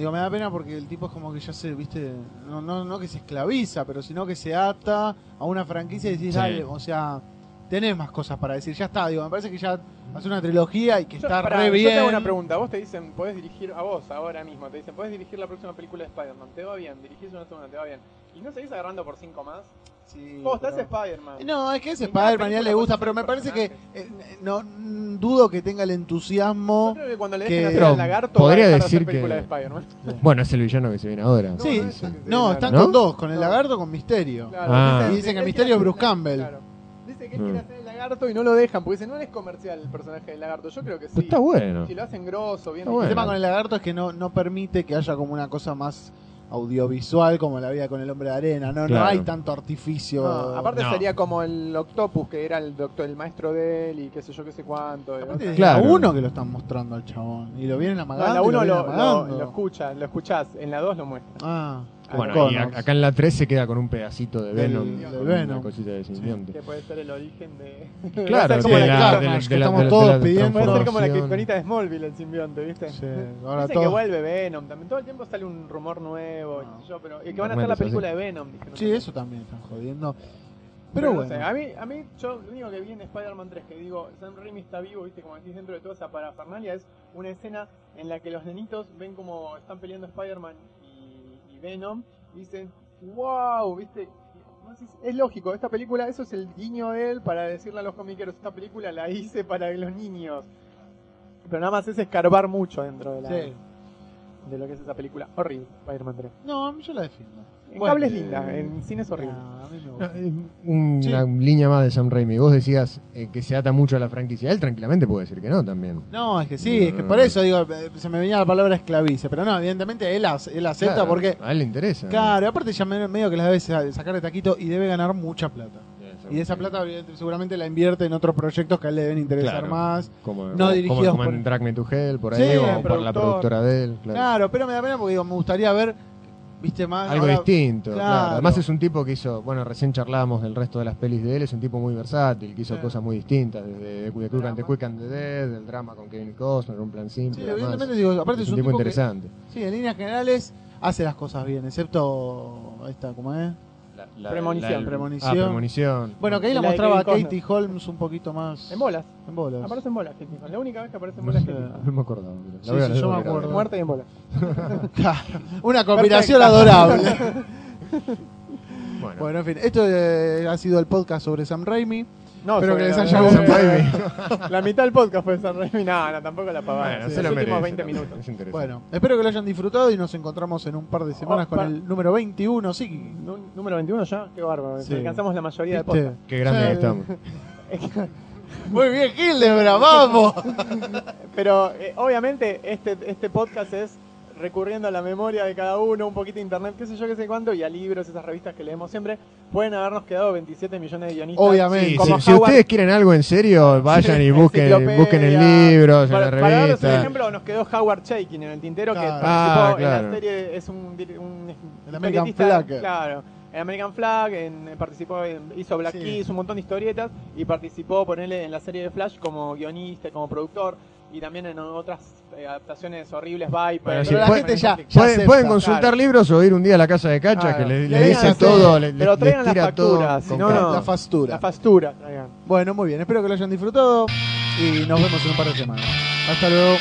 Digo, me da pena porque el tipo es como que ya se, viste, no, no, no que se esclaviza, pero sino que se ata a una franquicia y decís, Sí. dale, o sea, tenés más cosas para decir, ya está, digo, me parece que ya hace una trilogía y que Yo- está pará, re yo bien. te hago una pregunta. Vos te dicen, podés dirigir a vos ahora mismo. Te dicen, podés dirigir la próxima película de Spider-Man. Te va bien, dirigís una segunda, te va bien. ¿Y no seguís agarrando por cinco más? Sí, Vos estás pero- Spider-Man. No, es que cada Spider-Man ya le gusta, pero me parece que personaje. eh, no mm, dudo que tenga el entusiasmo. Yo creo que cuando le que- dejen hacer Pero al lagarto, podría va a dejar de decir hacer película que- de Spider-Man. Bueno, es el villano que se viene ahora. Sí, no es el que se no, viene están ¿No? con dos, con el No. lagarto con Misterio. Claro, Ah. dice- Y dicen que él Misterio quiere es Bruce hacer- Campbell. claro. Dice que él Mm. quiere hacer el lagarto y no lo dejan, porque dice, no es comercial el personaje del lagarto. Yo creo que sí. Pero está bueno. Si lo hacen grosso, bien Está El bueno. tema con el lagarto es que no, no permite que haya como una cosa más audiovisual como la vida con el hombre de arena. No, no hay tanto artificio. No, aparte No. sería como el Octopus, que era el doctor, el maestro de él y qué sé yo, qué sé cuánto. Aparte Claro. la uno que lo están mostrando al chabón. Y lo vienen No, amagando. en la y 1 vienen lo, lo, lo escuchas, lo escuchás, en la 2 lo muestra. Ah, Bueno, y a- acá en la 3 se queda con un pedacito de Del- Venom. del con Venom. Una cosita de simbionte. Que puede ser el origen de. Claro, a ser como de la, de la- que de la- estamos de la- todos de la pidiendo. Puede ser como la transformación. criptonita de Smallville, el simbionte, ¿viste? Sí, ahora Dicen todo- que vuelve Venom también. Todo el tiempo sale un rumor nuevo, No. sé yo, pero. Y que van a hacer la Bueno, película de Venom. dijeron. Sí, eso también están jodiendo. Pero, no bueno. sé, a mí, a mí, yo lo único que vi en Spider-Man 3 que digo, Sam Raimi está vivo, viste, como decís, dentro de toda esa parafernalia, es una escena en la que los nenitos ven como están peleando Spider-Man y, y Venom, dicen, wow, viste. Es lógico, esta película, eso es el guiño de él para decirle a los comiqueros, esta película la hice para los niños. Pero nada más es escarbar mucho dentro de, la. De lo que es esa película. Horrible, Spider-Man 3. No, a mí yo la defiendo. En Bueno, cable es eh, linda, en cine es horrible. no, a mí me No, gusta. una Sí. línea más de Sam Raimi. Vos decías eh, que se ata mucho a la franquicia. Él tranquilamente puede decir que no también. No, es que sí, es que por eso digo, eh, se me venía la palabra esclavice, pero no, evidentemente él, él acepta Claro, porque, A él le interesa. claro, aparte ya me- medio que las debe sa- sacar de taquito y debe ganar mucha plata. Y esa plata seguramente la invierte en otros proyectos que a él le deben interesar Claro. más. Como, no como- dirigidos como por- en Drag Me to Hell, por Sí, ahí, o por la productor. productora de él. Claro. Claro, pero me da pena porque digo, me gustaría ver, viste, más... Algo ahora- distinto, claro. claro. Además es un tipo que hizo, bueno, recién charlábamos del resto de las pelis de él, es un tipo muy versátil, que hizo cosas muy distintas, desde The Quick and the. Quick and the Dead, el drama con Kevin Costner, un plan simple. Sí, evidentemente digo, aparte es un tipo interesante. sí, en líneas generales hace las cosas bien, excepto esta, ¿cómo es? La- la- Premonición. la- Premonición. Ah, premonición. Bueno, que ahí la mostraba Katie Holmes un poquito más... En bolas. En bolas. Aparece en bolas, Kate Nicole. La única vez que aparece en No bolas Nicole. No me acordaba. Sí, sí, la yo me acuerdo. Muerta y en bolas. Una combinación adorable. Bueno, Bueno, en fin, esto eh, ha sido el podcast sobre Sam Raimi. No, Espero sobre que les la- haya la- gustado. La mitad del podcast fue de San Raimi. No, no, tampoco la pavada. Bueno, Sí, se los lo últimos merece, 20 lo minutos. merece, es interesante. Bueno, espero que lo hayan disfrutado y nos encontramos en un par de semanas Oh, con el número 21. Sí, Número 21 ya, qué bárbaro. Sí. Alcanzamos la mayoría del podcast. Qué grande Sí. que estamos. Muy bien, Hildebra, vamos. Pero eh, obviamente este, este podcast es recurriendo a la memoria de cada uno, un poquito de internet, qué sé yo, qué sé cuánto, y a libros, esas revistas que leemos siempre. Pueden habernos quedado 27 millones de guionistas. Obviamente. Sí, Como si, Howard- ustedes quieren algo en serio, vayan y busquen, busquen en la Para, para darles un revista. ejemplo, nos quedó Howard Chaykin en el tintero, que participó Ah, en la serie, es un, un El American Flag. Claro, en American Flag, en, participó, en- hizo Black Sí. Keys, un montón de historietas, y participó, ponerle en la serie de Flash como guionista, como productor, y también en otras eh, adaptaciones horribles, Viper. Bueno, Pero sí, la pueden- gente ya, ya Pueden, acepta. pueden consultar claro. libros o ir un día a la casa de Cacha Claro. que le, Le dice todo, le, pero traigan les las tira todo. facturas, con no. La fastura. La fastura. traigan. Bueno, muy bien, espero que lo hayan disfrutado y nos vemos en un par de semanas. Hasta luego.